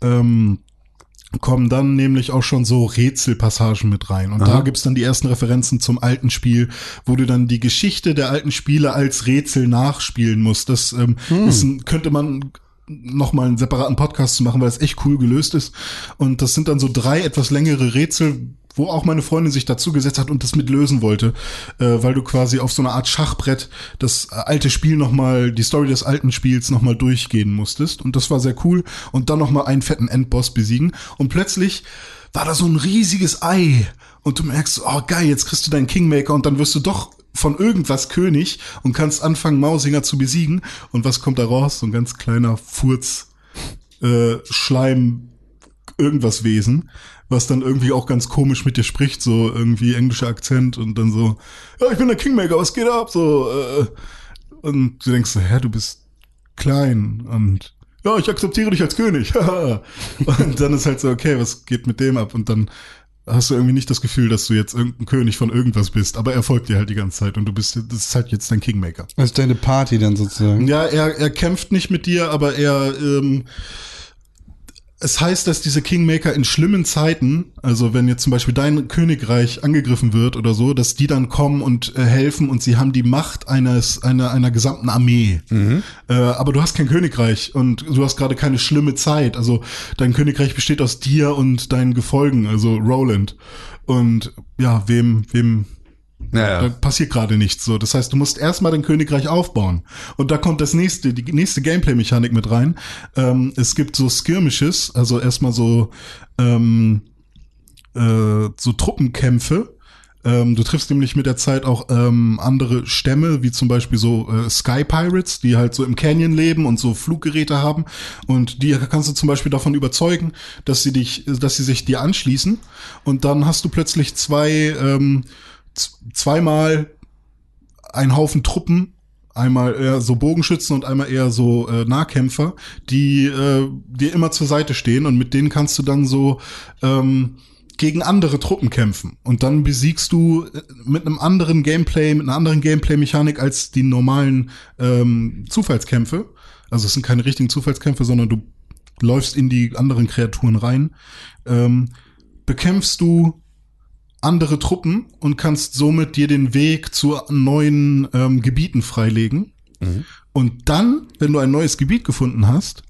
ähm, kommen dann nämlich auch schon so Rätselpassagen mit rein. Und da gibt's dann die ersten Referenzen zum alten Spiel, wo du dann die Geschichte der alten Spiele als Rätsel nachspielen musst. Das ähm, ist ein, könnte man noch mal einen separaten Podcast zu machen, weil es echt cool gelöst ist. Und das sind dann so drei etwas längere Rätsel, wo auch meine Freundin sich dazu gesetzt hat und das mit lösen wollte, äh, weil du quasi auf so einer Art Schachbrett das alte Spiel nochmal, die Story des alten Spiels nochmal durchgehen musstest. Und das war sehr cool. Und dann nochmal einen fetten Endboss besiegen. Und plötzlich war da so ein riesiges Ei. Und du merkst, oh geil, jetzt kriegst du deinen Kingmaker und dann wirst du doch von irgendwas König und kannst anfangen, Mausinger zu besiegen. Und was kommt da raus? So ein ganz kleiner Furz, äh, Schleim, irgendwas Wesen, was dann irgendwie auch ganz komisch mit dir spricht, so irgendwie englischer Akzent und dann so, ja, ich bin der Kingmaker, was geht ab? So, äh, und du denkst so, hä, du bist klein und ja, ich akzeptiere dich als König. und dann ist halt so, okay, was geht mit dem ab? Und dann hast du irgendwie nicht das Gefühl, dass du jetzt irgendein König von irgendwas bist, aber er folgt dir halt die ganze Zeit und du bist, das ist halt jetzt dein Kingmaker. Also deine Party dann sozusagen. Ja, er, er kämpft nicht mit dir, aber er, ähm, es heißt, dass diese Kingmaker in schlimmen Zeiten, also wenn jetzt zum Beispiel dein Königreich angegriffen wird oder so, dass die dann kommen und äh, helfen und sie haben die Macht eines einer einer gesamten Armee. Mhm. Äh, aber du hast kein Königreich und du hast gerade keine schlimme Zeit. Also dein Königreich besteht aus dir und deinen Gefolgen, also Roland. Und ja, wem wem Ja, ja. da passiert gerade nichts so. Das heißt, du musst erstmal dein Königreich aufbauen. Und da kommt das nächste, die nächste Gameplay-Mechanik mit rein. Ähm, es gibt so Skirmishes, also erstmal so, ähm, äh, so Truppenkämpfe. Ähm, du triffst nämlich mit der Zeit auch ähm, andere Stämme, wie zum Beispiel so äh, Sky Pirates, die halt so im Canyon leben und so Fluggeräte haben. Und die kannst du zum Beispiel davon überzeugen, dass sie dich, dass sie sich dir anschließen. Und dann hast du plötzlich zwei, ähm, zweimal ein Haufen Truppen, einmal eher so Bogenschützen und einmal eher so äh, Nahkämpfer, die äh, dir immer zur Seite stehen und mit denen kannst du dann so ähm, gegen andere Truppen kämpfen. Und dann besiegst du äh, mit einem anderen Gameplay, mit einer anderen Gameplay-Mechanik als die normalen ähm, Zufallskämpfe. Also es sind keine richtigen Zufallskämpfe, sondern du läufst in die anderen Kreaturen rein. Ähm, bekämpfst du andere Truppen und kannst somit dir den Weg zu neuen ähm, Gebieten freilegen. Und dann, wenn du ein neues Gebiet gefunden hast,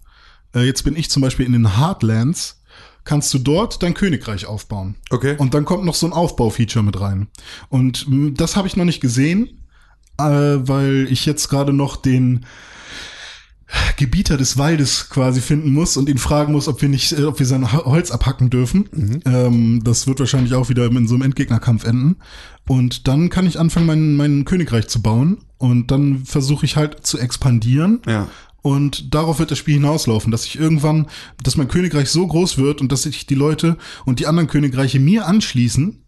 äh, jetzt bin ich zum Beispiel in den Heartlands, kannst du dort dein Königreich aufbauen. Okay. Und dann kommt noch so ein Aufbaufeature mit rein. Und das habe ich noch nicht gesehen, äh, weil ich jetzt gerade noch den Gebieter des Waldes quasi finden muss und ihn fragen muss, ob wir nicht, äh, ob wir sein Ho- Holz abhacken dürfen. Ähm, das wird wahrscheinlich auch wieder in so einem Endgegnerkampf enden. Und dann kann ich anfangen, mein, mein Königreich zu bauen. Und dann versuche ich halt zu expandieren. Ja. Und darauf wird das Spiel hinauslaufen, dass ich irgendwann, dass mein Königreich so groß wird und dass sich die Leute und die anderen Königreiche mir anschließen,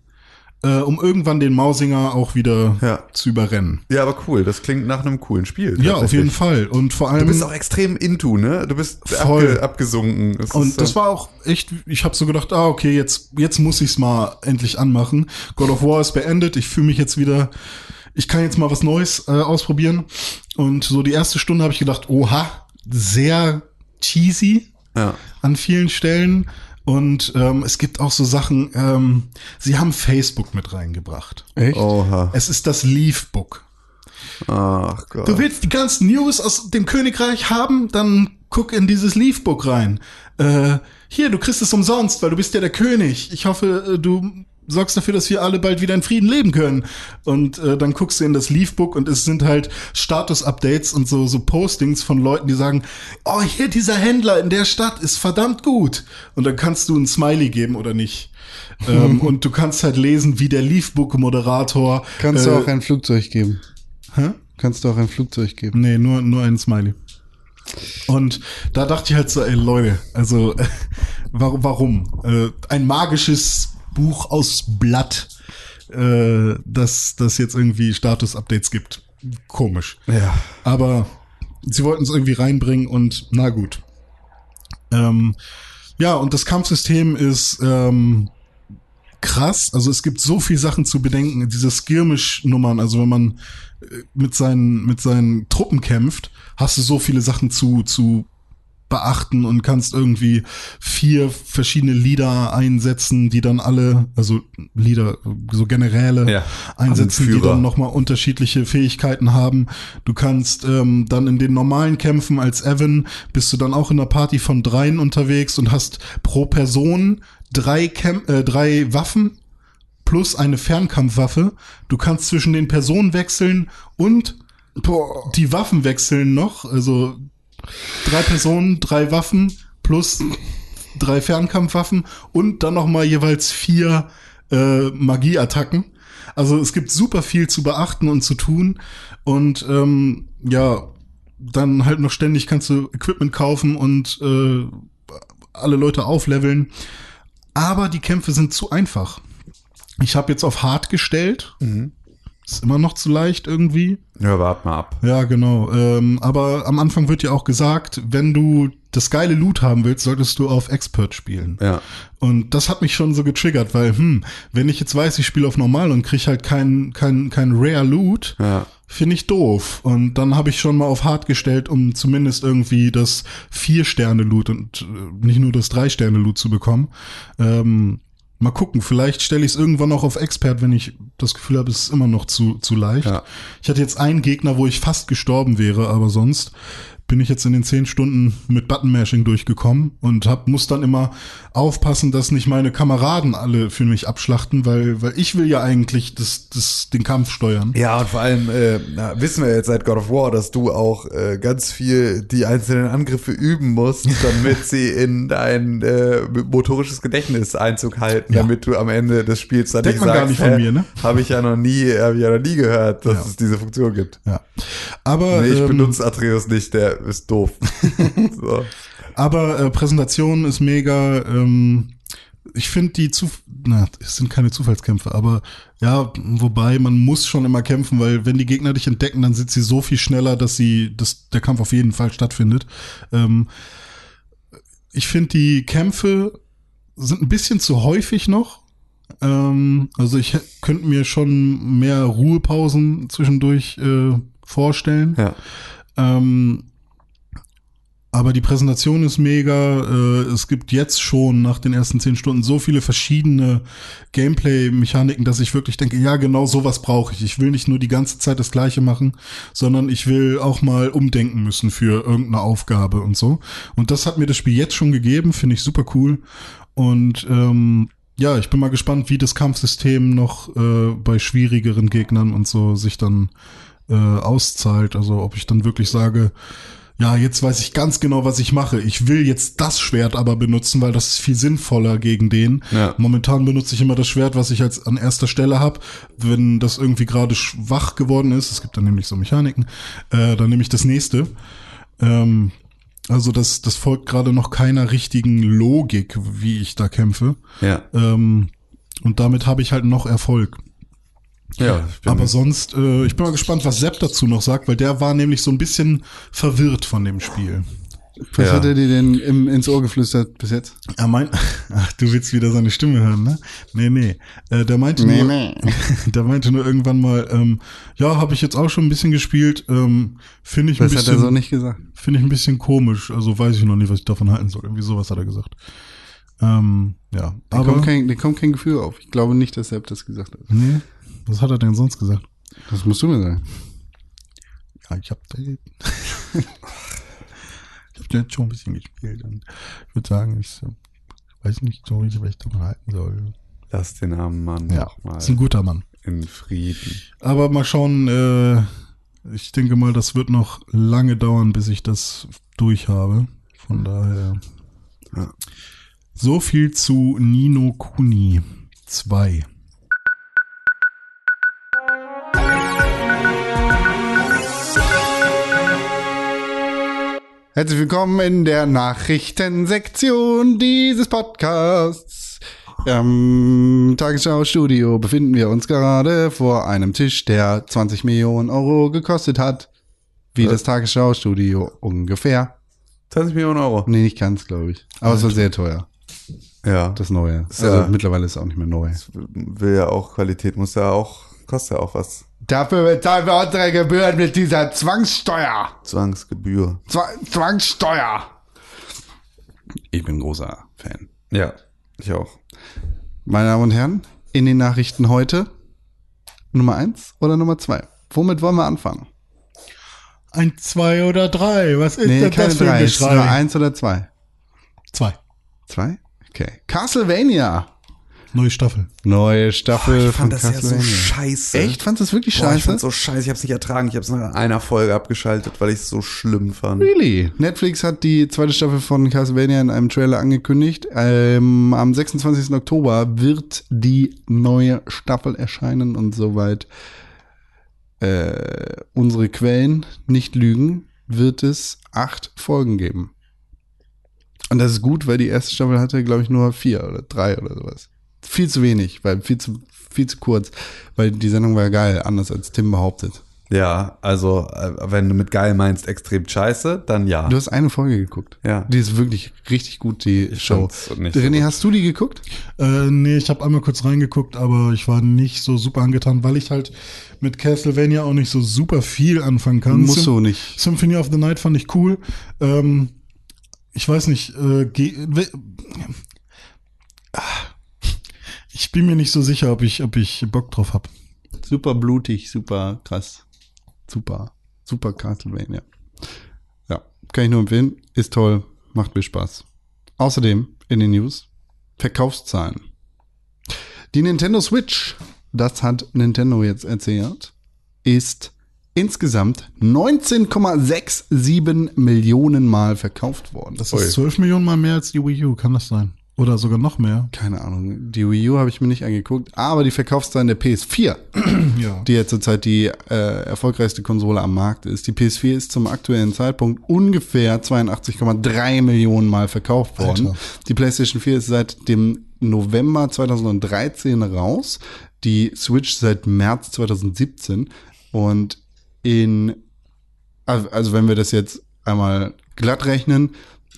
äh, um irgendwann den Mausinger auch wieder Ja. zu überrennen. Ja, aber cool. Das klingt nach einem coolen Spiel. Ja, auf jeden Fall. Und vor allem. Du bist auch extrem into, ne? Du bist Voll. abge abgesunken. Das Und ist, das war auch echt, ich habe so gedacht, ah, okay, jetzt, jetzt muss ich's mal endlich anmachen. God of War ist beendet, ich fühle mich jetzt wieder, ich kann jetzt mal was Neues äh, ausprobieren. Und so die erste Stunde habe ich gedacht, oha, sehr cheesy Ja. an vielen Stellen. Und ähm, es gibt auch so Sachen, ähm, sie haben Facebook mit reingebracht. Echt? Oha. Es ist das Leafbook. Ach Gott. Du willst die ganzen News aus dem Königreich haben, dann guck in dieses Leafbook rein. Äh, hier, du kriegst es umsonst, weil du bist ja der König. Ich hoffe, äh, du sorgst dafür, dass wir alle bald wieder in Frieden leben können. Und äh, dann guckst du in das Leafbook und es sind halt Status-Updates und so, so Postings von Leuten, die sagen, oh, hier dieser Händler in der Stadt ist verdammt gut. Und dann kannst du ein Smiley geben oder nicht. ähm, und du kannst halt lesen, wie der Leafbook-Moderator. Kannst äh, du auch ein Flugzeug geben? Hä? Kannst du auch ein Flugzeug geben? Nee, nur, nur ein Smiley. Und da dachte ich halt so, ey Leute, also äh, warum? Äh, ein magisches Buch aus Blatt, äh, das, das jetzt irgendwie Status-Updates gibt. Komisch. Ja. Aber sie wollten es irgendwie reinbringen und na gut. Ähm, ja, und das Kampfsystem ist ähm, krass. Also es gibt so viel Sachen zu bedenken. Diese Skirmish-Nummern, also wenn man äh, mit seinen, mit seinen Truppen kämpft, hast du so viele Sachen zu, zu beachten und kannst irgendwie vier verschiedene Lieder einsetzen, die dann alle, also Lieder, so Generäle Ja, einsetzen, die Anführer. dann nochmal unterschiedliche Fähigkeiten haben. Du kannst ähm, dann in den normalen Kämpfen als Evan bist du dann auch in einer Party von dreien unterwegs und hast pro Person drei, Kämp äh, drei Waffen plus eine Fernkampfwaffe. Du kannst zwischen den Personen wechseln und Boah. die Waffen wechseln noch. Also drei Personen, drei Waffen plus drei Fernkampfwaffen und dann noch mal jeweils vier äh, Magieattacken. Also es gibt super viel zu beachten und zu tun und ähm, ja, dann halt noch ständig kannst du Equipment kaufen und äh, alle Leute aufleveln. Aber die Kämpfe sind zu einfach. Ich habe jetzt auf hart gestellt. Ist immer noch zu leicht irgendwie. Ja, wart mal ab. Ja, genau. Ähm, aber am Anfang wird ja auch gesagt, wenn du das geile Loot haben willst, solltest du auf Expert spielen. Ja. Und das hat mich schon so getriggert, weil, hm, wenn ich jetzt weiß, ich spiele auf normal und krieg halt kein, kein, kein Rare Loot, Ja. finde ich doof. Und dann habe ich schon mal auf hart gestellt, um zumindest irgendwie das Vier-Sterne-Loot und äh, nicht nur das Drei-Sterne-Loot zu bekommen. Ähm, mal gucken, vielleicht stelle ich es irgendwann auch auf Expert, wenn ich das Gefühl habe, es ist immer noch zu, zu leicht. Ja. Ich hatte jetzt einen Gegner, wo ich fast gestorben wäre, aber sonst bin ich jetzt in den zehn Stunden mit Button-Mashing durchgekommen und hab, muss dann immer aufpassen, dass nicht meine Kameraden alle für mich abschlachten, weil, weil ich will ja eigentlich das, das, den Kampf steuern. Ja, und vor allem äh, na, wissen wir jetzt seit God of War, dass du auch äh, ganz viel die einzelnen Angriffe üben musst, damit sie in dein äh, motorisches Gedächtnis Einzug halten, Ja. damit du am Ende des Spiels dann Denkt nicht man gar sagst, nicht von mir, ne? Habe ich ja noch nie, habe ich ja noch nie gehört, dass Ja. es diese Funktion gibt. Ja. Aber, Nee, ich ähm, benutze Atreus nicht, der ist doof. so. aber äh, Präsentation ist mega. Ähm, ich finde die zu, na, es sind keine Zufallskämpfe, aber ja, wobei man muss schon immer kämpfen, weil wenn die Gegner dich entdecken, dann sind sie so viel schneller, dass sie, dass der Kampf auf jeden Fall stattfindet. Ähm, ich finde die Kämpfe sind ein bisschen zu häufig noch. Ähm, also ich könnte mir schon mehr Ruhepausen zwischendurch äh, vorstellen. Ja. Ähm, aber die Präsentation ist mega. Äh, es gibt jetzt schon nach den ersten zehn Stunden so viele verschiedene Gameplay-Mechaniken, dass ich wirklich denke, ja, genau sowas brauche ich. Ich will nicht nur die ganze Zeit das Gleiche machen, sondern ich will auch mal umdenken müssen für irgendeine Aufgabe und so. Und das hat mir das Spiel jetzt schon gegeben, finde ich super cool. Und ähm, ja, ich bin mal gespannt, wie das Kampfsystem noch äh, bei schwierigeren Gegnern und so sich dann äh, auszahlt. Also ob ich dann wirklich sage, ja, jetzt weiß ich ganz genau, was ich mache. Ich will jetzt das Schwert aber benutzen, weil das ist viel sinnvoller gegen den. Ja. Momentan benutze ich immer das Schwert, was ich als an erster Stelle habe. Wenn das irgendwie gerade schwach geworden ist, es gibt dann nämlich so Mechaniken, äh, dann nehme ich das nächste. Ähm, also das, das folgt gerade noch keiner richtigen Logik, wie ich da kämpfe. Ja. Ähm, und damit habe ich halt noch Erfolg. Ja, Aber sonst, äh, ich bin mal gespannt, was Sepp dazu noch sagt, weil der war nämlich so ein bisschen verwirrt von dem Spiel. Was Ja. hat er dir denn im, ins Ohr geflüstert bis jetzt? Er meint, ach, du willst wieder seine Stimme hören, ne? Nee, nee. Äh, der meinte Nee, nur, nee. der meinte nur irgendwann mal, ähm, ja, habe ich jetzt auch schon ein bisschen gespielt, ähm, finde ich ein Das hat er so bisschen, nicht gesagt. finde ich ein bisschen komisch. Also weiß ich noch nicht, was ich davon halten soll. Irgendwie sowas hat er gesagt. Ähm, ja, Da aber kommt, kein, da kommt kein Gefühl auf. Ich glaube nicht, dass Sepp das gesagt hat. nee, was hat er denn sonst gesagt? Das musst du mir sagen. Ja, ich habe ich hab jetzt schon ein bisschen gespielt und ich würde sagen, ich so, weiß nicht so richtig, was ich davon halten soll. Lass den armen Mann Ja, noch mal ist ein guter Mann. in Frieden. Aber mal schauen, äh, ich denke mal, das wird noch lange dauern, bis ich das durch habe. Von daher. Ja. So viel zu Nino Kuni 2. Herzlich willkommen in der Nachrichtensektion dieses Podcasts. Im Tagesschau-Studio befinden wir uns gerade vor einem Tisch, der 20 Millionen Euro gekostet hat. Wie das Tagesschau-Studio ungefähr. 20 Millionen Euro. Nee, nicht ganz, glaube ich. Aber es war sehr teuer, Ja. das Neue. Also ja- mittlerweile ist es auch nicht mehr neu. will ja auch Qualität, muss ja auch, kostet ja auch was. Dafür bezahlen wir unsere Gebühren mit dieser Zwangssteuer. Zwangsgebühr. Zwa Zwangssteuer. Ich bin großer Fan. Ja, ich auch. Meine Damen und Herren, in den Nachrichten heute Nummer eins oder Nummer zwei? Womit wollen wir anfangen? Ein, zwei oder drei? Was ist Nee, denn keine das für ein drei. Ist Nummer Geschrei? eins oder zwei? Zwei. Zwei? Okay. Castlevania Neue Staffel. Neue Staffel ich von fand das ja so Castlevania. scheiße. Echt? Fandest du das wirklich Boah, ich scheiße? fand's so scheiße. Ich hab's nicht ertragen. Ich hab's nach einer Folge abgeschaltet, weil ich es so schlimm fand. Really? Netflix hat die zweite Staffel von Castlevania in einem Trailer angekündigt. Ähm, am 26. Oktober wird die neue Staffel erscheinen und soweit äh, unsere Quellen nicht lügen, wird es acht Folgen geben. Und das ist gut, weil die erste Staffel hatte, glaube ich, nur vier oder drei oder sowas. Viel zu wenig, weil viel zu, viel zu kurz, weil die Sendung war geil, anders als Tim behauptet. Ja, also äh, wenn du mit geil meinst extrem scheiße, dann ja. Du hast eine Folge geguckt. Ja. Die ist wirklich richtig gut, die Show. fand's nicht so René, gut. hast du die geguckt? Äh, nee, ich habe einmal kurz reingeguckt, aber ich war nicht so super angetan, weil ich halt mit Castlevania auch nicht so super viel anfangen kann. Musst Sym- du nicht. Symphony of the Night fand ich cool. Ähm, ich weiß nicht, äh, ge- we- Ah. Ich bin mir nicht so sicher, ob ich, ob ich Bock drauf hab. Super blutig, super krass. Super, super Castlevania. Ja, kann ich nur empfehlen. Ist toll, macht mir Spaß. Außerdem in den News Verkaufszahlen. Die Nintendo Switch, das hat Nintendo jetzt erzählt, ist insgesamt 19,67 Millionen Mal verkauft worden. Das ist 12 Millionen mal mehr als die Wii U, kann das sein? Oder sogar noch mehr? keine Ahnung. Die Wii U habe ich mir nicht angeguckt, aber die Verkaufszahlen der PS4 Ja. die ja zurzeit die äh, erfolgreichste Konsole am Markt ist. Die PS4 ist zum aktuellen Zeitpunkt ungefähr 82,3 Millionen Mal verkauft worden. Alter. Die PlayStation 4 ist seit dem November 2013 raus. Die Switch seit März 2017. Und in, also also wenn wir das jetzt einmal glatt rechnen,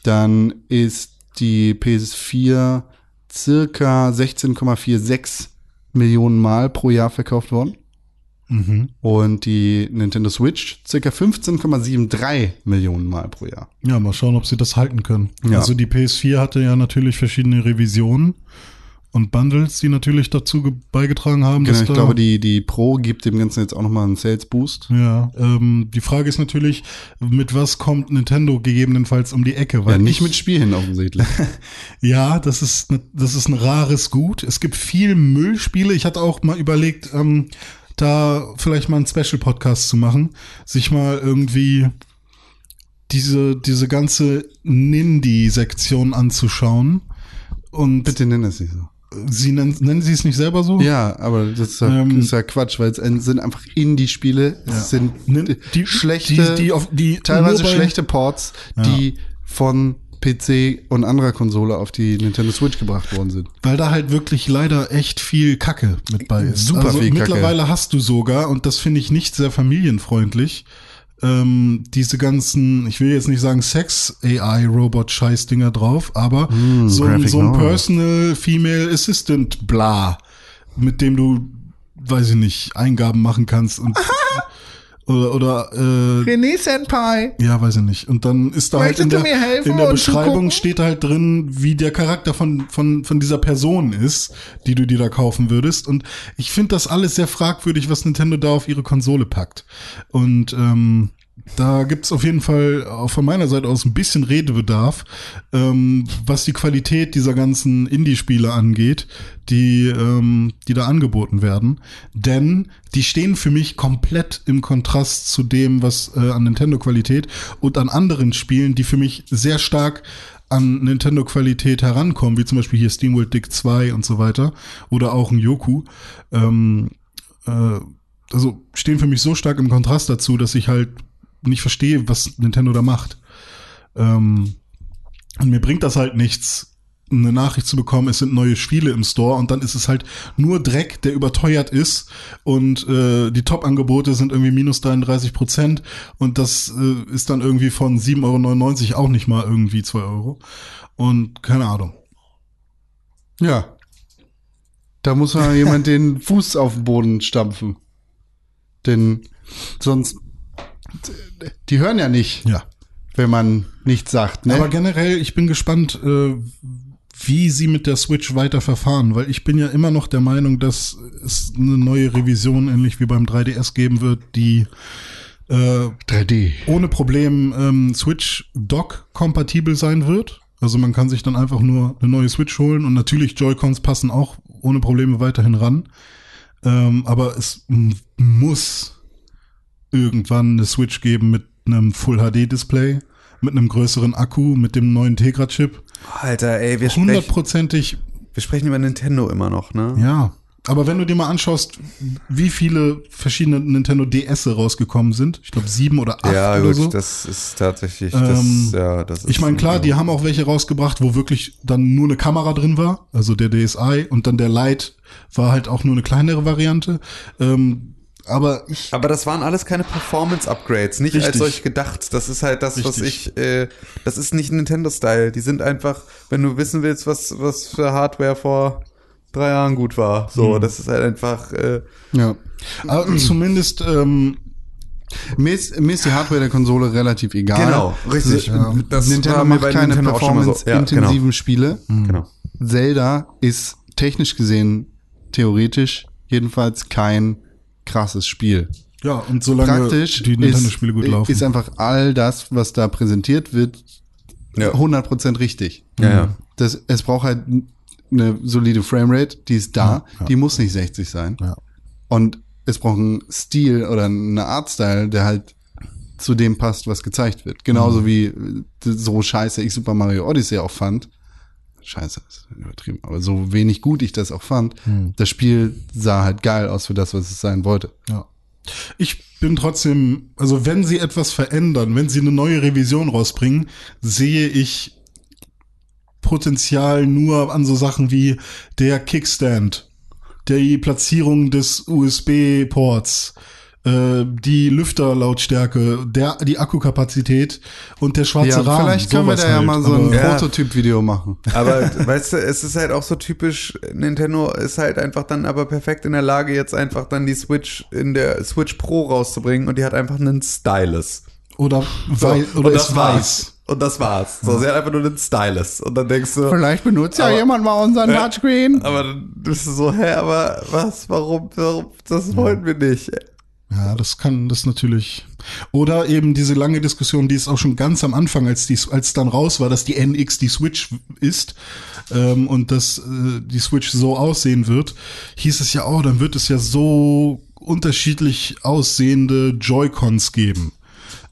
dann ist die PS4 circa 16,46 Millionen Mal pro Jahr verkauft worden. Mhm. Und die Nintendo Switch circa 15,73 Millionen Mal pro Jahr. Ja, mal schauen, ob sie das halten können. Ja. Also die PS4 hatte ja natürlich verschiedene Revisionen und Bundles, die natürlich dazu ge- beigetragen haben. Genau, ich da- glaube, die, die Pro gibt dem Ganzen jetzt auch nochmal einen Sales Boost. Ja, ähm, die Frage ist natürlich, mit was kommt Nintendo gegebenenfalls um die Ecke? Ja, nicht ich- mit Spielen offensichtlich. Ja, das ist, ne, das ist ein rares Gut. Es gibt viel Müllspiele. Ich hatte auch mal überlegt, ähm, da vielleicht mal einen Special-Podcast zu machen, sich mal irgendwie diese, diese ganze Nindy-Sektion anzuschauen. Und Bitte nenn das nicht so. Sie nennen, nennen sie es nicht selber so? Ja, aber das ist ja, Ähm, ist ja Quatsch, weil es sind einfach Indie-Spiele. Es sind Nin- die- schlechte, die- die auf- die teilweise schlechte Ports, die von PC und anderer Konsole auf die Nintendo Switch gebracht worden sind. Weil da halt wirklich leider echt viel Kacke mit bei ist. Super also viel Kacke. Mittlerweile hast du sogar, und das finde ich nicht sehr familienfreundlich, ähm, diese ganzen, ich will jetzt nicht sagen Sex-AI-Robot-Scheiß-Dinger drauf, aber so, ein, so ein. Personal Female Assistant bla, mit dem du, weiß ich nicht, Eingaben machen kannst und oder, oder äh, René Senpai. ja, weiß ich nicht. Und dann ist da halt in Möchtest du der, mir helfen in der Beschreibung steht halt drin, wie der Charakter von, von, von dieser Person ist, die du dir da kaufen würdest. Und ich finde das alles sehr fragwürdig, was Nintendo da auf ihre Konsole packt. Und ähm, da gibt's auf jeden Fall auch von meiner Seite aus ein bisschen Redebedarf, ähm, was die Qualität dieser ganzen Indie-Spiele angeht, die, ähm, die da angeboten werden. Denn die stehen für mich komplett im Kontrast zu dem, was äh, an Nintendo-Qualität und an anderen Spielen, die für mich sehr stark an Nintendo-Qualität herankommen, wie zum Beispiel hier SteamWorld Dick 2 und so weiter, oder auch ein Yoku, ähm, äh, also stehen für mich so stark im Kontrast dazu, dass ich halt nicht verstehe, was Nintendo da macht. Ähm, und mir bringt das halt nichts, eine Nachricht zu bekommen, es sind neue Spiele im Store und dann ist es halt nur Dreck, der überteuert ist und äh, die Top-Angebote sind irgendwie minus 33 Prozent und das äh, ist dann irgendwie von 7,99 Euro auch nicht mal irgendwie 2 Euro. Und keine Ahnung. Ja. Da muss mal jemand den Fuß auf den Boden stampfen. Denn sonst, die hören ja nicht, Ja. wenn man nichts sagt. Ne? Aber generell, ich bin gespannt, äh, wie sie mit der Switch weiter verfahren, weil ich bin ja immer noch der Meinung, dass es eine neue Revision ähnlich wie beim 3DS geben wird, die äh, 3D. ohne Problem ähm, Switch Dock kompatibel sein wird. Also man kann sich dann einfach nur eine neue Switch holen und natürlich Joy-Cons passen auch ohne Probleme weiterhin ran. Ähm, aber es muss irgendwann eine Switch geben mit einem Full HD Display, mit einem größeren Akku, mit dem neuen Tegra Chip. Alter, ey, wir sprechen, Hundertprozentig, wir sprechen über Nintendo immer noch, ne? ja. Aber wenn du dir mal anschaust, wie viele verschiedene Nintendo DS rausgekommen sind, ich glaube sieben oder acht Ja, oder gut, so. das ist tatsächlich, Ähm, das, ja, das. Ich meine, klar, die haben auch welche rausgebracht, wo wirklich dann nur eine Kamera drin war, also der DSi und dann der Lite war halt auch nur eine kleinere Variante. Ähm, aber ich, Aber das waren alles keine Performance-Upgrades, nicht als Richtig. solch gedacht. Das ist halt das, was Richtig. ich, äh, das ist nicht Nintendo-Style. Die sind einfach, wenn du wissen willst, was, was für Hardware vor drei Jahren gut war. So, das ist halt einfach, äh, Ja. aber zumindest ähm, Mir ist, mir ist die Hardware der Konsole relativ egal. Genau, richtig. Ja. Das Nintendo war mir macht bei keine Nintendo mal so. Ja, performance-intensiven Spiele. genau. Zelda ist technisch gesehen, theoretisch, jedenfalls kein krasses Spiel. ja und solange Praktisch die Nintendo-Spiele gut ist, laufen. ist einfach all das, was da präsentiert wird, Ja. 100% richtig. Ja, ja. Das, es braucht halt eine solide Framerate, die ist da, Ja, ja. die muss nicht 60 sein. ja. Und es braucht einen Stil oder eine Artstyle, der halt zu dem passt, was gezeigt wird. Genauso Mhm. wie äh, so scheiße ich Super Mario Odyssey auch fand. Scheiße, ist übertrieben, aber so wenig gut ich das auch fand. Mhm. Das Spiel sah halt geil aus für das, was es sein wollte. Ja. Ich bin trotzdem, also wenn sie etwas verändern, wenn sie eine neue Revision rausbringen, sehe ich Potenzial nur an so Sachen wie der Kickstand, die Platzierung des USB-Ports, äh, die Lüfterlautstärke, der, die Akkukapazität und der schwarze Ja, Rahmen. vielleicht können wir da ja halt. mal so ein Ja. Prototyp-Video machen. Aber weißt du, es ist halt auch so typisch, Nintendo ist halt einfach dann aber perfekt in der Lage, jetzt einfach dann die Switch in der Switch Pro rauszubringen und die hat einfach einen Stylus. Oder, So, wei und oder das es war's. weiß. Und das war's. So, sie hat einfach nur einen Stylus. Und dann denkst du, Vielleicht benutzt ja Aber- jemand mal unseren Ja. Touchscreen. aber dann bist du so, hä, aber was, warum, warum, das wollten wir nicht. Ja, das kann das natürlich. Oder eben diese lange Diskussion, die ist auch schon ganz am Anfang, als die, als dann raus war, dass die NX die Switch ist ähm, und dass äh, die Switch so aussehen wird, hieß es ja, oh, dann wird es ja so unterschiedlich aussehende Joy-Cons geben.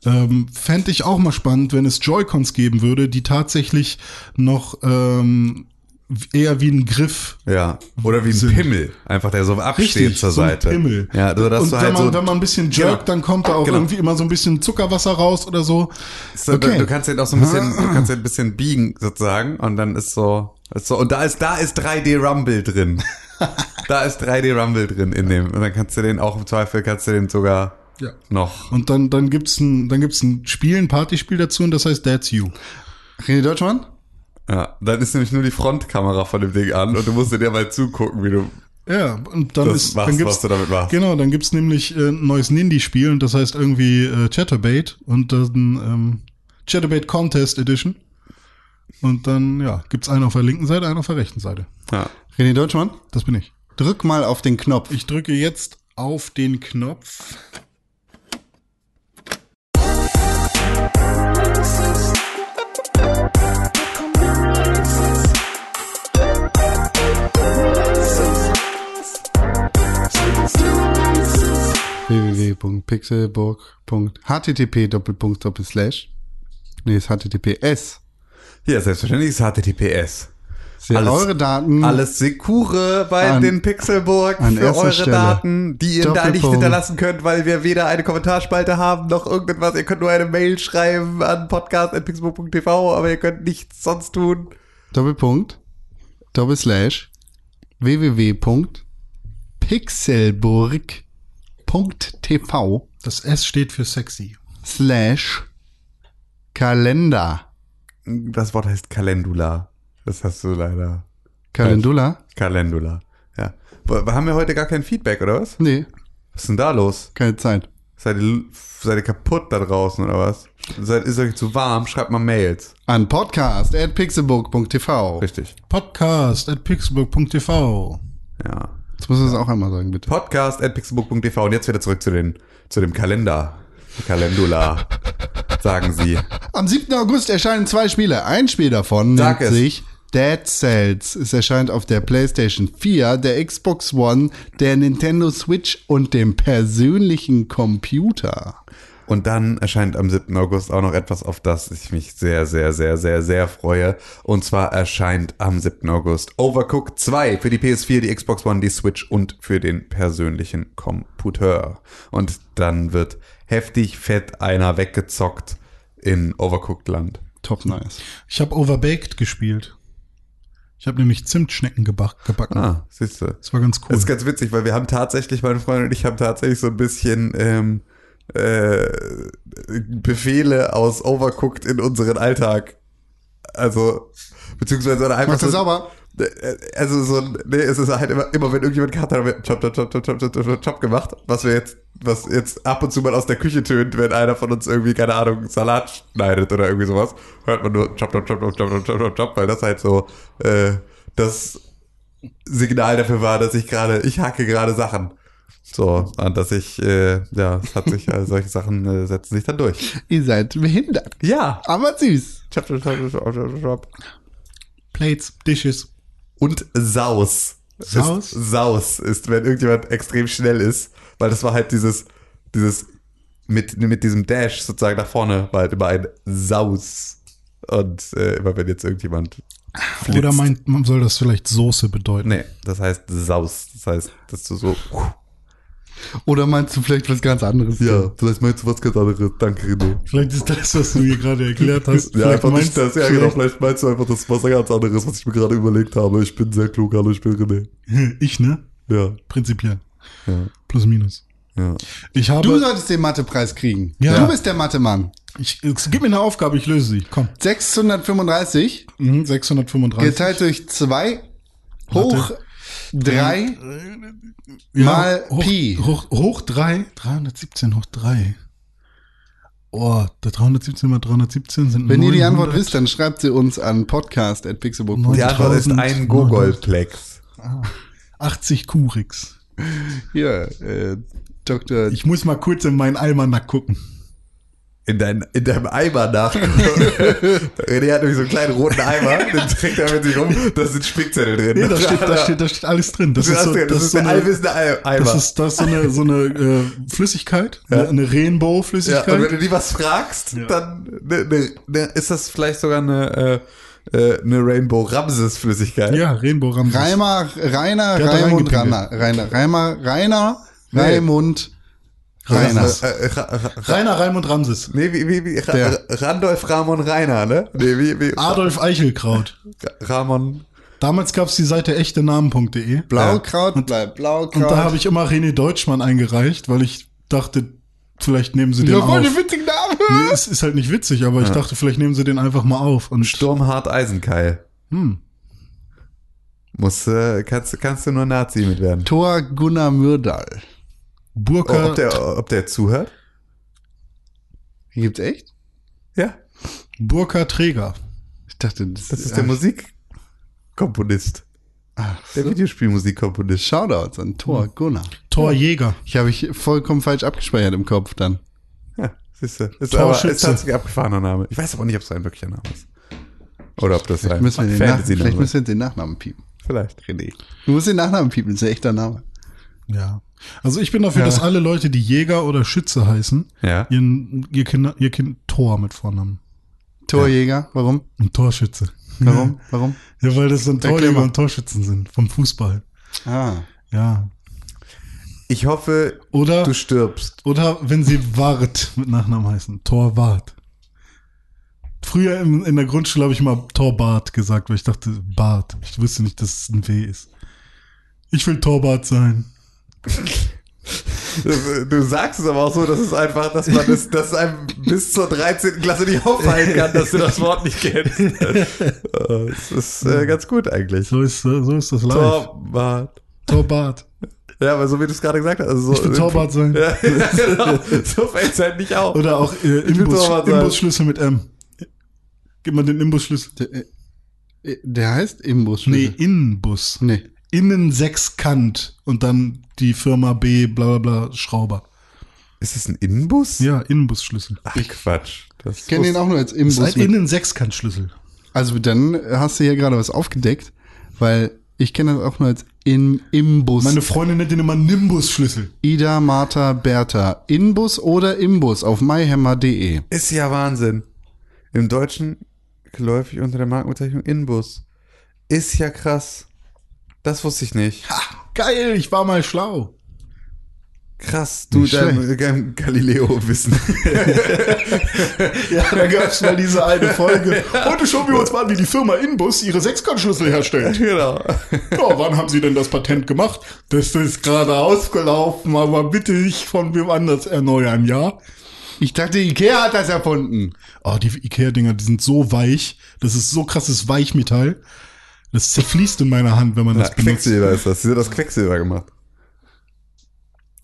Ähm, Fände ich auch mal spannend, wenn es Joy-Cons geben würde, die tatsächlich noch ähm, eher wie ein Griff Ja. Oder wie ein Sind. Pimmel. Einfach der so absteht Richtig, zur so ein Seite. Pimmel. Ja, so dass und du wenn, halt man, so. wenn man ein bisschen jerkt, Genau. dann kommt da auch Genau. irgendwie immer so ein bisschen Zuckerwasser raus oder so. So, Okay. du, du kannst den auch so ein bisschen, du kannst den ein bisschen biegen sozusagen und dann ist so, ist so und da ist da ist 3D Rumble drin. da ist 3D Rumble drin in dem und dann kannst du den auch im Zweifel kannst du den sogar Ja. noch. Und dann, dann gibt's ein, dann gibt's ein Spiel, ein Partyspiel dazu und das heißt That's You. René Deutschmann? Ja, dann ist nämlich nur die Frontkamera von dem Ding an und du musst dir mal zugucken, wie du Ja, und dann Das ist, machst, dann gibt's, was du damit machst. genau, dann gibt's nämlich äh, ein neues Nindy-Spiel und das heißt irgendwie äh, Chatterbait und dann ähm, Chatterbait Contest Edition. Und dann, ja, gibt's einen auf der linken Seite, einen auf der rechten Seite. ja. René Deutschmann? Das bin ich. Drück mal auf den Knopf. Ich drücke jetzt auf den Knopf. www.pixelburg.http Nee, ist HTTPS. Hier, selbstverständlich ist HTTPS. Sehr Alles- eure Daten. Alles Sekure bei An- den Pixelburg für eure Stelle. Daten, die ihr da nicht hinterlassen könnt, weil wir weder eine Kommentarspalte haben noch irgendetwas. Ihr könnt nur eine Mail schreiben an podcast.pixelburg.tv, aber ihr könnt nichts sonst tun. Doppelpunkt. Doppelslash. www.pixelburg.tv Das S steht für sexy. slash Kalender. Das Wort heißt Calendula. Das hast du leider. Kalendula? Calendula. Ja. Haben wir heute gar kein Feedback, oder was? Nee, Was ist denn da los? keine Zeit. Seid ihr, seid ihr kaputt da draußen, oder was? Seid, ist euch zu warm? Schreibt mal Mails. An podcast at pixelburg.tv. Richtig. Podcast at pixelburg.tv. Ja. Jetzt musst du es auch einmal sagen, bitte. Podcast at pixelbook.tv und jetzt wieder zurück zu, den, zu dem Kalender. Kalendula, sagen sie. Am 7. August erscheinen zwei Spiele. Ein Spiel davon Sag nennt es. sich Dead Cells. Es erscheint auf der PlayStation 4, der Xbox One, der Nintendo Switch und dem persönlichen Computer. Und dann erscheint am 7. August auch noch etwas, auf das ich mich sehr, sehr, sehr, sehr, sehr freue. Und zwar erscheint am 7. August Overcooked 2 für die PS4, die Xbox One, die Switch und für den persönlichen Computer. Und dann wird heftig fett einer weggezockt in Overcooked Land. Top nice. Ich habe Overbaked gespielt. Ich habe nämlich Zimtschnecken gebacken. Ah, siehst du. Das war ganz cool. Das ist ganz witzig, weil wir haben tatsächlich, meine Freundin und ich haben tatsächlich so ein bisschen ähm, äh, Befehle aus Overcooked in unseren Alltag. Also, beziehungsweise oder einfach Machst du so, sauber? Also so, ein- nee, es ist halt immer, immer wenn irgendjemand gehabt hat, haben wir chop, chop, chop, chop, chop, chop, chop, chop gemacht, was wir jetzt, was jetzt ab und zu mal aus der Küche tönt, wenn einer von uns irgendwie, keine Ahnung, Salat schneidet oder irgendwie sowas, hört man nur chop, chop, chop, chop, chop, chop, chop, chop, chop, weil das halt so äh, das Signal dafür war, dass ich gerade, ich hacke gerade Sachen. So, und dass ich, äh, ja, es hat sich, äh, solche Sachen äh, setzen sich dann durch. Ihr seid behindert. Ja. Aber süß. Chop, chop, chop, chop, chop, chop. Plates, Dishes. Und Saus. Saus? Ist, Saus ist, wenn irgendjemand extrem schnell ist, weil das war halt dieses, dieses, mit, mit diesem Dash sozusagen nach vorne, war halt immer ein Saus. Und äh, immer wenn jetzt irgendjemand flitzt. Oder meint, man soll das vielleicht Soße bedeuten? Nee, das heißt Saus. Das heißt, dass du so. Oder meinst du vielleicht was ganz anderes? vielleicht meinst du was ganz anderes. Danke, René. Vielleicht ist das, was du mir gerade erklärt hast. Ja, vielleicht einfach nicht meinst- das. Ja, genau. Vielleicht meinst du einfach das was ganz anderes, was ich mir gerade überlegt habe. Ich bin sehr klug, hallo, ich bin René. Ich, ne? Ja, Prinzipiell. ja, Plus minus. ja. Ich habe. Du solltest den Mathepreis kriegen. Ja. Du bist der Mathemann. ich, gib mir eine Aufgabe, ich löse sie. Komm. 635 Mhm, 635. geteilt durch 2 hoch 3 Ja, mal hoch, Pi. Hoch, hoch 3. 317 hoch 3. Oh, der 317 mal 317 sind Wenn ihr die Antwort 900. wisst, dann schreibt sie uns an podcast.pixelbook.de. Die Antwort ist ein 1000, Gogolplex. 80 Kurix. Hier, äh, Dr. Ich muss mal kurz in meinen Almanach gucken. In, dein, in deinem Eimer nachgucken. René hat nämlich so einen kleinen roten Eimer, den trägt er mit sich rum, da sind Spickzettel drin. Nee, da steht, da steht, da steht alles drin. Das Das, ist so, das, das ist so der eine, allwissende Ei- Eimer. das ist, das ist so eine, so eine äh, Flüssigkeit, eine, eine ja, Rainbow-Flüssigkeit. und wenn du die was fragst, dann ne, ne, ne, ist das vielleicht sogar eine, äh, äh, eine Rainbow Ramses Flüssigkeit. Ja, Rainbow Ramses. Reimer, Rainer, Raimund. Rainer, Rainer, Reimer, Rainer. Raimund, Rainer. Äh, äh, Ra, Ra, Ra, Rainer Raimund Ramses. nee, wie, wie, wie, Ra, Der. Randolph Ramon Rainer, ne? Nee, wie, wie, Adolf Eichelkraut. Ramon. Damals gab's die Seite echtenamen.de. Blaukraut bleibt Blaukraut. Und da habe ich immer René Deutschmann eingereicht, weil ich dachte, vielleicht nehmen sie den ja, auf. den witzigen Namen. Nee, es ist halt nicht witzig, aber ich dachte, vielleicht nehmen sie den einfach mal auf. Und Sturmhart Eisenkeil. hm, Muss, äh, kannst, kannst du nur Nazi mit werden. Thor Gunnar Myrdal. Oh, Burka, ob, der, ob der zuhört? Gibt's echt? Ja. Burka Träger. Ich dachte, das, Das ist der Musikkomponist. Ach, Der so. Videospielmusikkomponist. Shoutouts an Thor Gunnar. Torjäger. Ich habe ich vollkommen falsch abgespeichert im Kopf dann. Ja, siehst du. Ist aber ist Torschütze. tatsächlich abgefahrener Name. Ich weiß aber nicht, ob es ein wirklicher Name ist. Oder ob das Vielleicht ein müssen, wir den Nach Fantasy-Name vielleicht ist. müssen wir den Nachnamen piepen. Vielleicht. René. Du musst den Nachnamen piepen, das ist ein echter Name. Ja. Also ich bin dafür, Ja. dass alle Leute, die Jäger oder Schütze heißen, Ja. ihren, ihr, Kinder, ihr Kind Tor mit Vornamen. Torjäger, warum? Ein Torschütze. Warum? Warum? Ja, weil das dann Torjäger und Torschützen sind vom Fußball. Ah. Ja. Ich hoffe, Oder, du stirbst. oder wenn sie Wart mit Nachnamen heißen. Torwart. Früher in, in der Grundschule habe ich mal Torbart gesagt, weil ich dachte, Bart. Ich wusste nicht, dass es ein W ist. Ich will Torbart sein. Du sagst es aber auch so, dass es einfach, dass man es, dass es einem bis zur 13. Klasse nicht auffallen kann, dass du das Wort nicht kennst. Das ist äh, ganz gut eigentlich. So ist, so ist das live. Torwart. Torbart. Ja, aber so wie du es gerade gesagt hast. Also so, Ich will Torbart sein. Ja, ja, genau. So fällt es halt nicht auf. Oder auch äh, Imbus, Torwart. Imbusschlüssel mit M. Gib mal den Imbusschlüssel. Der, äh, der heißt Imbus. Nee, Innenbus. Nee. Innen sechskant und dann die Firma B, bla bla bla, Schrauber. Ist das ein Innenbus? Ja, Innenbusschlüssel. Ach, Quatsch. Das Ich kenne den auch nur als Das ist ein Innen Sechskantschlüssel. Also dann hast du hier gerade was aufgedeckt, weil ich kenne das auch nur als in, Imbus. Meine Freundin nennt den immer Nimbus-Schlüssel. Ida, Martha, Bertha. Inbus oder Imbus auf myhammer.de. Ist ja Wahnsinn. Im Deutschen geläufig unter der Markenbezeichnung Inbus. Ist ja krass. Das wusste ich nicht. Ha, geil, ich war mal schlau. Krass, du dein, dein Galileo-Wissen. Ja, da gab's mal diese eine Folge. Heute schauen wir uns mal an, wie die Firma Inbus ihre Sechskantschlüssel herstellt. genau. Ja, wann haben Sie denn das Patent gemacht? Das ist gerade ausgelaufen, aber bitte nicht von wem anders erneuern, ja? Ich dachte, Ikea hat das erfunden. Oh, die Ikea-Dinger, die sind so weich. Das ist so krasses Weichmetall. Das zerfließt in meiner Hand, wenn man Ja, das benutzt. Quecksilber ist das. Sie hat das Quecksilber gemacht.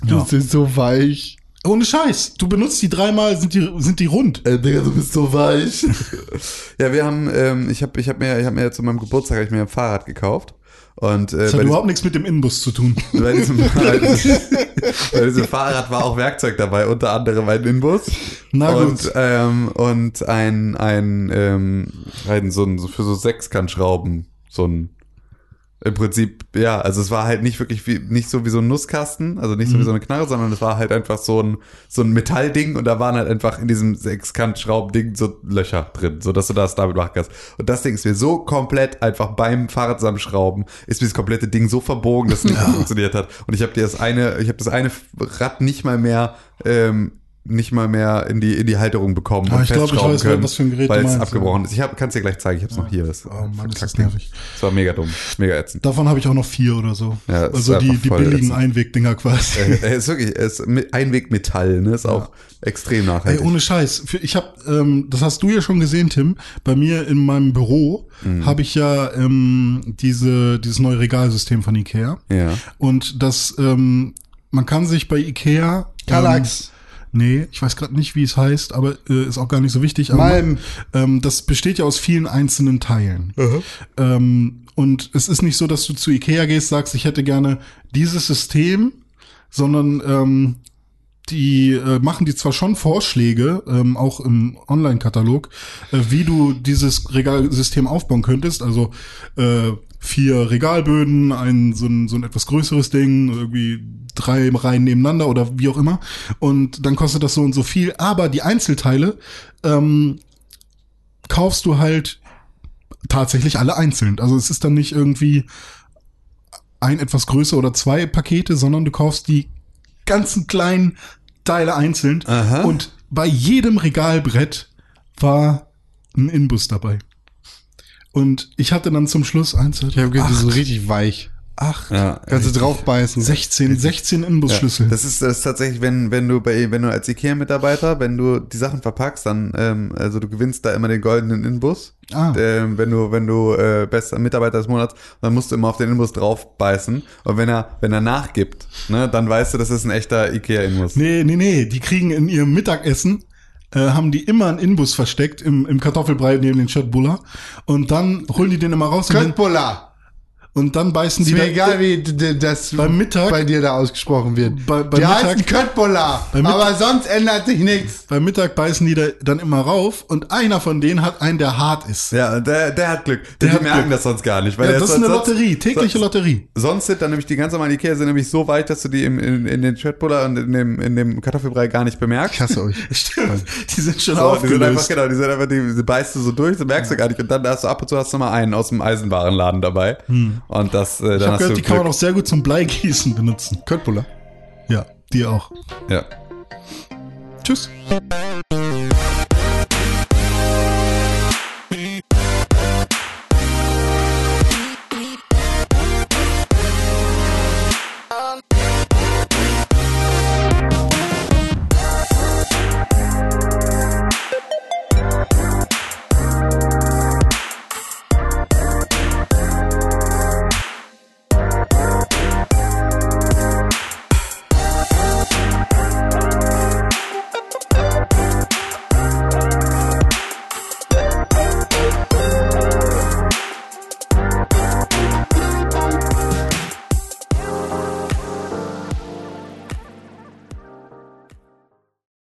Ja. Das ist so weich. Ohne Scheiß. Du benutzt die dreimal, sind die, sind die rund. Ey, Digga, du bist so weich. ja, wir haben, ähm, ich habe ich hab mir, ich hab mir zu meinem Geburtstag hab ich mir ein Fahrrad gekauft. Und äh, Das hat überhaupt nichts mit dem Inbus zu tun. bei, diesem, bei, diesem, bei diesem Fahrrad war auch Werkzeug dabei, unter anderem ein Inbus. Na gut. und, ähm, und ein, ein, ähm, ein so ein, so für so Sechskantschrauben, so ein, im Prinzip, ja, also es war halt nicht wirklich wie, nicht so wie so ein Nusskasten, also nicht so wie so eine Knarre, sondern es war halt einfach so ein, so ein Metallding und da waren halt einfach in diesem Sechskantschraubending so Löcher drin, so dass du das damit machen kannst. Und das Ding ist mir so komplett einfach beim Fahrrad zusammenschrauben, ist mir das komplette Ding so verbogen, dass es nicht mehr funktioniert hat. Und ich habe dir das eine, ich habe das eine Rad nicht mal mehr, ähm, nicht mal mehr in die in die Halterung bekommen Ah, ich glaub, ich weiß, können, was für ein Gerät weil es abgebrochen ist. Ich kann es dir gleich zeigen. Ich habe es noch hier. Das Oh Mann, ist das nervig. Das war mega dumm, mega ätzend. Davon habe ich auch noch vier oder so. Ja, also die, die billigen ätzend. Einwegdinger quasi. Äh, Er ist wirklich, ist Einwegmetall, ne? Ist auch extrem Ey, nachhaltig. ohne Scheiß. Ich habe, ähm, das hast du ja schon gesehen, Tim. Bei mir in meinem Büro Mhm. habe ich ja ähm, diese dieses neue Regalsystem von Ikea. ja. Und das, ähm, man kann sich bei Ikea Kallax. Ähm, nee, ich weiß gerade nicht, wie es heißt, aber äh, ist auch gar nicht so wichtig. Malm. ähm, das besteht ja aus vielen einzelnen Teilen. Ähm, und es ist nicht so, dass du zu Ikea gehst, sagst, ich hätte gerne dieses System, sondern ähm, die äh, machen die zwar schon Vorschläge, ähm, auch im Online-Katalog, äh, wie du dieses Regalsystem aufbauen könntest. Also äh, vier Regalböden, ein so, ein so ein etwas größeres Ding, irgendwie drei Reihen nebeneinander oder wie auch immer. Und dann kostet das so und so viel. Aber die Einzelteile ähm, kaufst du halt tatsächlich alle einzeln. Also es ist dann nicht irgendwie ein etwas größer oder zwei Pakete, sondern du kaufst die ganzen kleinen Teile einzeln. Aha. Und bei jedem Regalbrett war ein Inbus dabei. Und ich hatte dann zum Schluss eins, Ich habe gehört, die acht, sind richtig weich. acht, Ja. Kannst du draufbeißen. 16, 16 Ja, Inbusschlüssel. das ist das ist tatsächlich, wenn wenn du bei wenn du als IKEA-Mitarbeiter, wenn du die Sachen verpackst, dann ähm, also du gewinnst da immer den goldenen Inbus. Ah. Ähm, wenn du wenn du äh, bester Mitarbeiter des Monats, dann musst du immer auf den Inbus draufbeißen und wenn er wenn er nachgibt, ne, dann weißt du, das ist ein echter IKEA-Inbus. Nee, nee, nee, die kriegen in ihrem Mittagessen, äh, haben die immer einen Inbus versteckt im, im Kartoffelbrei neben den Chatbuller und dann holen die den immer raus Köttbullar. Und dann beißen die Ist mir egal, wie das Beim Mittag- bei dir da ausgesprochen wird. Bei- bei die Mittag- heißen Köttbullar. Aber sonst ändert sich nichts. Beim Mittag beißen die da dann immer rauf und einer von denen hat einen, der hart ist. Ja, der, der hat Glück. Der die hat merken Glück. das sonst gar nicht. Weil Ja, das ist eine sonst- Lotterie, tägliche sonst- Lotterie. Sonst sind dann nämlich die ganz normalen Ikea sind nämlich so weich, dass du die im, in, in den Chatbuller und in dem, in dem Kartoffelbrei gar nicht bemerkst. Ich hasse euch. Stimmt, die sind schon So, die sind einfach, aufgelöst. genau, die sind einfach, die, die beißt du so durch, das merkst du gar nicht. Und dann hast du ab und zu hast du mal einen aus dem Eisenwarenladen dabei. Und das, äh, Ich habe gehört, die kann man auch sehr gut zum Bleigießen benutzen. Köttbullar. Ja, die auch. Ja. Tschüss.